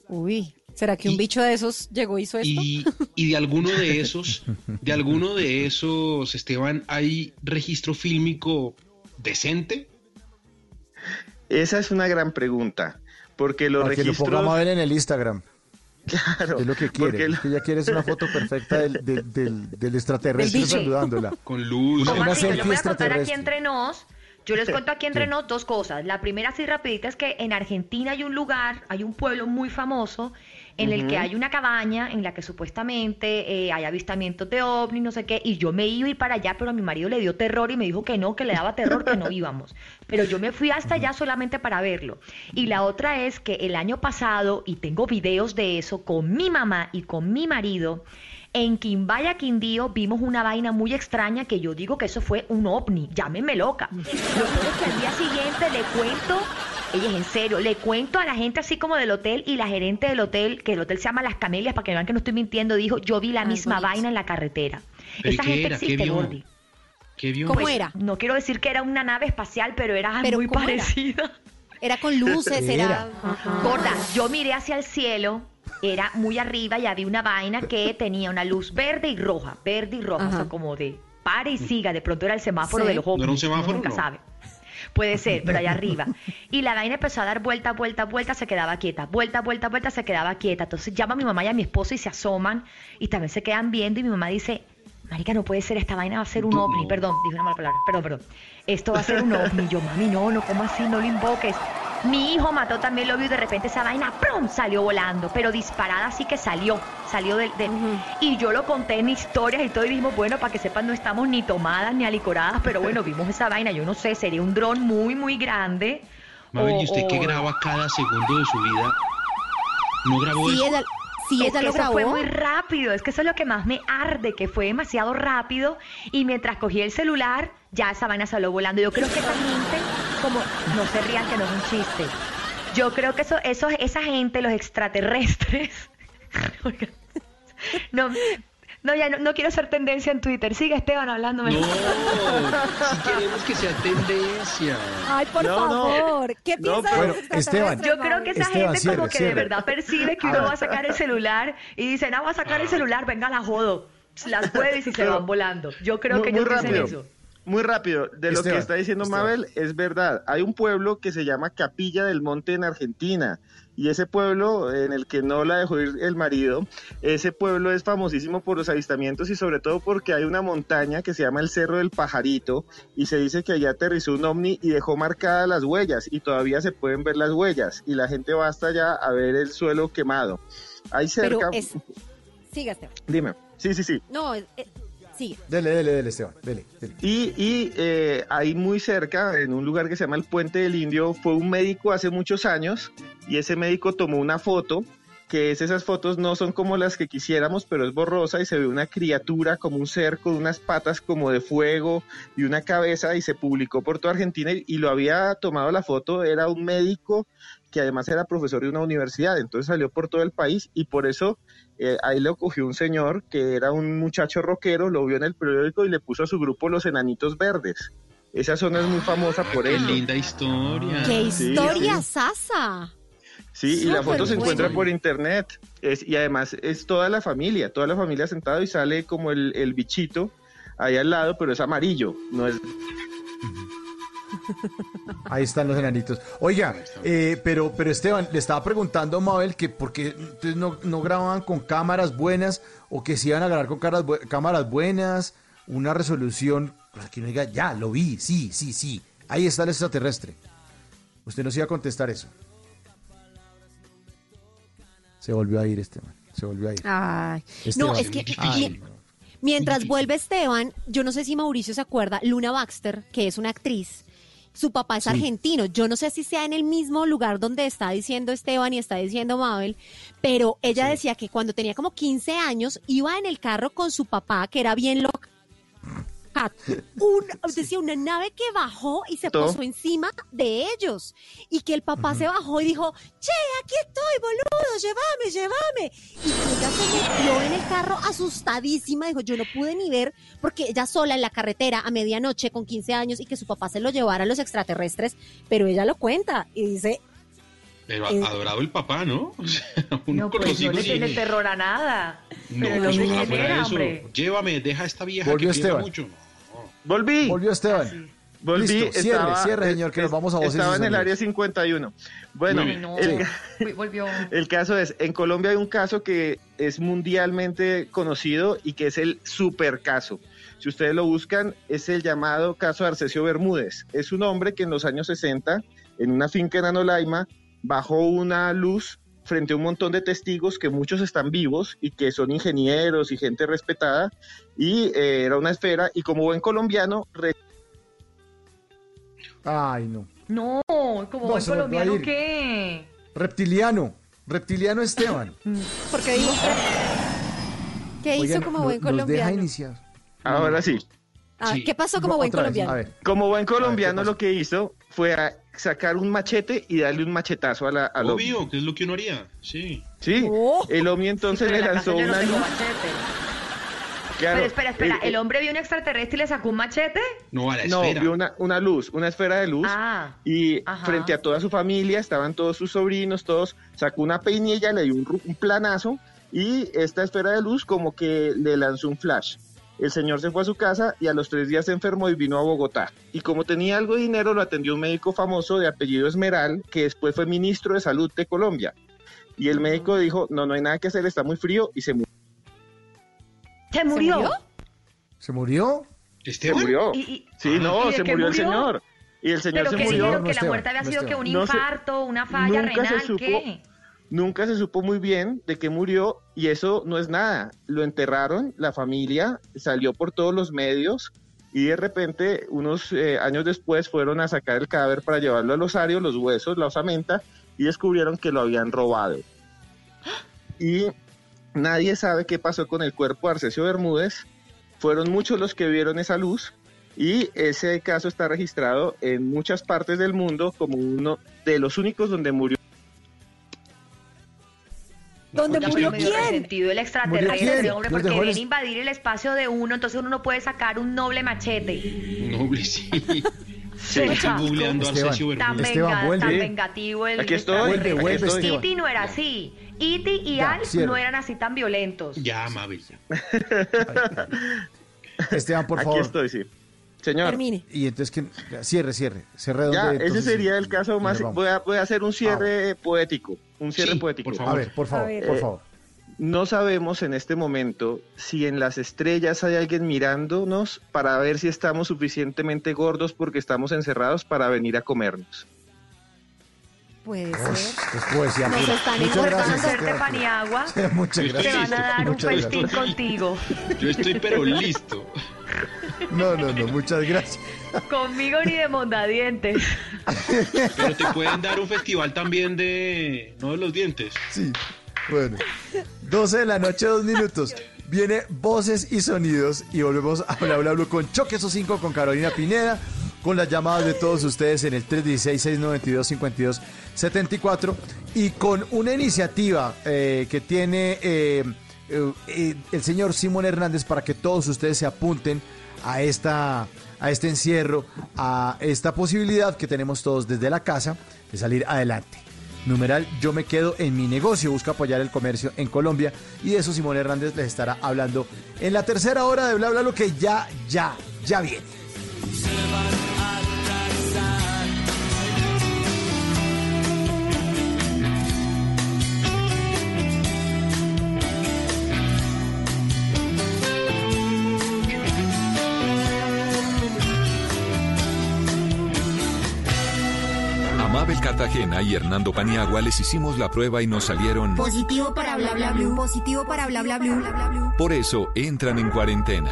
Uy, ¿será que un bicho de esos llegó y hizo esto? Y, y de alguno de esos, de alguno de esos, Esteban, ¿hay registro fílmico decente? Esa es una gran pregunta, porque los Para que lo pongamos a ver en el Instagram. Claro, es lo que quiere. lo- Que ella quiere es una foto perfecta del, del, del- del extraterrestre saludándola. <laughs> Con luz. Una, ¿Cómo una así? Yo voy a contar aquí entre nos. Yo les cuento aquí entre Sí. nos dos cosas. La primera, así rapidita, es que en Argentina hay un lugar, hay un pueblo muy famoso en el que hay una cabaña en la que supuestamente eh, hay avistamientos de ovnis, no sé qué, y yo me iba a ir para allá, pero a mi marido le dio terror y me dijo que no, que le daba terror, que no <laughs> íbamos. Pero yo me fui hasta allá solamente para verlo. Y la otra es que el año pasado, y tengo videos de eso con mi mamá y con mi marido, en Quimbaya, Quindío, vimos una vaina muy extraña que yo digo que eso fue un ovni. Llámenme loca. Lo que al día siguiente le cuento, ella es en serio, le cuento a la gente así como del hotel y la gerente del hotel, que el hotel se llama Las Camelias, para que vean que no estoy mintiendo, dijo, yo vi la misma vaina en la carretera. ¿Pero Esa qué gente era? ¿Qué existe, vio? Gordy. ¿Qué vio? Pues, No quiero decir que era una nave espacial, pero era ¿Pero muy cómo era? parecida. Era con luces, era... Gorda, yo miré hacia el cielo, era muy arriba y había una vaina que tenía una luz verde y roja, verde y roja, o sea, como de pare y siga, de pronto era el semáforo Sí. de los ovnis, ¿No era un uno semáforo? nunca No. sabe. Puede ser, pero allá <laughs> arriba. Y la vaina empezó a dar vuelta, vuelta, vuelta, se quedaba quieta. Vuelta, vuelta, vuelta, se quedaba quieta. Entonces llama a mi mamá y a mi esposo y se asoman y también se quedan viendo y mi mamá dice, marica, no puede ser, esta vaina va a ser un ovni. Perdón, dije una mala palabra, perdón, perdón. Esto va a ser un ovni. Yo, mami, no, no, ¿cómo así? No lo invoques. Mi hijo mató también lo vio y de repente esa vaina ¡prum! salió volando, pero disparada así que salió, salió del... del- Y yo lo conté en historias y todo y dijimos, bueno, para que sepan, no estamos ni tomadas ni alicoradas, pero bueno, <laughs> vimos esa vaina, yo no sé, sería un dron muy, muy grande. Mabel, o- ¿y usted que o- graba cada segundo de su vida? ¿No grabó Sí, eso? Sí, es ella que lo eso fue muy rápido, es que eso es lo que más me arde, que fue demasiado rápido y mientras cogí el celular, ya esa vaina salió volando. Yo creo que esa gente, como, no se rían que no es un chiste. Yo creo que eso, eso, esa gente, los extraterrestres, <laughs> no, No, ya no, no quiero hacer tendencia en Twitter. Sigue Esteban hablándome. No, <laughs> si queremos que sea tendencia. Ay, por No, no. favor. ¿Qué No, de los extraterrestres, Yo creo que esa Esteban, gente cierre, como que cierre. de verdad percibe que A uno ver. va a sacar el celular y dice, no, va a sacar el celular, venga, la jodo. Las jueves y se van volando. Yo creo Muy- que muy ellos dicen rápido. eso. Muy rápido, de lo Esteban, que está diciendo Esteban. Mabel es verdad. Hay un pueblo que se llama Capilla del Monte en Argentina y ese pueblo en el que no la dejó ir el marido, ese pueblo es famosísimo por los avistamientos y sobre todo porque hay una montaña que se llama el Cerro del Pajarito y se dice que allá aterrizó un ovni y dejó marcadas las huellas y todavía se pueden ver las huellas y la gente va hasta allá a ver el suelo quemado. Pero cerca... es... Siga, Esteban. Dime. Sí, sí, sí. No, es- es- sigue. Dele, dele, dele, Esteban. Dele, dele. Y, y eh, ahí muy cerca, en un lugar que se llama el Puente del Indio, fue un médico hace muchos años y ese médico tomó una foto, que es, esas fotos no son como las que quisiéramos, pero es borrosa y se ve una criatura como un ser con unas patas como de fuego y una cabeza y se publicó por toda Argentina y, y lo había tomado la foto, era un médico que además era profesor de una universidad, entonces salió por todo el país y por eso eh, ahí lo cogió un señor que era un muchacho rockero, lo vio en el periódico y le puso a su grupo los enanitos verdes. Esa zona es muy famosa por Qué eso. linda historia. ¡Qué Sí, historia, sí. Sasa! Sí, y la foto se encuentra bueno. por internet. Es, y además es toda la familia, toda la familia sentada y sale como el, el bichito ahí al lado, pero es amarillo, no es Ahí están los enanitos. Oiga, eh, pero, pero Esteban, le estaba preguntando a Mabel que por qué ustedes no, no grababan con cámaras buenas o que se iban a grabar con caras cámaras buenas, una resolución, para que uno diga, ya, lo vi, sí, sí, sí, ahí está el extraterrestre. Usted nos iba a contestar eso. Se volvió a ir Esteban, se volvió a ir. Ay, Esteban. no, es que Ay, mientras vuelve Esteban, yo no sé si Mauricio se acuerda, Luna Baxter, que es una actriz, su papá es Sí. argentino. Yo no sé si sea en el mismo lugar donde está diciendo Esteban y está diciendo Mabel, pero ella decía que cuando tenía como 15 años iba en el carro con su papá, que era bien loca. Un, <laughs> decía una nave que bajó y se Todo. posó encima de ellos y que el papá se bajó y dijo che aquí estoy boludo llévame llévame y que ella se metió en el carro asustadísima dijo yo no pude ni ver porque ella sola en la carretera a medianoche con 15 años y que su papá se lo llevara a los extraterrestres pero ella lo cuenta y dice Pero Eh, adorado el papá, ¿no? <laughs> O sea, uno No, con pues los no le tiene y- terror a nada. No, Pero pues genera, eso. hombre. Llévame, deja a esta vieja Volvió que piensa Esteban. mucho. Volví. Volvió Esteban. Volví, Listo, cierre, estaba- cierre, señor, que nos vamos a voces Estaba en el área 51. Bueno, no. el, Volvió. <laughs> el caso es, en Colombia hay un caso que es mundialmente conocido y que es el super caso. Si ustedes lo buscan, es el llamado caso de Arcesio Bermúdez. Es un hombre que en los años 60, en una finca en Anolaima, bajó una luz frente a un montón de testigos que muchos están vivos y que son ingenieros y gente respetada, y eh, era una esfera, y como buen colombiano, re- Ay, no. No, como No, buen colombiano. ¿qué? Reptiliano. Reptiliano Esteban. porque dijo ¿qué hizo Oigan, como no- buen nos deja colombiano? iniciar. ahora sí. Ah, Sí. ¿Qué pasó como No, buen colombiano? Como buen colombiano, lo que hizo fue a sacar un machete y darle un machetazo a la, ovni. Obvio, que es lo que uno haría. Sí. Sí, Oh. el ovni entonces le la lanzó no una luz. Claro, Pero espera, espera, eh, ¿el hombre vio un extraterrestre y le sacó un machete? No, a la No, esfera. vio una, una luz, una esfera de luz. Ah, y ajá. frente a toda su familia, estaban todos sus sobrinos, todos, sacó una peinilla, le dio un planazo y esta esfera de luz como que le lanzó un flash. El señor se fue a su casa y a los tres días se enfermó y vino a Bogotá. Y como tenía algo de dinero, lo atendió un médico famoso de apellido Esmeral, que después fue ministro de salud de Colombia. Y el médico dijo, no, no hay nada que hacer, está muy frío y se murió. ¿Se murió? murió? ¿Se murió? Se murió. ¿Y- y- Sí, ¿Y no, se murió, el murió? señor. Y el señor ¿Pero se qué murió. dijeron? ¿Que la muerte había no sido que un No se- infarto, una falla nunca se renal? supo. ¿Qué? Nunca se supo muy bien de qué murió y eso no es nada. Lo enterraron, la familia salió por todos los medios y de repente, unos eh, años después, fueron a sacar el cadáver para llevarlo al osario, los huesos, la osamenta, y descubrieron que lo habían robado. Y nadie sabe qué pasó con el cuerpo de Arcesio Bermúdez. Fueron muchos los que vieron esa luz y ese caso está registrado en muchas partes del mundo como uno de los únicos donde murió ¿Dónde ¿Dónde Oiga, murió quién? sentido el ¿Murió extraterrestre, quién? hombre, porque viene a invadir el espacio de uno, entonces uno no puede sacar un noble machete. Noble, sí. Sí. Están googleando a Esteban, Tan, venga- vuelve. tan vengativo el Aquí estoy. Vuelve, vuelve. E.T. no era así. E.T. y Ya, Al cierra. no eran así tan violentos. Ya, Mabel. ya. <laughs> Esteban, por Aquí favor. estoy, sí. Señor. Termine. Y entonces, que cierre, cierre. Cierre Ya, donde, ese sería el caso más. Voy a, voy a hacer un cierre poético. Un cierre Sí, poético. por A favor. ver, por favor, A ver. por Eh, favor. No sabemos en este momento si en las estrellas hay alguien mirándonos para ver si estamos suficientemente gordos porque estamos encerrados para venir a comernos. Puede Uy, ser. es poesía Nos pura. están gracias. hacerte paniagua, <laughs> Muchas estoy te gracias. van a dar un Muchas festín gracias. contigo. Yo estoy pero listo. No, no, no, muchas gracias. Conmigo ni de mondadientes. Pero te pueden dar un festival también de... No de los dientes. Sí, bueno. 12 de la noche, dos minutos. Viene voces y sonidos y volvemos a hablar, bla, bla, con Choque esos 5 con Carolina Pineda, con las llamadas de todos ustedes en el 316-692-5274 y con una iniciativa eh, que tiene eh, eh, el señor Simón Hernández para que todos ustedes se apunten a esta a este encierro, a esta posibilidad que tenemos todos desde la casa de salir adelante. Numeral, yo me quedo en mi negocio, busca apoyar el comercio en Colombia y de eso Simón Hernández les estará hablando en la tercera hora de Bla Bla lo que ya, ya, ya viene. Y Hernando Paniagua les hicimos la prueba y nos salieron. Positivo para bla bla blue. Positivo para bla bla blue. Por eso entran en cuarentena.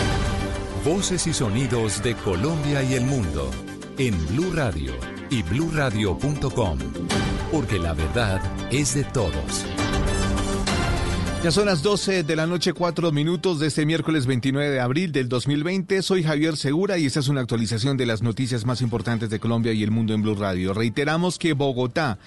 Voces y sonidos de Colombia y el mundo en Blue Radio y bluradio.com, porque la verdad es de todos. Ya son las 12 de la noche, 4 minutos de este miércoles 29 de abril del 2020. Soy Javier Segura y esta es una actualización de las noticias más importantes de Colombia y el mundo en Blue Radio. Reiteramos que Bogotá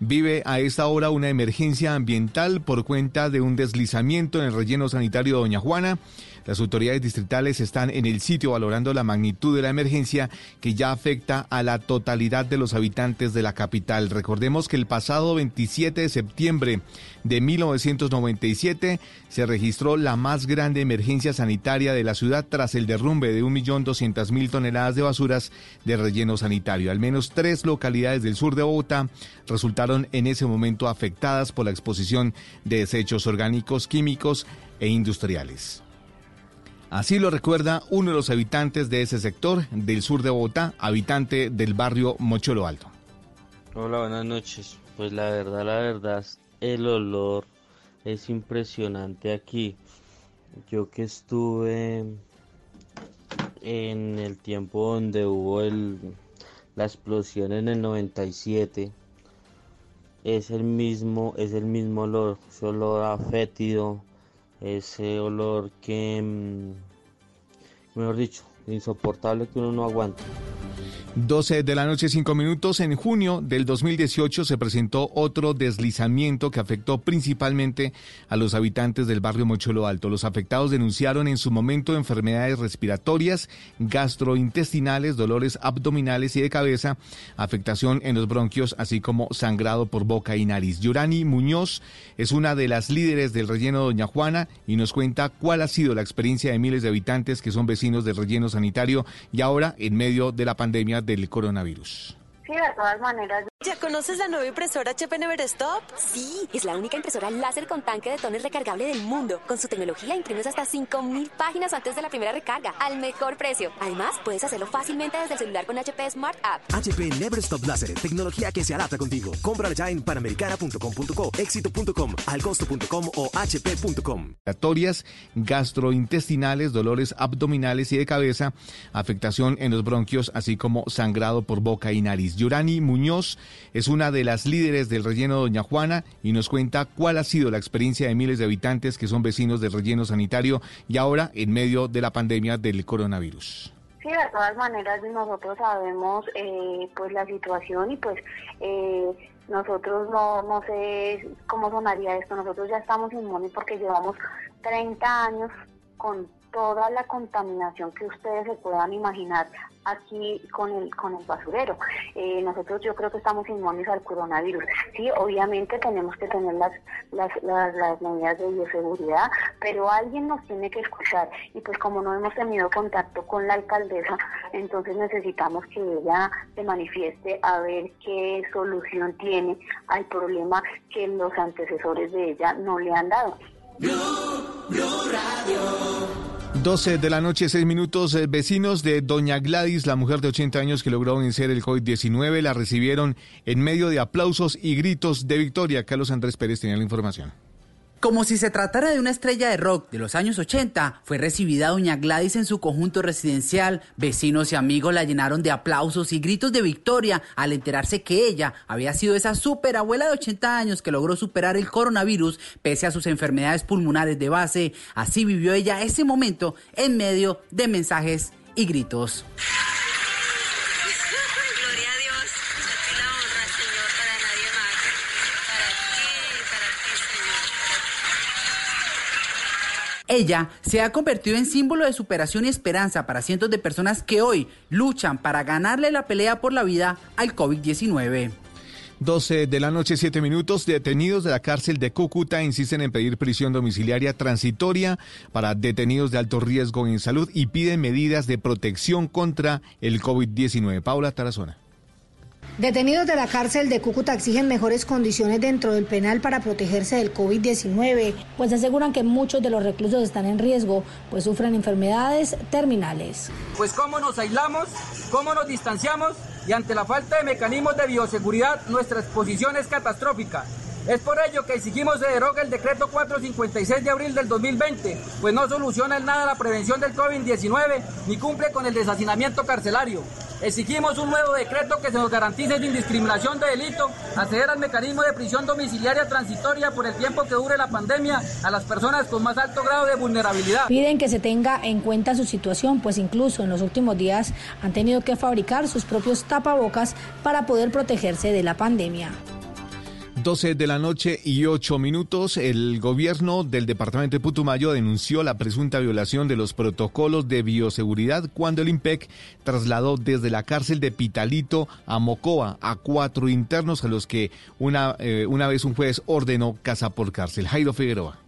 vive a esta hora una emergencia ambiental por cuenta de un deslizamiento en el relleno sanitario de Doña Juana. Las autoridades distritales están en el sitio valorando la magnitud de la emergencia que ya afecta a la totalidad de los habitantes de la capital. Recordemos que el pasado 27 de septiembre de 1997 se registró la más grande emergencia sanitaria de la ciudad tras el derrumbe de 1.200.000 toneladas de basuras de relleno sanitario. Al menos tres localidades del sur de Bogotá resultaron en ese momento afectadas por la exposición de desechos orgánicos, químicos e industriales. Así lo recuerda uno de los habitantes de ese sector del sur de Bogotá, habitante del barrio Mocholo Alto. Hola, buenas noches. Pues la verdad, la verdad, el olor es impresionante aquí. Yo que estuve en el tiempo donde hubo la explosión en el 97, es el mismo, es el mismo olor, ese olor a fétido, ese olor que, mm, mejor dicho, insoportable que uno no aguanta. 12 de la noche, 5 minutos. En junio del 2018 se presentó otro deslizamiento que afectó principalmente a los habitantes del barrio Mocholo Alto. Los afectados denunciaron en su momento enfermedades respiratorias, gastrointestinales, dolores abdominales y de cabeza, afectación en los bronquios, así como sangrado por boca y nariz. Yorani Muñoz es una de las líderes del relleno Doña Juana y nos cuenta cuál ha sido la experiencia de miles de habitantes que son vecinos del relleno sanitario y ahora en medio de la pandemia del coronavirus. Sí, de todas maneras, ¿Ya conoces la nueva impresora HP Neverstop? Sí, es la única impresora láser con tanque de toner recargable del mundo. Con su tecnología imprimes hasta 5000 páginas antes de la primera recarga, al mejor precio. Además, puedes hacerlo fácilmente desde el celular con HP Smart App. HP Never Stop Láser, tecnología que se adapta contigo. Cómprala ya en panamericana.com.co, éxito.com, alcosto.com o hp.com. gastrointestinales, dolores abdominales y de cabeza, afectación en los bronquios, así como sangrado por boca y nariz. Yurani Muñoz es una de las líderes del relleno Doña Juana y nos cuenta cuál ha sido la experiencia de miles de habitantes que son vecinos del relleno sanitario y ahora en medio de la pandemia del coronavirus. Sí, de todas maneras nosotros sabemos eh, pues la situación y pues eh, nosotros no, no sé cómo sonaría esto, nosotros ya estamos inmunes porque llevamos 30 años con toda la contaminación que ustedes se puedan imaginar aquí con el con el basurero. Eh, nosotros yo creo que estamos inmunes al coronavirus. Sí, obviamente tenemos que tener las, las, medidas de bioseguridad, pero alguien nos tiene que escuchar y pues como no hemos tenido contacto con la alcaldesa, entonces necesitamos que ella se manifieste a ver qué solución tiene al problema que los antecesores de ella no le han dado. 12 de la noche, 6 minutos. Eh, Vecinos de Doña Gladys, la mujer de 80 años que logró vencer el COVID-19, la recibieron en medio de aplausos y gritos de victoria. Carlos Andrés Pérez tenía la información. Como si se tratara de una estrella de rock de los años 80, fue recibida doña Gladys en su conjunto residencial. Vecinos y amigos la llenaron de aplausos y gritos de victoria al enterarse que ella había sido esa super abuela de 80 años que logró superar el coronavirus pese a sus enfermedades pulmonares de base. Así vivió ella ese momento en medio de mensajes y gritos. Ella se ha convertido en símbolo de superación y esperanza para cientos de personas que hoy luchan para ganarle la pelea por la vida al COVID-19. 12 de la noche, 7 minutos. Detenidos de la cárcel de Cúcuta insisten en pedir prisión domiciliaria transitoria para detenidos de alto riesgo en salud y piden medidas de protección contra el COVID-19. Paula Tarazona. Detenidos de la cárcel de Cúcuta exigen mejores condiciones dentro del penal para protegerse del COVID-19, pues aseguran que muchos de los reclusos están en riesgo, pues sufren enfermedades terminales. Pues cómo nos aislamos, cómo nos distanciamos y ante la falta de mecanismos de bioseguridad nuestra exposición es catastrófica. Es por ello que exigimos se derogue el decreto 456 de abril del 2020, pues no soluciona en nada la prevención del COVID-19 ni cumple con el deshacinamiento carcelario. Exigimos un nuevo decreto que se nos garantice sin discriminación de delito, acceder al mecanismo de prisión domiciliaria transitoria por el tiempo que dure la pandemia a las personas con más alto grado de vulnerabilidad. Piden que se tenga en cuenta su situación, pues incluso en los últimos días han tenido que fabricar sus propios tapabocas para poder protegerse de la pandemia. 12 de la noche y 8 minutos, el gobierno del departamento de Putumayo denunció la presunta violación de los protocolos de bioseguridad cuando el IMPEC trasladó desde la cárcel de Pitalito a Mocoa a cuatro internos a los que una, eh, una vez un juez ordenó casa por cárcel. Jairo Figueroa.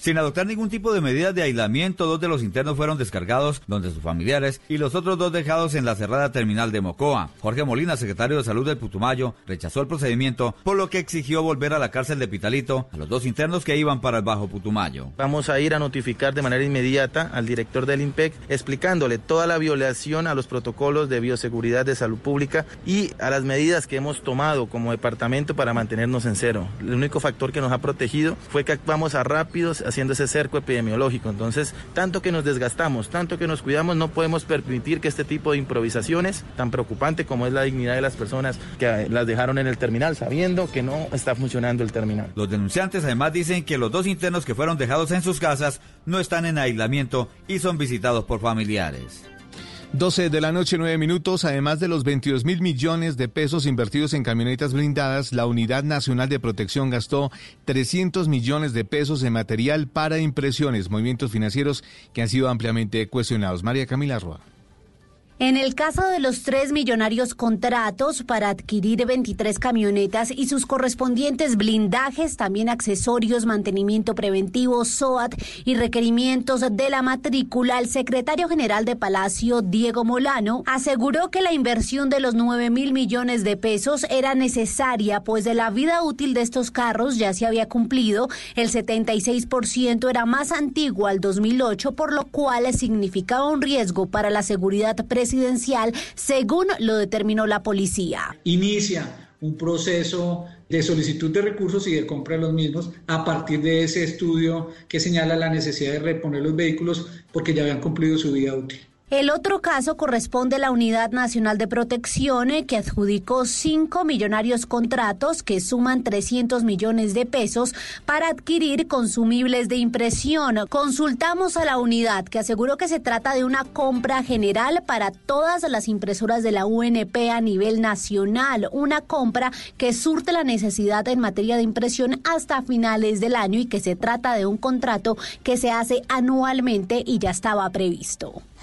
Sin adoptar ningún tipo de medidas de aislamiento, dos de los internos fueron descargados donde sus familiares y los otros dos dejados en la cerrada terminal de Mocoa. Jorge Molina, secretario de Salud del Putumayo, rechazó el procedimiento, por lo que exigió volver a la cárcel de Pitalito a los dos internos que iban para el Bajo Putumayo. Vamos a ir a notificar de manera inmediata al director del IMPEC explicándole toda la violación a los protocolos de bioseguridad de salud pública y a las medidas que hemos tomado como departamento para mantenernos en cero. El único factor que nos ha protegido fue que actuamos a rápidos haciendo ese cerco epidemiológico. Entonces, tanto que nos desgastamos, tanto que nos cuidamos, no podemos permitir que este tipo de improvisaciones, tan preocupante como es la dignidad de las personas que las dejaron en el terminal, sabiendo que no está funcionando el terminal. Los denunciantes además dicen que los dos internos que fueron dejados en sus casas no están en aislamiento y son visitados por familiares. 12 de la noche, 9 minutos. Además de los 22 mil millones de pesos invertidos en camionetas blindadas, la Unidad Nacional de Protección gastó 300 millones de pesos en material para impresiones, movimientos financieros que han sido ampliamente cuestionados. María Camila Roa. En el caso de los tres millonarios contratos para adquirir 23 camionetas y sus correspondientes blindajes, también accesorios, mantenimiento preventivo, SOAT y requerimientos de la matrícula, el secretario general de Palacio, Diego Molano, aseguró que la inversión de los 9 mil millones de pesos era necesaria, pues de la vida útil de estos carros ya se había cumplido, el 76% era más antiguo al 2008, por lo cual significaba un riesgo para la seguridad presidencial presidencial, según lo determinó la policía. Inicia un proceso de solicitud de recursos y de compra de los mismos a partir de ese estudio que señala la necesidad de reponer los vehículos porque ya habían cumplido su vida útil. El otro caso corresponde a la Unidad Nacional de Protección, eh, que adjudicó cinco millonarios contratos que suman 300 millones de pesos para adquirir consumibles de impresión. Consultamos a la unidad, que aseguró que se trata de una compra general para todas las impresoras de la UNP a nivel nacional, una compra que surte la necesidad en materia de impresión hasta finales del año y que se trata de un contrato que se hace anualmente y ya estaba previsto.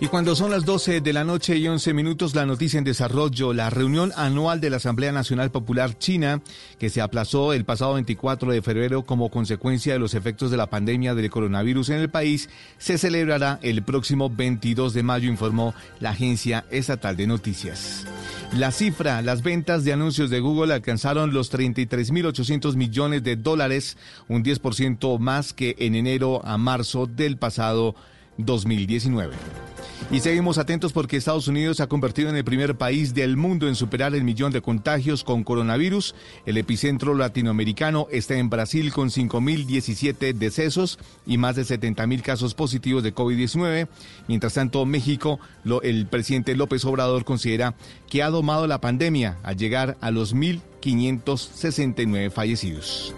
Y cuando son las 12 de la noche y 11 minutos, la noticia en desarrollo, la reunión anual de la Asamblea Nacional Popular China, que se aplazó el pasado 24 de febrero como consecuencia de los efectos de la pandemia del coronavirus en el país, se celebrará el próximo 22 de mayo, informó la Agencia Estatal de Noticias. La cifra, las ventas de anuncios de Google alcanzaron los 33.800 millones de dólares, un 10% más que en enero a marzo del pasado 2019. Y seguimos atentos porque Estados Unidos se ha convertido en el primer país del mundo en superar el millón de contagios con coronavirus. El epicentro latinoamericano está en Brasil con 5.017 decesos y más de 70.000 casos positivos de COVID-19. Mientras tanto, México, lo, el presidente López Obrador considera que ha domado la pandemia al llegar a los 1.569 fallecidos.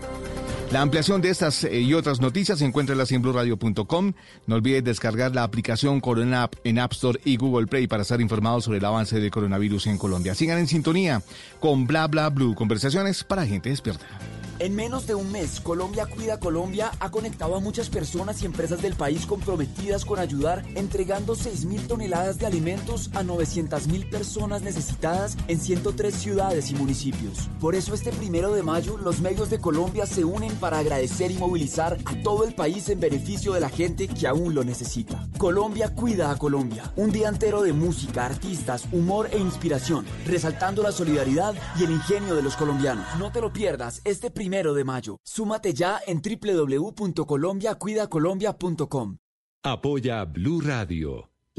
La ampliación de estas eh, y otras noticias se encuentra en blueradio.com. No olvides descargar la aplicación Corona En App Store y Google Play para estar informados sobre el avance del coronavirus en Colombia. Sigan en sintonía con Bla Bla Blue, conversaciones para gente despierta. En menos de un mes, Colombia Cuida Colombia ha conectado a muchas personas y empresas del país comprometidas con ayudar, entregando 6.000 toneladas de alimentos a 900.000 personas necesitadas en 103 ciudades y municipios. Por eso este primero de mayo, los medios de Colombia se unen para agradecer y movilizar a todo el país en beneficio de la gente que aún lo necesita. Colombia Cuida a Colombia. Un día entero de música, artistas, humor e inspiración, resaltando la solidaridad y el ingenio de los colombianos. No te lo pierdas este primero de mayo. Súmate ya en www.colombiacuidacolombia.com. Apoya Blue Radio,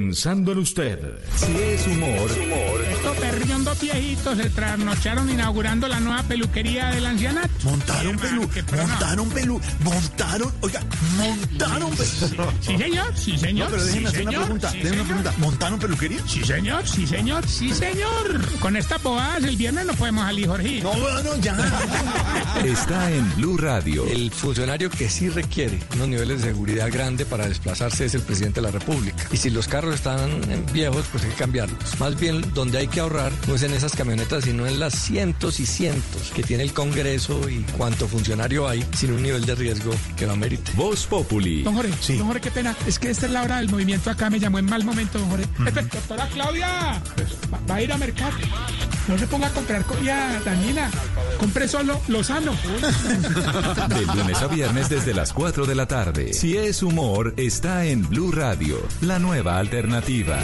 pensando en usted. Si es humor, Estos perriondos viejitos se trasnocharon inaugurando la nueva peluquería del ancianato. Montaron pelu, montaron pelu, montaron, oiga, montaron pelu. Sí, señor, sí, señor. No, pero déjeme sí, hacer una pregunta, sí, déjeme una pregunta. ¿Montaron peluquería? Sí, señor, sí, señor, sí, señor. Con estas bobadas el viernes no podemos salir, Jorge. No, bueno, ya. Está en Blue Radio. El funcionario que sí requiere unos niveles de seguridad grande para desplazarse es el presidente de la República. Y si los carros están viejos, pues hay que cambiarlos. Más bien, donde hay que ahorrar no es en esas camionetas, sino en las cientos y cientos que tiene el Congreso y cuánto funcionario hay sin un nivel de riesgo que lo amerite. Voz Populi. Don Jorge, don Jorge, qué pena. Es que esta es la hora del movimiento acá, me llamó en mal momento, don Jorge. Espera, Doctora Claudia, va, va a ir a mercar. No se ponga a comprar comida dañina. Compre solo Lozano. <laughs> De lunes a viernes desde las 4 de la tarde. Si es humor, está en Blue Radio, la nueva alternativa.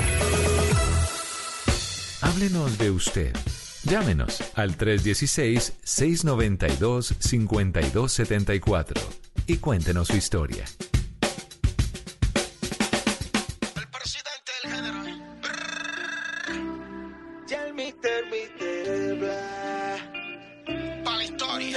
Háblenos de usted. Llámenos al 316-692-5274 y cuéntenos su historia. Ya el mister, mister, bla. Pa' la historia.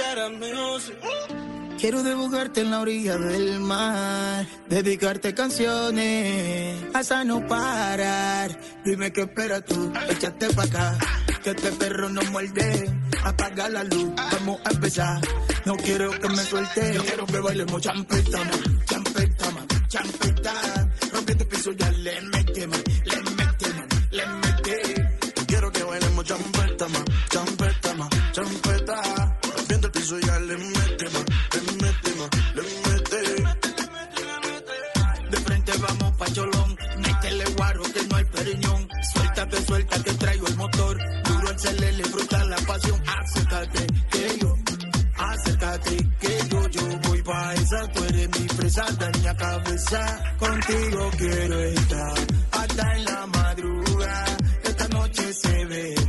Quiero dibujarte en la orilla del mar, dedicarte canciones, hasta no parar. Dime qué esperas tú, échate pa' acá, que este perro no muerde. Apaga la luz, vamos a empezar. No quiero que me suelte, yo quiero que bailemos champeta, man, champeta. Rompiendo el piso ya le mete, man, le mete, man, le mete. Quiero que bailemos champeta, man, champeta. Rompiendo el piso ya le mete, Celele, fruta la pasión. Acércate que yo, acércate que yo, yo voy pa' esa. Tú eres mi presa, daña cabeza. Contigo quiero estar hasta en la madrugada. Esta noche se bebe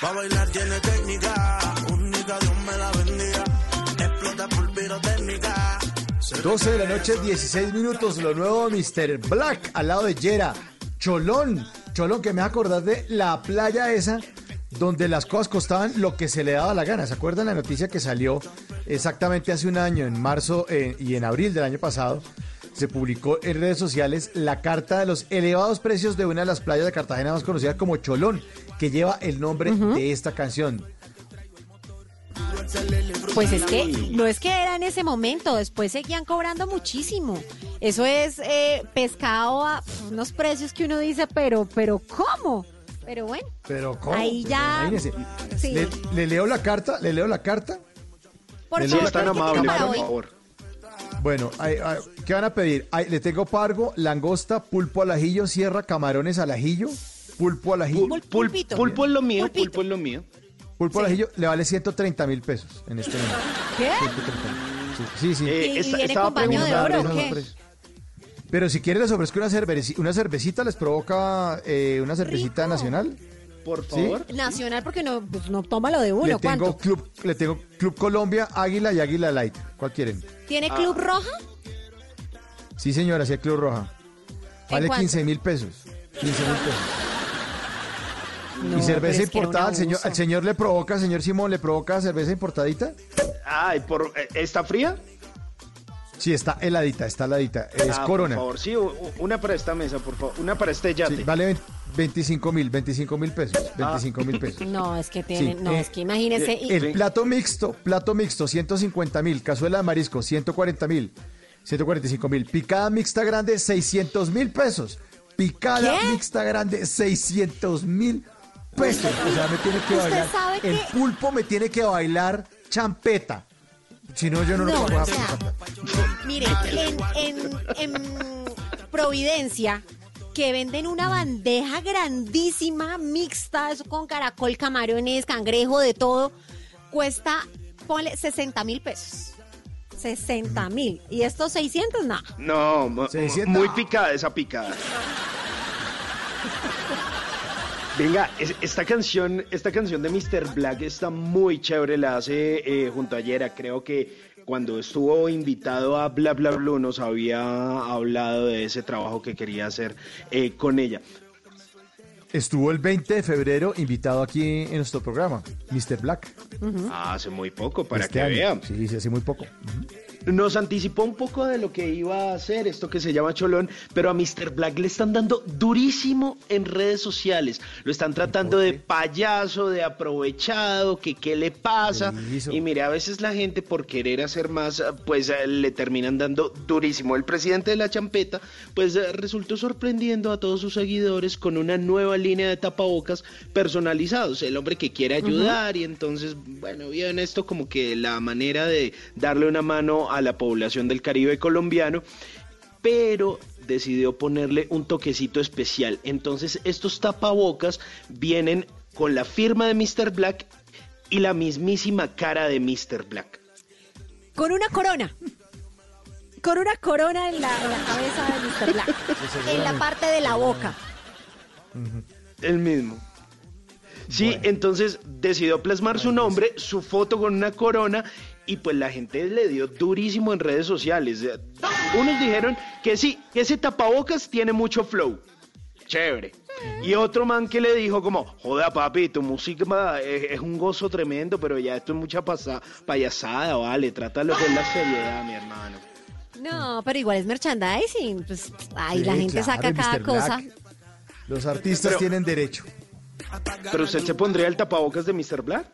Pa' bailar tiene técnica, única Dios me la bendiga. Explota por pirotécnica. 12 de la noche, 16 minutos. Lo nuevo de Mr. Black al lado de Yera. Cholón. Cholón, que me va a acordar de la playa esa donde las cosas costaban lo que se le daba la gana. ¿Se acuerdan la noticia que salió exactamente hace un año, en marzo eh, y en abril del año pasado? Se publicó en redes sociales la carta de los elevados precios de una de las playas de Cartagena más conocida como Cholón, que lleva el nombre de esta canción. Pues es que no es que era en ese momento, después seguían cobrando muchísimo. Eso es eh, pescado a unos precios que uno dice, pero, pero ¿cómo? Pero bueno, Pero ¿cómo? Ahí ya-. Sí. Le, le leo la carta, le leo la carta. por Le favor, leo- ¿qué tiene para hoy? Bueno, ay, ay, ¿qué van a pedir? Ay, le tengo pargo, langosta, pulpo al ajillo, sierra, camarones al ajillo, pulpo al ajillo. Pulpo es lo mío, pulpo es lo mío. Pulpo al ajillo le vale 130 mil pesos en este momento. ¿Qué? 130 mil. Sí, sí. sí. Eh, ¿Y- y esta- viene estaba con baño de oro o qué? Pero si quieren les ofrezco una, cerveci- una cervecita, les provoca eh, una cervecita nacional. Por ¿Sí? favor. Nacional porque no, pues no toma lo de Le uno. tengo, ¿Cuánto? Club, le tengo Club Colombia, Águila y Águila Light. ¿Cuál quieren? ¿Tiene Club Roja? Sí, señora, sí, Club Roja. Vale cuánto? 15 mil pesos. 15 mil pesos. No, ¿Y cerveza importada? ¿Al señor. ¿Al señor le provoca, señor Simón, le provoca cerveza importadita? Ay, por, eh, ¿está fría? Sí, está heladita, está heladita. Es Ah, Corona. Por favor, sí, una para esta mesa, por favor. Una para este yate. Sí, vale 25 mil, 25 mil pesos. 25 mil pesos. <laughs> No, es que Sí, tiene, no, eh, es que imagínese. y- El plato mixto, plato mixto, 150 mil. Cazuela de marisco, 140 mil. 145 mil. Picada mixta grande, 600 mil pesos. Picada ¿Qué? mixta grande, 600 mil pesos. O sea, me tiene que ¿Usted bailar. sabe El que- pulpo me tiene que bailar champeta. Si no, yo no, lo No, puedo o sea, Mire, en, en- en Providencia, que venden una bandeja grandísima, mixta, eso con caracol, camarones, cangrejo, de todo, cuesta, ponle 60 mil pesos. 60 mil. Y estos 600, nada. No, mu- muy picada esa picada. <laughs> Venga, es- esta canción, esta canción de Mr. Black está muy chévere, la hace eh, junto a Yera. Creo que cuando estuvo invitado a Bla Bla Blue nos había hablado de ese trabajo que quería hacer eh, con ella. Estuvo el 20 de febrero invitado aquí en nuestro programa, Mr. Black. Ah, hace muy poco, para Este que año. vean. Sí, sí, hace muy poco. Nos anticipó un poco de lo que iba a hacer esto que se llama Cholón, pero a Mr. Black le están dando durísimo en redes sociales. Lo están tratando de payaso, de aprovechado, que qué le pasa. Y mire, a veces la gente por querer hacer más, pues eh, le terminan dando durísimo. El presidente de la champeta, pues eh, resultó sorprendiendo a todos sus seguidores con una nueva línea de tapabocas personalizados. El hombre que quiere ayudar y entonces, bueno, vio en esto como que la manera de darle una mano a la población del Caribe colombiano, pero decidió ponerle un toquecito especial. Entonces estos tapabocas vienen con la firma de Mr. Black y la mismísima cara de Mr. Black. Con una corona. Con una corona en la, en la cabeza de Mr. Black. en la parte de la boca. El mismo. Sí, entonces decidió plasmar su nombre, su foto con una corona y pues la gente le dio durísimo en redes sociales. Unos dijeron que sí, que ese tapabocas tiene mucho flow. Chévere. Y otro man que le dijo como, joda papi, tu música es, es un gozo tremendo, pero ya esto es mucha pasa- payasada, vale, trátalo con la seriedad, mi hermano. No, pero igual es merchandising. Pues, la Sí, gente claro, saca cada Mr. cosa. Black. Los artistas Pero- tienen derecho. ¿Pero usted se pondría el tapabocas de Mr. Black?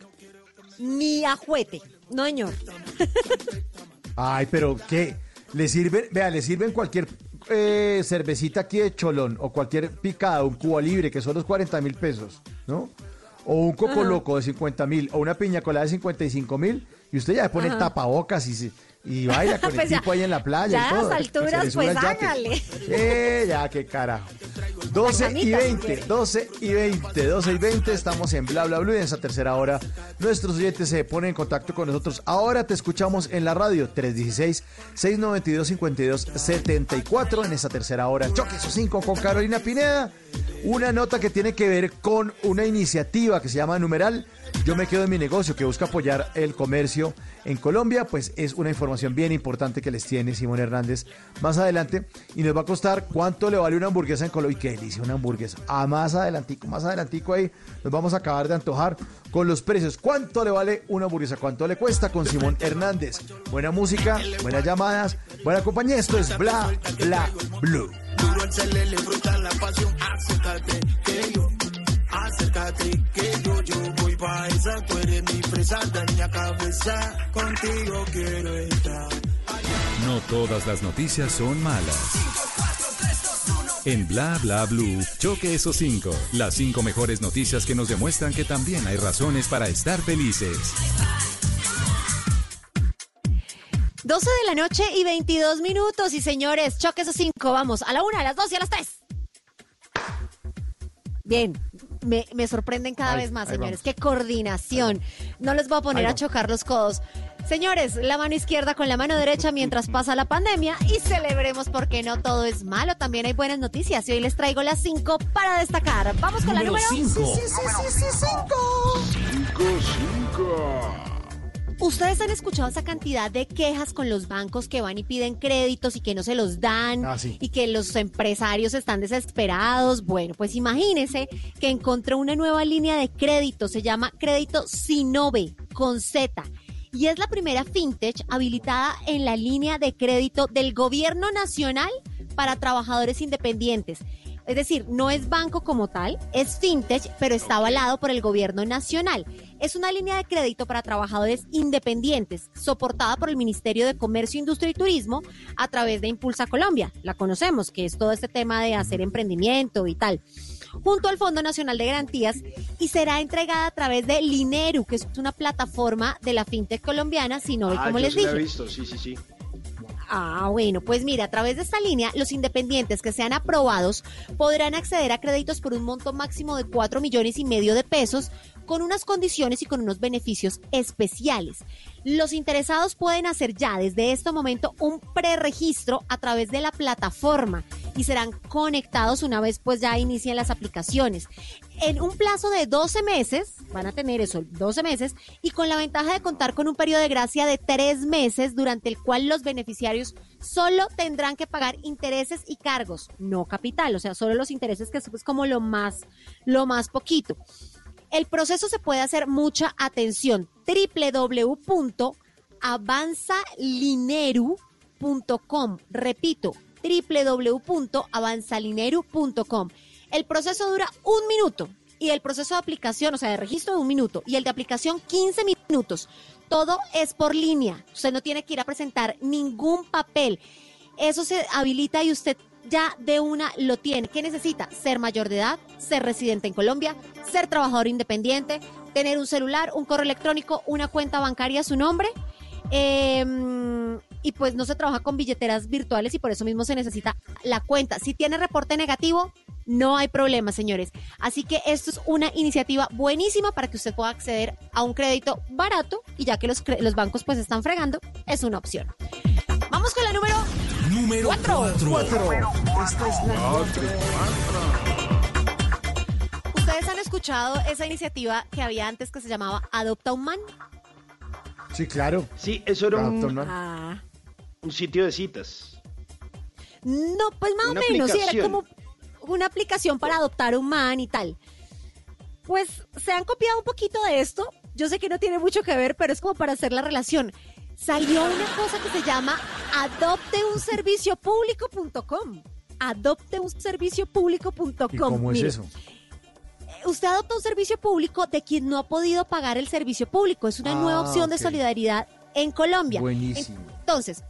Ni a juguete. No, señor. Ay, pero ¿qué? Le sirven, vea, le sirven cualquier eh, cervecita aquí de cholón o cualquier picada, un cubo libre, que son los 40 mil pesos, ¿no? O un coco Ajá. loco de 50 mil, o una piña colada de 55 mil, y usted ya le pone Ajá. tapabocas y, se- y baila con <laughs> Pues el ya- tipo ahí en la playa ya y a todo. las alturas, pues hágale. Eh, ya, qué carajo. 12 y camita, si 20, quiere. 12 y 20, 12 y 20, estamos en Bla Bla Blue y en esa tercera hora nuestros oyentes se ponen en contacto con nosotros. Ahora te escuchamos en la radio 316-692-5274 en esa tercera hora. Choque esos 5 con Carolina Pineda. Una nota que tiene que ver con una iniciativa que se llama Numeral. Yo me quedo en mi negocio que busca apoyar el comercio en Colombia, pues es una información bien importante que les tiene Simón Hernández más adelante y nos va a costar cuánto le vale una hamburguesa en Colombia. Y qué delicia una hamburguesa. Ah, más adelantico, más adelantico ahí nos vamos a acabar de antojar con los precios. ¿Cuánto le vale una hamburguesa? ¿Cuánto le cuesta con Simón Hernández? Buena música, buenas llamadas, buena compañía. Esto es Bla Bla Blue. Duro el celele, fruta la pasión. Que yo, acércate que yo, yo voy pa' esa. Tú eres mi fresa, daña cabeza. Contigo quiero estar. No todas las noticias son malas. En Bla Bla Blue, choque esos cinco. Las cinco mejores noticias que nos demuestran que también hay razones para estar felices. 12 de la noche y 22 minutos. Y señores, choque esos cinco. Vamos, a la una, a las dos y a las tres. Bien, me, me sorprenden cada Ahí- vez más, señores. vamos. Qué coordinación. No les voy a poner a chocar los codos. Señores, la mano izquierda con la mano derecha mientras <laughs> pasa la pandemia y celebremos porque no todo es malo. También hay buenas noticias y hoy les traigo las cinco para destacar. Vamos con la Número número cinco. Sí, sí, sí, sí, sí, cinco. Ustedes han escuchado esa cantidad de quejas con los bancos que van y piden créditos y que no se los dan Ah, sí. y que los empresarios están desesperados. Bueno, pues imagínense que encontró una nueva línea de crédito, se llama Crédito Sinove con Z. Y es la primera fintech habilitada en la línea de crédito del gobierno nacional para trabajadores independientes. Es decir, no es banco como tal, es fintech, pero está avalado por el gobierno nacional. Es una línea de crédito para trabajadores independientes, soportada por el Ministerio de Comercio, Industria y Turismo a través de Impulsa Colombia. La conocemos, que es todo este tema de hacer emprendimiento y tal. Junto al Fondo Nacional de Garantías y será entregada a través de Lineru, que es una plataforma de la fintech colombiana, sino Ah, como yo les sí la he dije. visto, sí, sí, sí. Ah, bueno, pues mira, a través de esta línea, los independientes que sean aprobados podrán acceder a créditos por un monto máximo de 4 millones y medio de pesos con unas condiciones y con unos beneficios especiales. Los interesados pueden hacer ya desde este momento un preregistro a través de la plataforma y serán conectados una vez pues ya inicien las aplicaciones. En un plazo de 12 meses, van a tener eso, 12 meses, y con la ventaja de contar con un periodo de gracia de 3 meses durante el cual los beneficiarios solo tendrán que pagar intereses y cargos, no capital, o sea, solo los intereses que es pues, como lo más, lo más poquito. El proceso se puede hacer mucha atención. www.avanzalineru.com. Repito, www.avanzalineru.com. El proceso dura un minuto y el proceso de aplicación, o sea, de registro de un minuto y el de aplicación 15 minutos. Todo es por línea. Usted no tiene que ir a presentar ningún papel. Eso se habilita y usted ya de una lo tiene. ¿Qué necesita? Ser mayor de edad, ser residente en Colombia, ser trabajador independiente, tener un celular, un correo electrónico, una cuenta bancaria a su nombre. eh, y pues no se trabaja con billeteras virtuales y por eso mismo se necesita la cuenta. Si tiene reporte negativo, no hay problema, señores. Así que esto es una iniciativa buenísima para que usted pueda acceder a un crédito barato y ya que los, los bancos pues están fregando, es una opción. Vamos con la número Número Cuatro. 4. Esta es la Ustedes han escuchado esa iniciativa que había antes que se llamaba Adopta un Man? Sí, claro. Sí, eso era un, Adopta un man. Ah. un sitio de citas. No, pues más Una o menos, sí, era como una aplicación para adoptar un man y tal. Pues se han copiado un poquito de esto. Yo sé que no tiene mucho que ver, pero es como para hacer la relación. Salió una cosa que se llama adopteunserviciopúblico.com. Adopteunserviciopúblico.com. ¿Y cómo es Mire, eso? usted adopta un servicio público de quien no ha podido pagar el servicio público. Es una Ah, nueva opción de solidaridad en Colombia. Buenísimo. Entonces,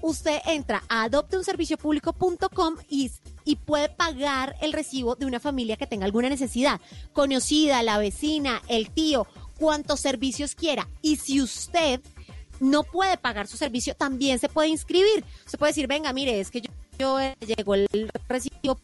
usted entra a adopteunserviciopúblico.com y, y puede pagar el recibo de una familia que tenga alguna necesidad. Conocida, la vecina, el tío, cuantos servicios quiera. Y si usted no puede pagar su servicio, también se puede inscribir. Se puede decir, venga, mire, es que yo, yo eh, llegó el recibo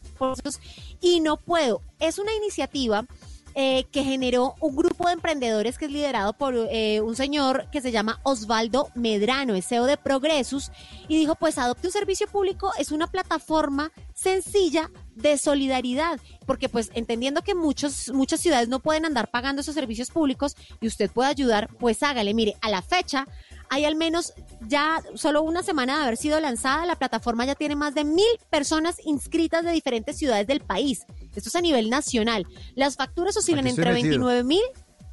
y no puedo. Es una iniciativa eh, que generó un grupo de emprendedores que es liderado por eh, un señor que se llama Osvaldo Medrano, es CEO de Progresus, y dijo, pues adopte un servicio público, es una plataforma sencilla de solidaridad, porque pues entendiendo que muchos, muchas ciudades no pueden andar pagando esos servicios públicos y usted puede ayudar, pues hágale, mire, a la fecha hay al menos ya solo una semana de haber sido lanzada, la plataforma ya tiene más de mil personas inscritas de diferentes ciudades del país. Esto es a nivel nacional. Las facturas oscilan entre metido. 29 mil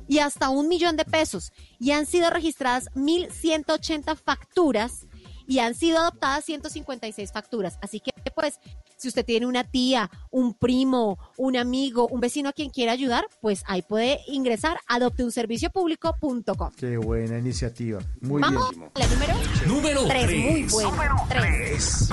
y hasta un millón de pesos. Y han sido registradas 1.180 facturas y han sido adoptadas 156 facturas. Así que, pues, si usted tiene una tía, un primo, un amigo, un vecino a quien quiera ayudar, pues ahí puede ingresar a adopteunserviciopúblico.com. Qué buena iniciativa. Muy Vamos bien. a la número Número tres. Muy tres. bueno. Tres.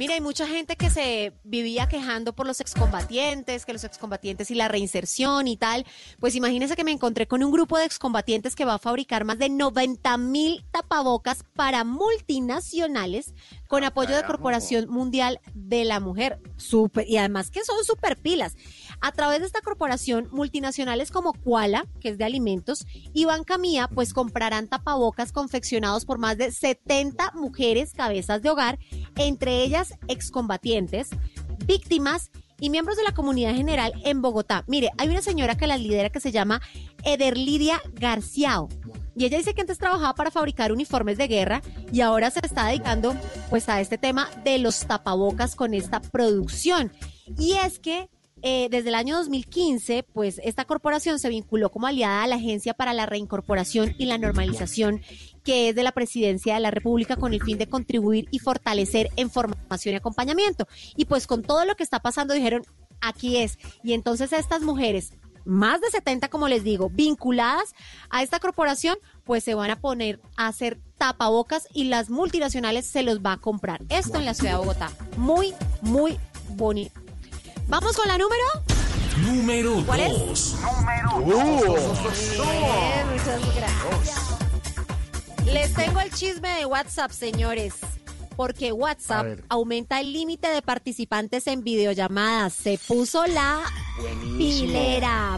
Mira, hay mucha gente que se vivía quejando por los excombatientes, que los excombatientes y la reinserción y tal. Pues imagínense que me encontré con un grupo de excombatientes que va a fabricar más de 90 mil tapabocas para multinacionales con apoyo de Corporación Mundial de la Mujer. Súper, y además que son súper pilas. A través de esta corporación, multinacionales como Koala, que es de alimentos, y Banca Mía, pues comprarán tapabocas confeccionados por más de 70 mujeres cabezas de hogar, entre ellas excombatientes, víctimas y miembros de la comunidad general en Bogotá. Mire, hay una señora que las lidera que se llama Ederlidia Garciao. Y ella dice que antes trabajaba para fabricar uniformes de guerra y ahora se está dedicando pues a este tema de los tapabocas con esta producción. Y es que eh, desde el año 2015, pues esta corporación se vinculó como aliada a la Agencia para la Reincorporación y la Normalización, que es de la Presidencia de la República con el fin de contribuir y fortalecer en formación y acompañamiento. Y pues con todo lo que está pasando dijeron, aquí es. Y entonces estas mujeres, más de 70 como les digo, vinculadas a esta corporación, pues se van a poner a hacer tapabocas y las multinacionales se los va a comprar. Esto en la ciudad de Bogotá. Muy, muy bonito. Vamos con la número. Número ¿Cuál es? dos. Bien, muchas gracias. Les tengo el chisme de WhatsApp, señores. Porque WhatsApp aumenta el límite de participantes en videollamadas. Se puso la pilera.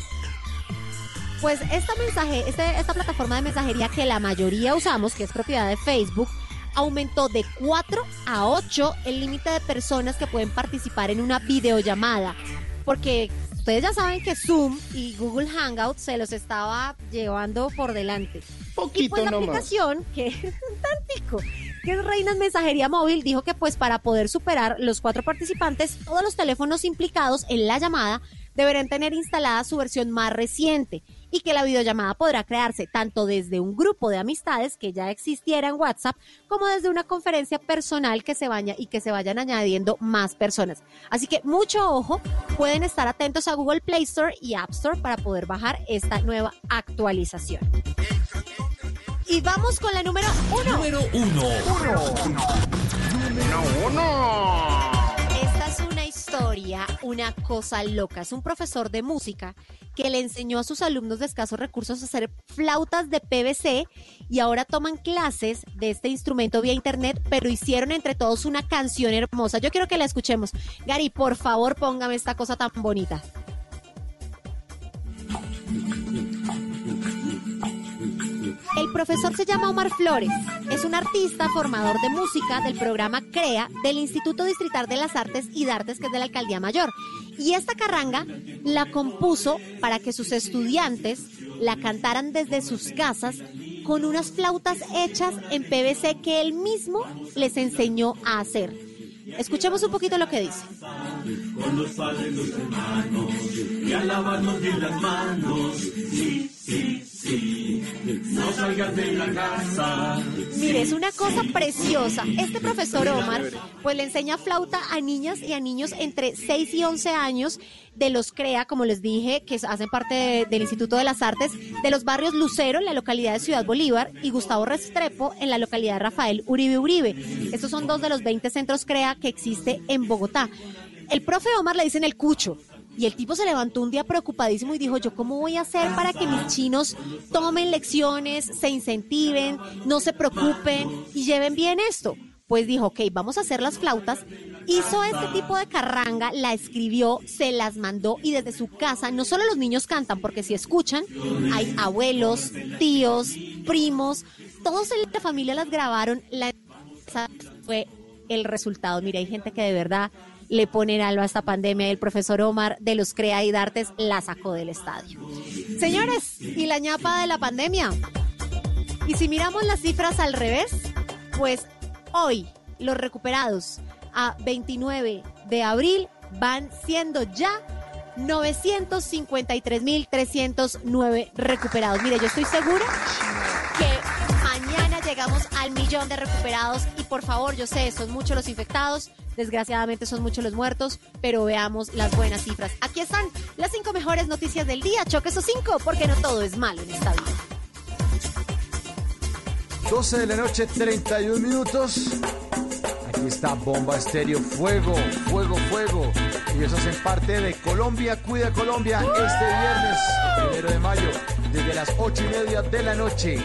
Pues esta mensaje, este- esta plataforma de mensajería que la mayoría usamos, que es propiedad de Facebook, aumentó de 4 a 8 el límite de personas que pueden participar en una videollamada. Porque ustedes ya saben que Zoom y Google Hangout se los estaba llevando por delante. y Poquito pues la nomás. aplicación, que <laughs> tantico, que es Reinas Mensajería Móvil, dijo que pues para poder superar los cuatro participantes, todos los teléfonos implicados en la llamada deberán tener instalada su versión más reciente y que la videollamada podrá crearse tanto desde un grupo de amistades que ya existiera en WhatsApp como desde una conferencia personal que se vaya y que se vayan añadiendo más personas. Así que mucho ojo, pueden estar atentos a Google Play Store y App Store para poder bajar esta nueva actualización. Y vamos con la número uno. Número uno. Esta es una historia, una cosa loca. Es un profesor de música que le enseñó a sus alumnos de escasos recursos a hacer flautas de PVC y ahora toman clases de este instrumento vía internet, pero hicieron entre todos una canción hermosa. Yo quiero que la escuchemos. Gary, por favor, póngame esta cosa tan bonita. El profesor se llama Omar Flores. Es un artista formador de música del programa CREA del Instituto Distrital de las Artes y Dartes, que es de la Alcaldía Mayor. Y esta carranga la compuso para que sus estudiantes la cantaran desde sus casas con unas flautas hechas en PVC que él mismo les enseñó a hacer. Escuchemos un poquito lo que dice. Con los padres, los hermanos, y las manos. Sí, sí, sí, no salgas de la casa. Mire, es una cosa preciosa. Este profesor Omar, pues le enseña flauta a niñas y a niños entre 6 y 11 años de los CREA, como les dije, que hacen parte de- del Instituto de las Artes, de los barrios Lucero en la localidad de Ciudad Bolívar y Gustavo Restrepo en la localidad de Rafael Uribe Uribe. Estos son dos de los 20 centros CREA que existe en Bogotá. El profe Omar le dicen el cucho. Y el tipo se levantó un día preocupadísimo y dijo, yo cómo voy a hacer para que mis chinos tomen lecciones, se incentiven, no se preocupen y lleven bien esto? Pues dijo, ok, vamos a hacer las flautas. Hizo este tipo de carranga, la escribió, se las mandó y desde su casa no solo los niños cantan, porque si escuchan, hay abuelos, tíos, primos, todos en la familia las grabaron. La fue el resultado. Mira, hay gente que de verdad le pone en algo a esta pandemia. El profesor Omar de los CREA y Dartes la sacó del estadio. Señores, y la ñapa de la pandemia. Y si miramos las cifras al revés, pues hoy los recuperados a 29 de abril van siendo ya 953.309 recuperados. Mire, yo estoy segura que mañana llegamos al millón de recuperados y por favor, yo sé, son muchos los infectados, desgraciadamente son muchos los muertos, pero veamos las buenas cifras. Aquí están las cinco mejores noticias del día. Choque esos cinco, porque no todo es malo en esta vida. 12 de la noche, 31 minutos. Aquí está Bomba Estéreo, fuego, fuego, fuego. Y ellos hacen parte de Colombia, Cuida Colombia, este viernes, primero de mayo, desde las 8 y media de la noche.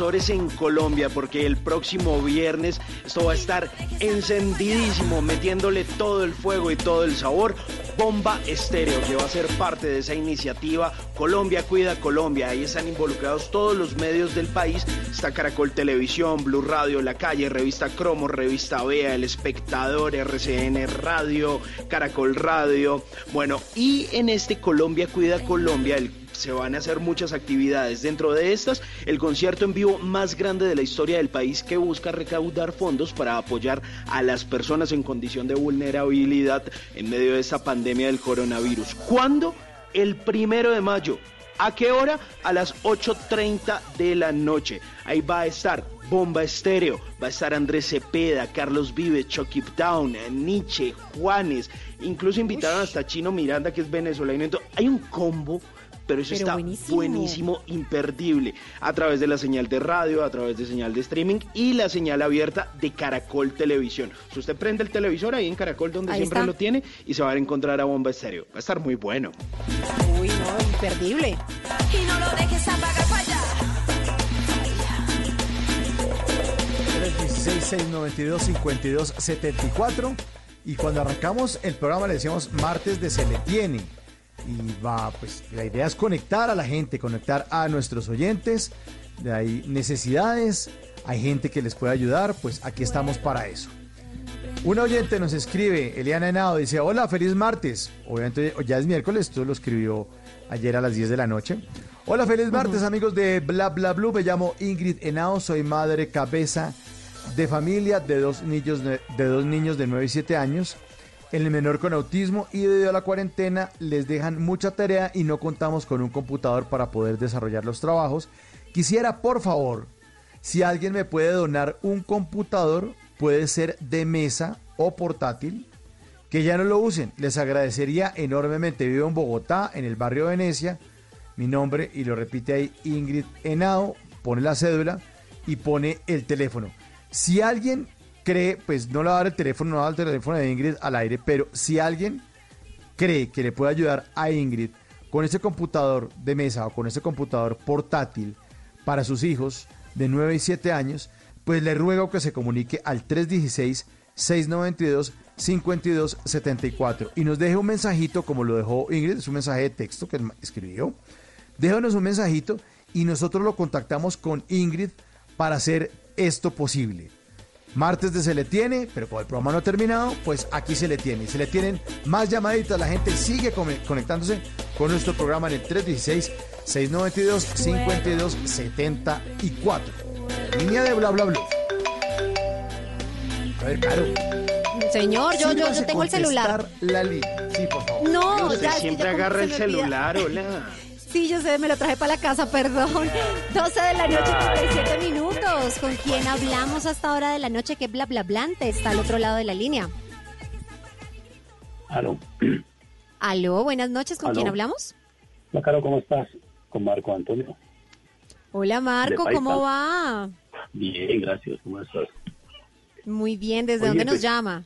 En Colombia, porque el próximo viernes esto va a estar encendidísimo, metiéndole todo el fuego y todo el sabor. Bomba Estéreo, que va a ser parte de esa iniciativa Colombia Cuida Colombia. Ahí están involucrados todos los medios del país. Está Caracol Televisión, Blue Radio, La Calle, Revista Cromo, Revista Vea, El Espectador, RCN Radio, Caracol Radio. Bueno, y en este Colombia Cuida Colombia, el se van a hacer muchas actividades. Dentro de estas, el concierto en vivo más grande de la historia del país que busca recaudar fondos para apoyar a las personas en condición de vulnerabilidad en medio de esta pandemia del coronavirus. ¿Cuándo? El primero de mayo. ¿A qué hora? A las 8.30 de la noche. Ahí va a estar Bomba Estéreo. Va a estar Andrés Cepeda, Carlos Vives, Chucky Down, Nietzsche, Juanes. Incluso invitaron hasta Chino Miranda, que es venezolano. Entonces, hay un combo pero eso Pero está buenísimo. buenísimo. imperdible, a través de la señal de radio, a través de señal de streaming y la señal abierta de Caracol Televisión. Si usted prende el televisor ahí en Caracol, donde Ahí siempre está. lo tiene, y se va a encontrar a Bomba Estéreo. Va a estar muy bueno. Uy, no, imperdible. Y no lo dejes apagar para allá. 316-692-5274. Y cuando arrancamos el programa le decíamos martes de Se le tiene. Y va, pues la idea es conectar a la gente, conectar a nuestros oyentes. De ahí necesidades, hay gente que les puede ayudar, pues aquí estamos para eso. Un oyente nos escribe, Eliana Henao, dice, hola, feliz martes. Obviamente ya es miércoles, esto lo escribió ayer a las 10 de la noche. Hola, feliz martes, amigos de Bla Bla Blue. Me llamo Ingrid Henao, soy madre cabeza de familia de dos niños de, de dos niños de 9 y 7 años. El menor con autismo y debido a la cuarentena les dejan mucha tarea y no contamos con un computador para poder desarrollar los trabajos. Quisiera, por favor, si alguien me puede donar un computador, puede ser de mesa o portátil, que ya no lo usen. Les agradecería enormemente. Vivo en Bogotá, en el barrio Venecia. Mi nombre, y lo repite ahí, Ingrid Henao, pone la cédula y pone el teléfono. Si alguien cree, pues no le va a dar el teléfono, no va a dar el teléfono de Ingrid al aire, pero si alguien cree que le puede ayudar a Ingrid con ese computador de mesa o con ese computador portátil para sus hijos de 9 y 7 años, pues le ruego que se comunique al 316-692-5274 y nos deje un mensajito como lo dejó Ingrid, es un mensaje de texto que escribió. Déjanos un mensajito y nosotros lo contactamos con Ingrid para hacer esto posible. Martes de Se le tiene, pero como el programa no ha terminado, pues aquí se le tiene. Y se le tienen más llamaditas, la gente sigue conectándose con nuestro programa en el 316-692-5274. Línea de bla bla bla. A ver, claro. Señor, yo, yo, yo tengo el celular. La línea. Sí, por favor. No, ya siempre ya agarra el celular, hola. Sí, yo sé, me lo traje para la casa, perdón. <laughs> 12 de la noche, 37 minutos. ¿Con quién hablamos hasta hora de la noche? ¿Qué bla bla blante está al otro lado de la línea? Aló. <clears throat> Aló, buenas noches. ¿Con Aló. quién hablamos? Hola, Caro, ¿cómo estás? Con Marco Antonio. Hola, Marco, ¿cómo va? Bien, gracias. ¿Cómo estás? Muy bien, ¿desde Oye, dónde nos pues, llama?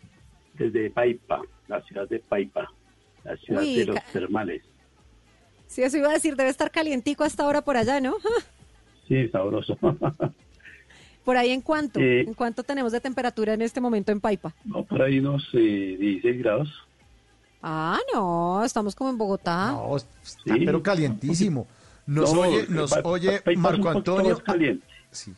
Desde Paipa, la ciudad de Paipa, la ciudad Uy, de los termales. Sí, eso iba a decir, debe estar calientico hasta ahora por allá, ¿no? <laughs> Sí, sabroso. <laughs> Por ahí, ¿en cuánto? Eh. ¿En cuánto tenemos de temperatura en este momento en Paipa? no, por ahí unos eh, 16 grados. Ah, no, estamos como en Bogotá. No, está pero calientísimo. Nos No, oye, nos Pa- Pa- oye Marco Antonio. caliente. Sí.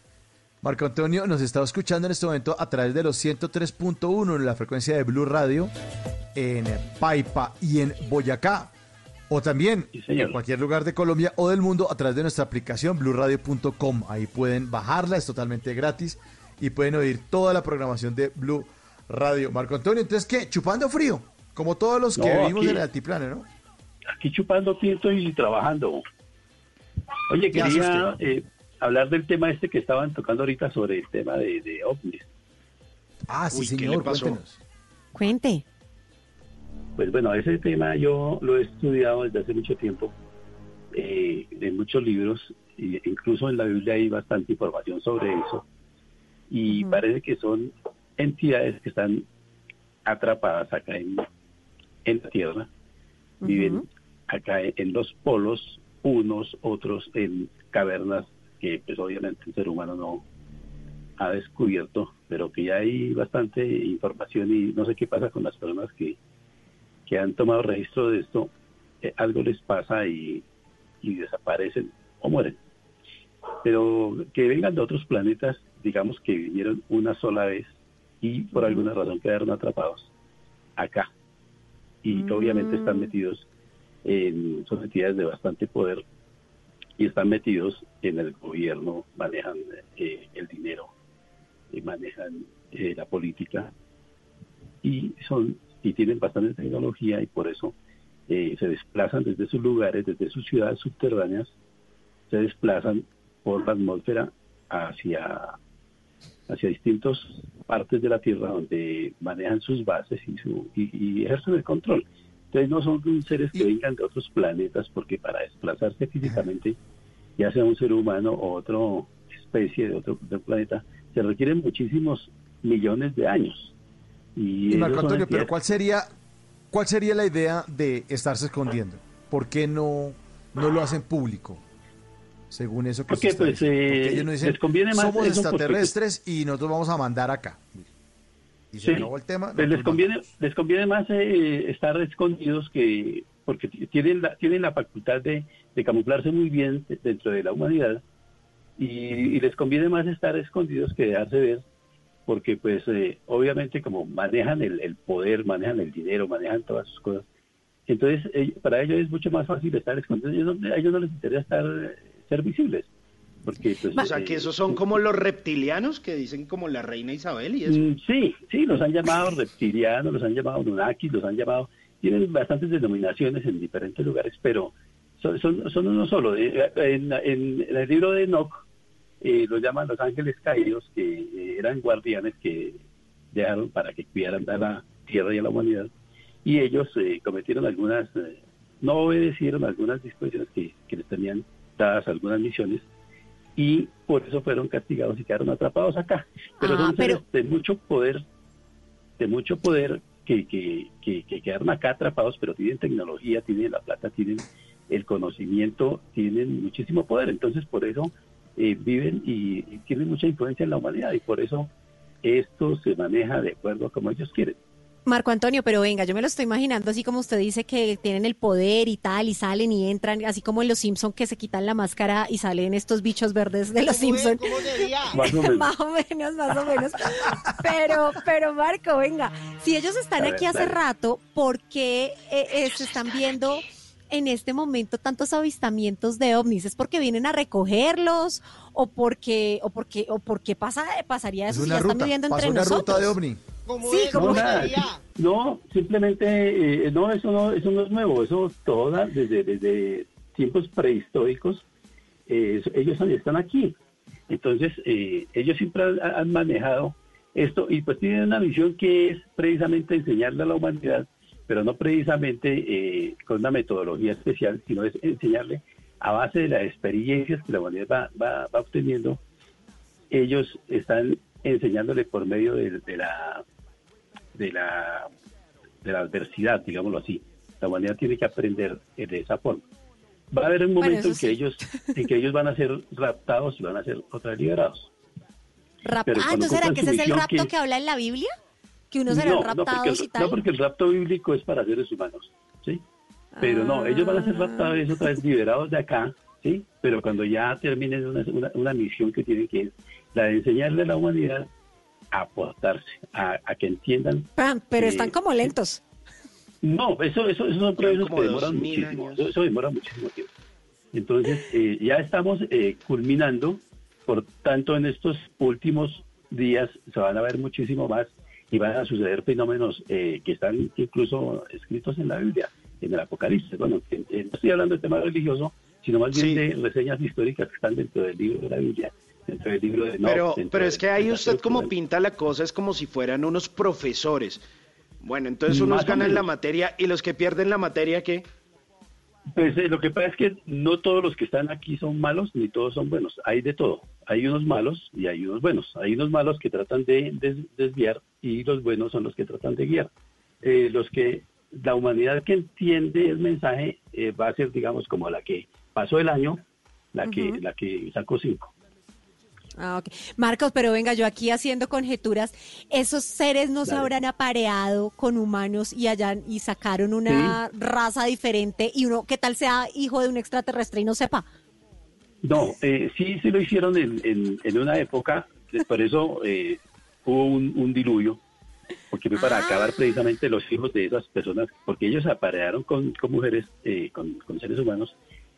Marco Antonio nos está escuchando en este momento a través de los 103.1 en la frecuencia de Blue Radio en Paipa y en Boyacá. O también en cualquier lugar de Colombia o del mundo a través de nuestra aplicación blueradio.com. Ahí pueden bajarla, es totalmente gratis y pueden oír toda la programación de Blue Radio. Marco Antonio, entonces, ¿qué? Chupando frío, como todos los que vivimos aquí- en el altiplano, ¿no? Aquí chupando tinto y trabajando. Oye, ¿Qué quería eh, hablar del tema este que estaban tocando ahorita sobre el tema de, de ovnis. Ah, sí, Uy, ¿qué señor, le pasó? cuéntenos. Cuente. Pues bueno, ese tema yo lo he estudiado desde hace mucho tiempo, eh, en muchos libros, e incluso en la Biblia hay bastante información sobre eso, y parece que son entidades que están atrapadas acá en, en la Tierra, viven acá en los polos, unos, otros en cavernas que pues obviamente el ser humano no ha descubierto, pero que ya hay bastante información y no sé qué pasa con las personas que que han tomado registro de esto, eh, algo les pasa y, y desaparecen o mueren. Pero que vengan de otros planetas, digamos que vinieron una sola vez y por alguna razón quedaron atrapados acá. Y obviamente están metidos en, son entidades de bastante poder y están metidos en el gobierno, manejan eh, el dinero, y manejan eh, la política y son y tienen bastante tecnología y por eso eh, se desplazan desde sus lugares, desde sus ciudades subterráneas, se desplazan por la atmósfera hacia hacia distintas partes de la Tierra donde manejan sus bases y, su, y, y ejercen el control. Entonces no son seres que vengan de otros planetas porque para desplazarse físicamente, ya sea un ser humano o otra especie de otro, de otro planeta, se requieren muchísimos millones de años. Y, Y Marco Antonio, pero ¿cuál sería, ¿cuál sería la idea de estarse escondiendo? ¿Por qué no, no lo hacen público? Según eso que Porque, se pues, eh, Porque ellos no dicen, les conviene más somos extraterrestres y nosotros vamos a mandar acá. Y se Sí, acabó el tema. pues les conviene les conviene más eh, estar escondidos que porque tienen la tienen la facultad de, de camuflarse muy bien de- dentro de la humanidad y, y les conviene más estar escondidos que dejarse ver porque pues eh, obviamente como manejan el, el poder manejan el dinero manejan todas sus cosas entonces eh, para ellos es mucho más fácil estar escondidos ellos no- a ellos no les interesa estar eh, ser visibles porque pues, O sea, eh, que esos son como los reptilianos que dicen como la reina Isabel y eso. Mm, Sí, sí, los han llamado reptilianos, los han llamado nunakis, los han llamado... Tienen bastantes denominaciones en diferentes lugares, pero son, son, son uno solo. Eh, En, en- en el libro de Enoch eh, los llaman los ángeles caídos, que eh, eran guardianes que dejaron para que cuidaran a la tierra y a la humanidad. Y ellos eh, cometieron algunas... eh, no obedecieron algunas disposiciones que, que les tenían dadas algunas misiones y por eso fueron castigados y quedaron atrapados acá. Pero Ah, son seres pero- de mucho poder, de mucho poder que, que, que, que quedaron acá atrapados, pero tienen tecnología, tienen la plata, tienen el conocimiento, tienen muchísimo poder. Entonces por eso eh, viven y, y tienen mucha influencia en la humanidad y por eso esto se maneja de acuerdo a como ellos quieren. Marco Antonio, pero venga, yo me lo estoy imaginando así como usted dice que tienen el poder y tal, y salen y entran, así como en los Simpson que se quitan la máscara y salen estos bichos verdes de los Simpson. <laughs> Más o menos. más o menos, más o menos. Pero, pero Marco, venga, si ellos están ver, aquí hace rato, ¿por qué eh, eh, se están viendo en este momento tantos avistamientos de ovnis? ¿Es porque vienen a recogerlos o porque, o porque, o porque pasa, pasaría Es eso si una ya están viviendo entre una nosotros? ruta de ovni. Sí, como no, nada, sí, no, simplemente, eh, no, eso no, eso no es nuevo, eso toda, desde, desde tiempos prehistóricos, eh, ellos están aquí. Entonces, eh, ellos siempre han, han manejado esto y pues tienen una misión que es precisamente enseñarle a la humanidad, pero no precisamente eh, con una metodología especial, sino es enseñarle a base de las experiencias que la humanidad va, va, va obteniendo, ellos están enseñándole por medio de, de la de la de la adversidad, digámoslo así. La humanidad tiene que aprender eh, de esa forma. Va a haber un momento en que sí. ellos en que ellos van a ser raptados y van a ser otra vez liberados. Rap- Pero ah, entonces ¿será que ese es el rapto que- que habla en la Biblia? Que uno será no, no, porque raptados el, y tal. no, porque el rapto bíblico es para seres humanos, ¿sí? Pero no, ellos van a ser raptados y otra vez liberados de acá, ¿sí? Pero cuando ya terminen una, una, una misión que tienen que es la de enseñarle a la humanidad a aportarse, a, a que entiendan. Pam, Pero están como lentos. No, eso, eso, eso son procesos que demoran 2000 muchísimo. Eso, eso demora muchísimo tiempo. Entonces, eh, ya estamos eh, culminando, por tanto, en estos últimos días se van a ver muchísimo más y van a suceder fenómenos eh, que están incluso escritos en la Biblia, en el Apocalipsis. Bueno, eh, no estoy hablando de tema religioso, sino más bien Sí. de reseñas históricas que están dentro del libro de la Biblia, dentro del libro de Enoch, Pero, pero es que ahí usted como pinta la cosa es como si fueran unos profesores. Bueno, entonces unos ganan la materia y los que pierden la materia, ¿qué? Pues eh, lo que pasa es que no todos los que están aquí son malos ni todos son buenos. Hay de todo. Hay unos malos y hay unos buenos. Hay unos malos que tratan de des- desviar y los buenos son los que tratan de guiar. Eh, los que la humanidad que entiende el mensaje eh, va a ser, digamos, como la que pasó el año, la que la que sacó cinco. Ah, ok. Marcos, pero venga, yo aquí haciendo conjeturas, esos seres no se Dale. habrán apareado con humanos y allá y sacaron una raza diferente y uno, ¿qué tal sea hijo de un extraterrestre y no sepa? No, eh, sí, sí lo hicieron en, en, en una época, eh, por eso eh, hubo un, un diluvio, porque fue para acabar precisamente los hijos de esas personas, porque ellos aparearon con, con mujeres, eh, con, con seres humanos,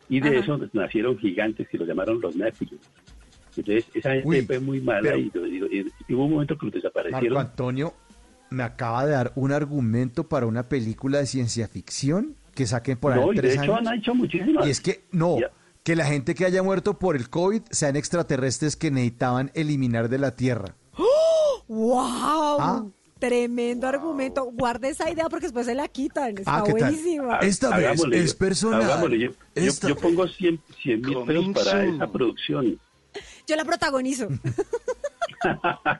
y de Ajá. eso nacieron gigantes que los llamaron los Nephilim. Entonces, esa gente Uy, fue muy mala pero- y, y- y- y hubo un momento que los Marco desaparecieron. Antonio me acaba de dar un argumento para una película de ciencia ficción que saquen por ahí No, y de tres hecho años. han hecho muchísimas. Y es que, no, Ya. que la gente que haya muerto por el COVID sean extraterrestres que necesitaban eliminar de la Tierra. ¡Wow! Ah. Tremendo argumento. Guarde esa idea porque después se la quitan. Está Ah, buenísima. Esta vez Hagámosle, es personal. Yo, yo- yo pongo 100 mil pesos para esa producción. Yo la protagonizo. <laughs>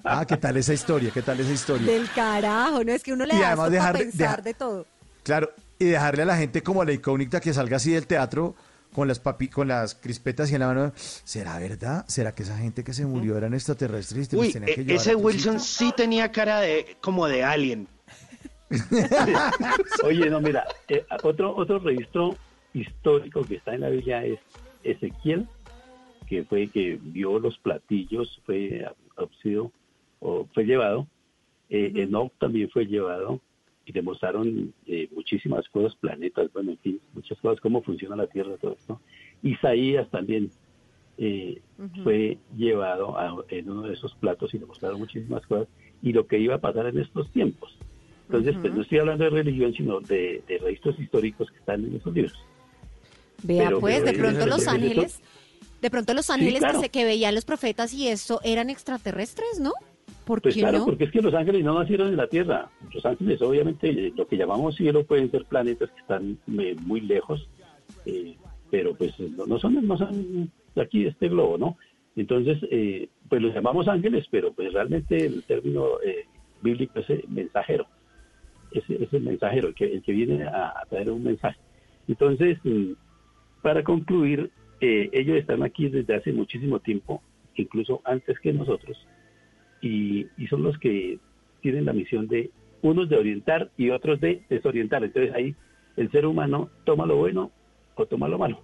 Ah, ¿qué tal esa historia? ¿Qué tal esa historia? Del carajo, ¿no? Es que uno le Y da además esto dejar de- pensar deja- de todo. Claro, y dejarle a la gente como la incógnita que salga así del teatro con las papi, con las crispetas y en la mano. ¿Será verdad? ¿Será que esa gente que se murió eran extraterrestres? y Uy, que e- ese a Wilson sí tenía cara de como de alien. <laughs> Oye, no, mira, eh, otro, otro registro histórico que está en la Biblia es Ezequiel, que fue que vio los platillos, fue abducido o fue llevado. Eh, Enoch también fue llevado y demostraron eh, muchísimas cosas, planetas, bueno, en fin, muchas cosas, cómo funciona la Tierra, todo esto. Isaías también eh, fue llevado a- en uno de esos platos y demostraron muchísimas cosas y lo que iba a pasar en estos tiempos. Entonces, pues no estoy hablando de religión, sino de, de registros históricos que están en esos libros. Vea, Pero- pues, de pronto los ángeles, de pronto los Sí, ángeles claro. que, se, que veían los profetas y eso eran extraterrestres, ¿no? ¿Por Pues qué claro, no? porque es que los ángeles no nacieron en la Tierra. Los ángeles, obviamente, eh, lo que llamamos cielo pueden ser planetas que están eh, muy lejos, eh, pero pues no, no son no son de aquí de este globo, ¿no? Entonces, eh, pues los llamamos ángeles, pero pues realmente el término eh, bíblico es eh, mensajero. Es, es el mensajero, el que, el que viene a, a traer un mensaje. Entonces, mm, para concluir, eh, ellos están aquí desde hace muchísimo tiempo, incluso antes que nosotros, y, y son los que tienen la misión de unos de orientar y otros de desorientar. Entonces ahí el ser humano toma lo bueno o toma lo malo.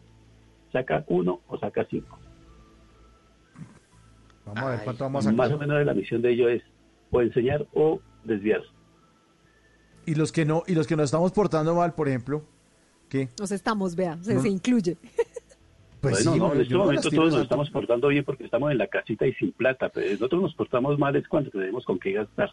Saca uno o saca cinco. Vamos a ver cuánto vamos a Más o menos la misión de ellos es o enseñar o desviar. Y los que no, y los que nos estamos portando mal, por ejemplo, ¿qué? Nos estamos, vea, se, No. se incluye. Pues bueno, sí, no, en este momento todos nos estamos portando bien porque estamos en la casita y sin plata, pero nosotros nos portamos mal es cuando tenemos con qué gastar.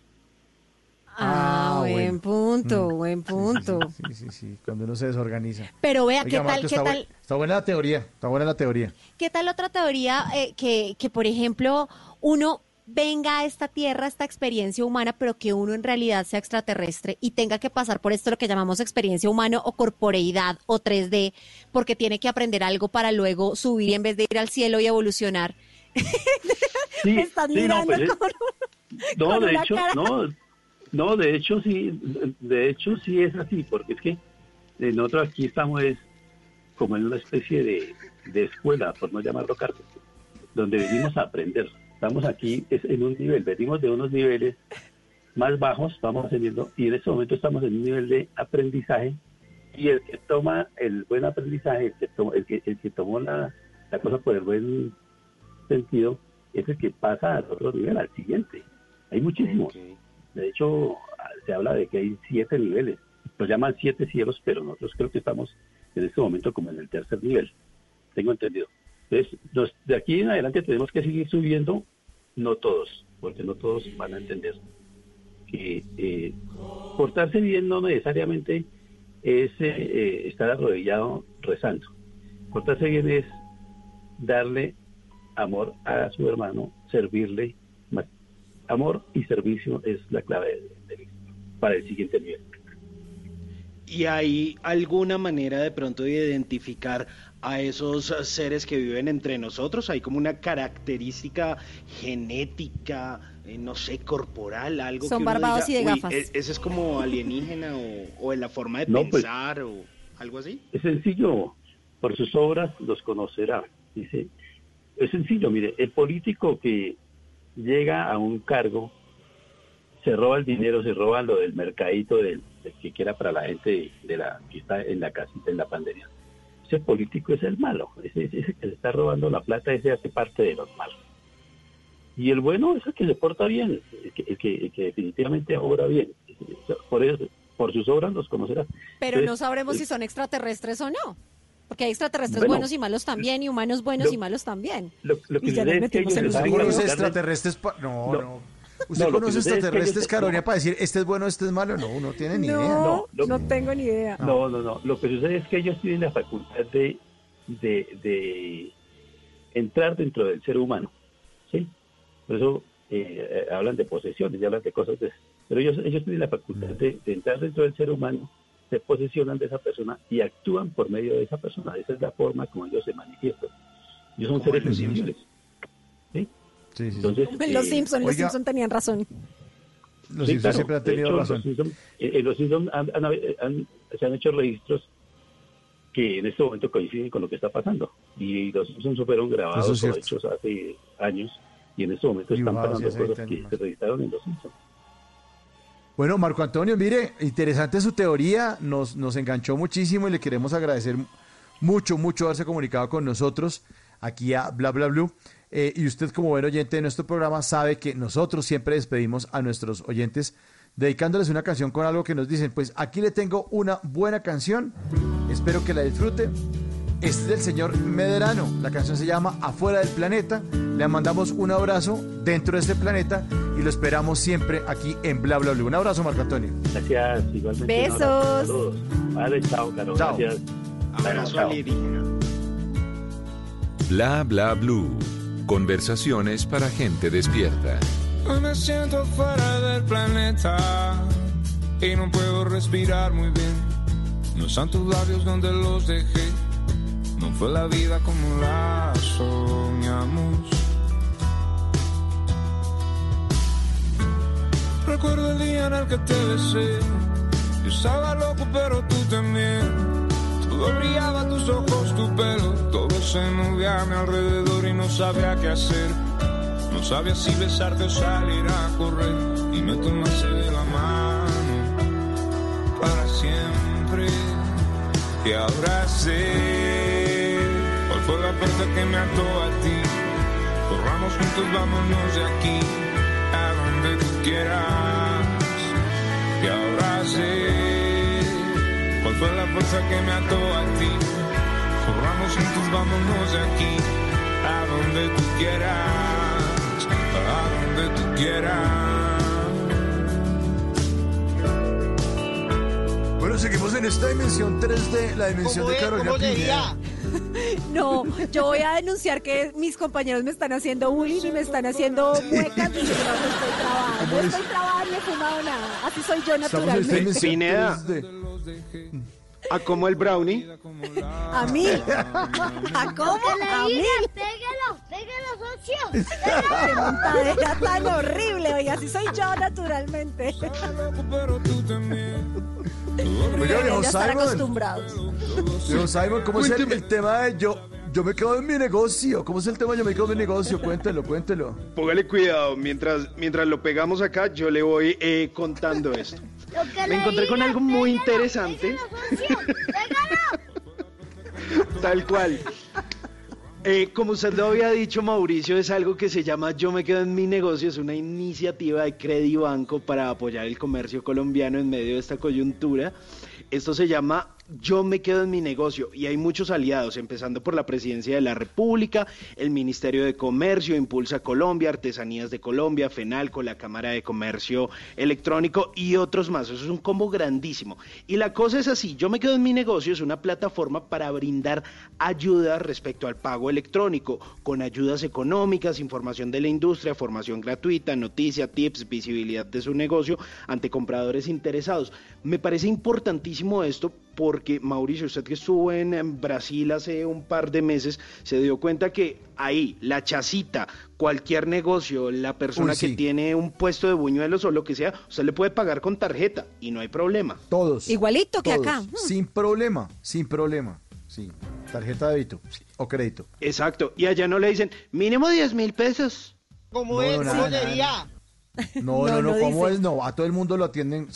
Ah, Ah, buen punto, Mm. buen punto. Sí, sí, sí, cuando uno se desorganiza. Pero vea, Oiga, ¿qué tal, Marco, qué está, tal? bu- está buena la teoría, está buena la teoría. ¿Qué tal otra teoría eh, que, que, por ejemplo, uno venga a esta tierra, a esta experiencia humana, pero que uno en realidad sea extraterrestre y tenga que pasar por esto lo que llamamos experiencia humana o corporeidad o 3D, porque tiene que aprender algo para luego subir en vez de ir al cielo y evolucionar? <laughs> Sí, Me están sí, no, mirando pues es- con, No, con de hecho, cara. no, no, de hecho sí, de hecho sí es así, porque es que eh, nosotros aquí estamos es como en una especie de, de escuela, por no llamarlo cárcel, donde venimos a aprender. Estamos aquí es en un nivel, venimos de unos niveles más bajos, vamos ascendiendo, y en este momento estamos en un nivel de aprendizaje, y el que toma el buen aprendizaje, el que, to- el que, el que tomó la, la cosa por el buen sentido, es el que pasa al otro nivel, al siguiente. Hay muchísimos. De hecho, se habla de que hay siete niveles. Los llaman siete cielos, pero nosotros creo que estamos en este momento como en el tercer nivel. Tengo entendido. Entonces, nos- de aquí en adelante tenemos que seguir subiendo, no todos, porque no todos van a entender que eh, portarse bien no necesariamente es eh, eh, estar arrodillado rezando. Portarse bien es darle amor a su hermano, servirle. Amor y servicio es la clave del- del- para el siguiente nivel. ¿Y hay alguna manera de pronto de identificar a esos seres que viven entre nosotros? ¿Hay como una característica genética, eh, no sé, corporal, algo Son que barbados diga, y de "Uy, gafas". e- ese es como alienígena o, o en la forma de No, pues- pensar o algo así? Es sencillo, por sus obras los conocerá. Dice, es sencillo, mire, el político que llega a un cargo, se roba el dinero, se roba lo del mercadito del, del que quiera para la gente de la que está en la casita en la pandemia. Ese político es el malo, ese, ese que le está robando la plata, ese hace parte de los malos. Y el bueno es el que se porta bien, el que, el que, el que definitivamente obra bien. Por eso, por sus obras los conocerá. Pero no sabremos eh, si son extraterrestres o no. Porque hay extraterrestres Bueno, buenos y malos también, y humanos buenos lo- y malos también. Lo, lo que Y ya sucede nos es que ellos les No. no. ¿Usted No, conoce sucede es que extraterrestres, Carolina, no. para decir este es bueno, este es malo? No, no tiene ni idea. No, lo- no tengo ni idea. No, no, no. Lo que sucede es que ellos tienen la facultad de, de, de entrar dentro del ser humano. ¿sí? Por eso eh, hablan de posesiones y hablan de cosas de pero ellos ellos tienen la facultad de, de entrar dentro del ser humano se posesionan de esa persona y actúan por medio de esa persona esa es la forma como ellos se manifiestan ellos son seres sensibles ¿sí? Sí, sí. entonces <laughs> Los eh, Simpson, los oiga. Simpson tenían razón. Los Sí, Simpsons claro. siempre han tenido hecho, razón. Los Simpson, eh, eh, los Simpson han- han- han- se han hecho registros que en este momento coinciden con lo que está pasando. Y los Simpsons fueron grabados es o hechos hace años y en este momento están pasando cosas 20 que se registraron en los Simpsons. Bueno, Marco Antonio, mire, interesante su teoría, nos, nos enganchó muchísimo y le queremos agradecer mucho, mucho haberse comunicado con nosotros aquí a Bla Bla Blue. Eh, y usted como buen oyente de nuestro programa sabe que nosotros siempre despedimos a nuestros oyentes dedicándoles una canción con algo que nos dicen, pues aquí le tengo una buena canción, espero que la disfrute. Este es del señor Medrano, la canción se llama Afuera del Planeta, le mandamos un abrazo dentro de este planeta y lo esperamos siempre aquí en Bla Bla Blue. Un abrazo, Marco Antonio. Gracias, igualmente. Besos. Vale, chao, Caro. Chao. Gracias. Abrazo Chao. Bla bla blue. Conversaciones para gente despierta. Hoy me siento fuera del planeta y no puedo respirar muy bien. No están tus labios donde los dejé. No fue la vida como la soñamos. Recuerdo el día en el que te besé. Yo estaba loco, pero tú también. Todo brillaba, tus ojos, tu pelo. Todo se movía a mi alrededor y no sabía qué hacer. No sabía si besarte o salir a correr. Y me tomaste de la mano para siempre. Y ahora sé cuál fue la fuerza que me ató a ti. Corramos juntos, vámonos de aquí a donde tú quieras. Y ahora sé fue la fuerza que me ató a ti. Corramos juntos, vámonos de aquí a donde tú quieras, a donde tú quieras. Bueno, seguimos en esta dimensión 3D, la dimensión de Carolina Pineda. <laughs> No, yo voy a denunciar que mis compañeros me están haciendo bullying y me están haciendo muecas y yo no estoy trabada. No estoy trabada ni he fumado nada. Así soy yo naturalmente. Pineda. 3D. ¿A cómo el brownie? A mí. <laughs> ¿A cómo? A mí. Pégalo, pégalo, socio. <laughs> Qué montadera tan horrible, oye, así soy yo naturalmente. Oiga, viejo Simon. acostumbrados. Viejo Simon, ¿cómo es el, el tema de yo, yo me quedo en mi negocio? ¿Cómo es el tema de yo me quedo en mi negocio? Cuéntelo, cuéntelo. Póngale cuidado, mientras, mientras lo pegamos acá, yo le voy eh, contando esto. Me encontré con algo muy interesante. <laughs> Tal cual. Eh, como usted lo había dicho, Mauricio, es algo que se llama Yo me quedo en mi negocio. Es una iniciativa de Credibanco para apoyar el comercio colombiano en medio de esta coyuntura. Esto se llama Yo me quedo en mi negocio y hay muchos aliados, empezando por la Presidencia de la República, el Ministerio de Comercio, Impulsa Colombia, Artesanías de Colombia, FENALCO, la Cámara de Comercio Electrónico y otros más. Eso es un combo grandísimo. Y la cosa es así, Yo me quedo en mi negocio es una plataforma para brindar ayuda respecto al pago electrónico, con ayudas económicas, información de la industria, formación gratuita, noticia, tips, visibilidad de su negocio ante compradores interesados. Me parece importantísimo esto porque Mauricio, usted que estuvo en, en Brasil hace un par de meses, se dio cuenta que ahí, la chacita, cualquier negocio, la persona Uy, que tiene un puesto de buñuelos o lo que sea, usted le puede pagar con tarjeta y no hay problema. Todos. Igualito que todos, acá. Sin problema, sin problema. Sí. Tarjeta de débito o crédito. Exacto. Y allá no le dicen, mínimo 10 mil pesos. ¿Cómo es? ¿Cómo sería? No, no, no, ¿cómo es? No, a todo el mundo lo atienden,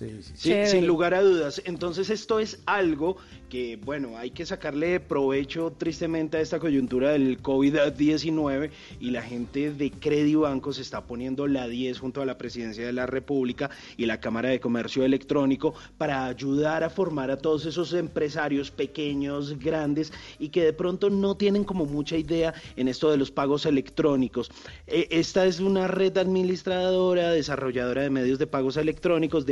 sí. Sí, sí, Sí, sin lugar a dudas. Entonces esto es algo que, bueno, hay que sacarle provecho tristemente a esta coyuntura del COVID-19 y la gente de Credibanco se está poniendo la 10 junto a la Presidencia de la República y la Cámara de Comercio Electrónico para ayudar a formar a todos esos empresarios pequeños, grandes y que de pronto no tienen como mucha idea en esto de los pagos electrónicos. Eh, esta es una red administradora, desarrolladora de medios de pagos electrónicos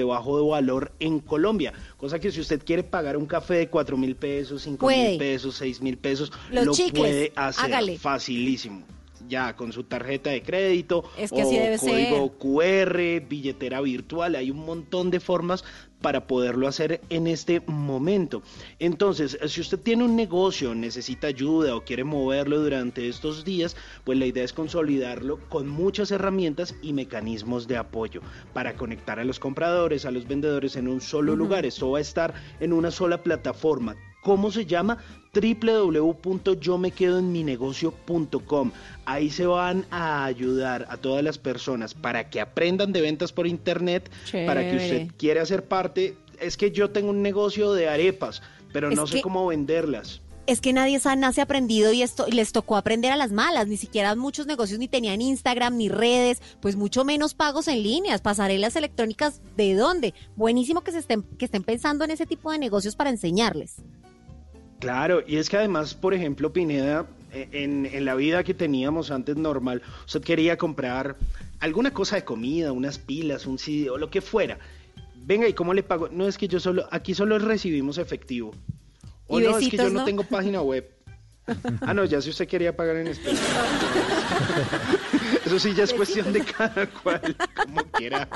de valor en Colombia, cosa que si usted quiere pagar un café de 4 mil pesos, 5 Puede. mil pesos, 6 mil pesos, Los lo chicles, puede hacer hágale. facilísimo. ya con su tarjeta de crédito Es que o código QR, billetera virtual, hay un montón de formas para poderlo hacer en este momento. Entonces, si usted tiene un negocio, necesita ayuda o quiere moverlo durante estos días, pues la idea es consolidarlo con muchas herramientas y mecanismos de apoyo para conectar a los compradores, a los vendedores en un solo lugar. Esto va a estar en una sola plataforma. ¿Cómo se llama? www.yomequedoenminegocio.com. Ahí se van a ayudar a todas las personas para que aprendan de ventas por internet, para que usted quiere hacer parte. Es que yo tengo un negocio de arepas, pero Es no sé que- cómo venderlas. Es que nadie nace aprendido y esto les tocó aprender a las malas. Ni siquiera muchos negocios ni tenían Instagram ni redes, pues mucho menos pagos en líneas, pasarelas electrónicas. ¿De dónde? Buenísimo que se estén que estén pensando en ese tipo de negocios para enseñarles. Claro, y es que además, por ejemplo, Pineda, eh, en, en la vida que teníamos antes normal, usted quería comprar alguna cosa de comida, unas pilas, un CD o lo que fuera. Venga, ¿y cómo le pago? No es que yo solo, aquí solo recibimos efectivo. O no, es que yo ¿no? tengo página web. Ah, no, ya si usted quería pagar en especie. <laughs> Eso sí ya es cuestión de cada cual, como quiera,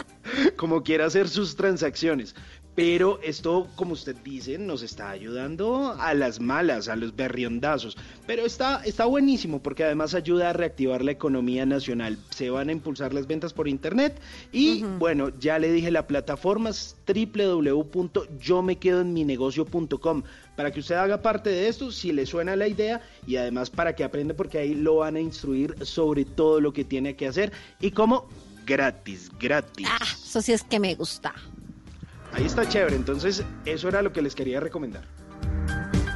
como quiera hacer sus transacciones. Pero esto, como usted dice, nos está ayudando a las malas, a los berriondazos. Pero está, está buenísimo porque además ayuda a reactivar la economía nacional. Se van a impulsar las ventas por internet y bueno, ya le dije la plataforma es www.yomequedoenminegocio.com para que usted haga parte de esto si le suena la idea y además para que aprenda porque ahí lo van a instruir sobre todo lo que tiene que hacer y como gratis, gratis. Ah, eso sí es que me gusta. Ahí está chévere, entonces eso era lo que les quería recomendar.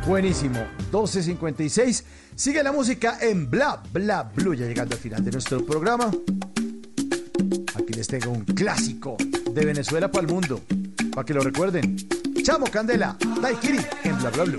Buenísimo. 12.56. Sigue la música en Bla Bla Blue. Ya llegando al final de nuestro programa. Aquí les tengo un clásico de Venezuela para el mundo. Para que lo recuerden. Chamo Candela, Daikiri en Bla Bla Blue.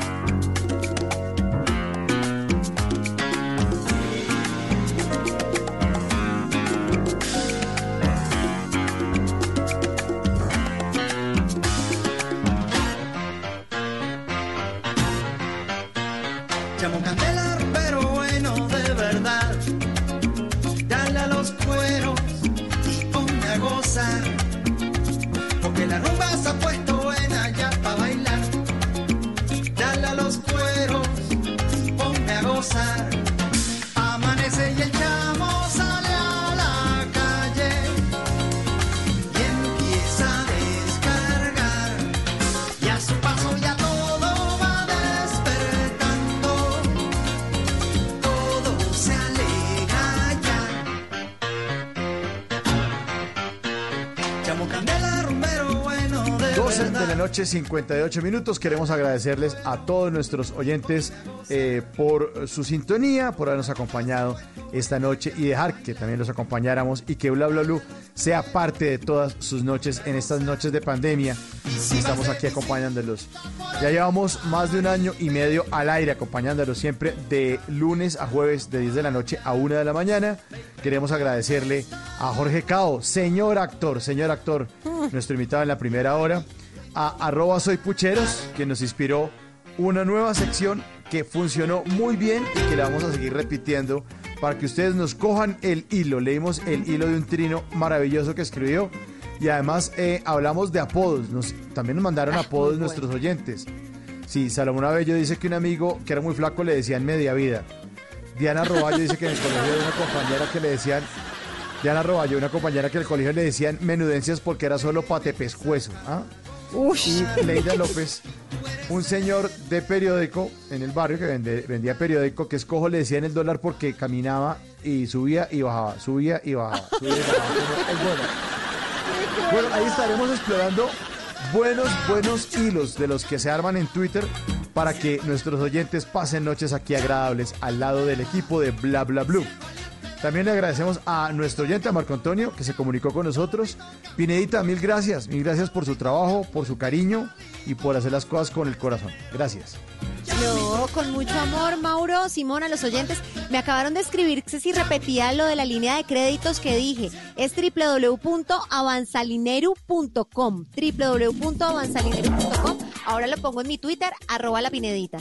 58 minutos. Queremos agradecerles a todos nuestros oyentes eh, por su sintonía, por habernos acompañado esta noche y dejar que también los acompañáramos y que Bla Bla Blue sea parte de todas sus noches en estas noches de pandemia. Estamos aquí acompañándolos. Ya llevamos más de un año y medio al aire acompañándolos siempre de lunes a jueves de 10 de la noche a 1 de la mañana. Queremos agradecerle a Jorge Cao, señor actor, señor actor, nuestro invitado en la primera hora, a arroba soy pucheros, que nos inspiró una nueva sección que funcionó muy bien y que la vamos a seguir repitiendo para que ustedes nos cojan el hilo. Leímos el hilo de un trino maravilloso que escribió y además eh, hablamos de apodos. Nos, también nos mandaron apodos nuestros oyentes. Sí, Salomón Abello dice que un amigo que era muy flaco le decían media vida. Diana Roballo dice que en el colegio había una compañera que le decían Diana Roballo, una compañera que en el colegio le decían menudencias porque era solo patepescuezo. ¿ah? Y Leida López, un señor de periódico en el barrio que vendía periódico, que escojo le decían el dólar porque caminaba y subía y bajaba, subía y bajaba, subía y bajaba. Bueno, ahí estaremos explorando buenos, buenos hilos de los que se arman en Twitter para que nuestros oyentes pasen noches aquí agradables al lado del equipo de Bla Bla Blue. También le agradecemos a nuestro oyente, a Marco Antonio, que se comunicó con nosotros. Pinedita, mil gracias. Mil gracias por su trabajo, por su cariño y por hacer las cosas con el corazón. Gracias. No, con mucho amor, Mauro, Simón, a los oyentes. Me acabaron de escribir que si repetía lo de la línea de créditos que dije. Es www.avanzalineru.com. www.avanzalineru.com. Ahora lo pongo en mi Twitter, arroba la pinedita.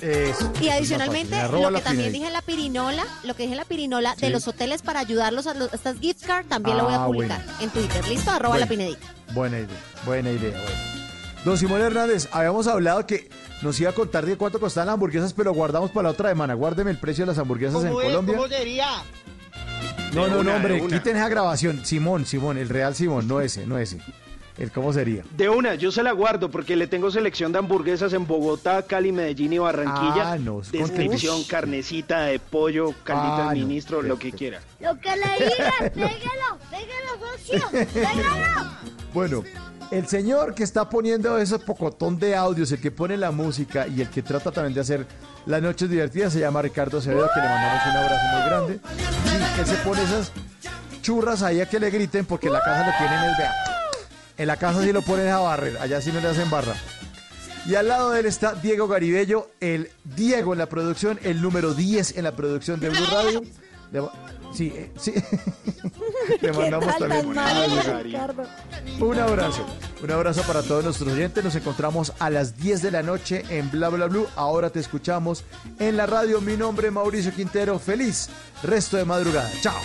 Eso, Y adicionalmente, lo que también dije en la pirinola, lo que dije en la pirinola de los hoteles para ayudarlos a, los- a estas gift cards, también lo voy a Ah, publicar bueno. en Twitter. ¿Listo? Arroba Bueno. la pinedita. Buena idea, buena idea. bueno. Don Simón Hernández, habíamos hablado que nos iba a contar de cuánto costaban las hamburguesas, pero guardamos para la otra semana. Guárdeme el precio de las hamburguesas en Colombia. sería? No, no, una, no, hombre, quiten esa grabación. Simón, Simón, el real Simón, no ese, no ese. El cómo sería. De una, yo se la guardo porque le tengo selección de hamburguesas en Bogotá, Cali, Medellín y Barranquilla. Ah, no, Descripción, que- carnecita de pollo, caldito Ah, de no, ministro, lo que quiera. Lo que le digas, pégalo, pégalo, socio, pégalo. Bueno, el señor que está poniendo ese pocotón de audios, el que pone la música y el que trata también de hacer las noches divertidas, se llama Ricardo Acevedo, que le mandamos un abrazo muy grande. Y él se pone esas churras ahí a que le griten porque en la casa lo tienen el vea. En la casa sí lo ponen a barrer, allá sí no le hacen barra. Y al lado de él está Diego Garibello, el Diego en la producción, el número 10 en la producción de Blue Radio. Le Sí, eh, sí. <laughs> Le mandamos también un abrazo. Un abrazo para todos nuestros oyentes. Nos encontramos a las 10 de la noche en Bla Bla Blue. Ahora te escuchamos en la radio. Mi nombre es Mauricio Quintero. Feliz resto de madrugada. Chao.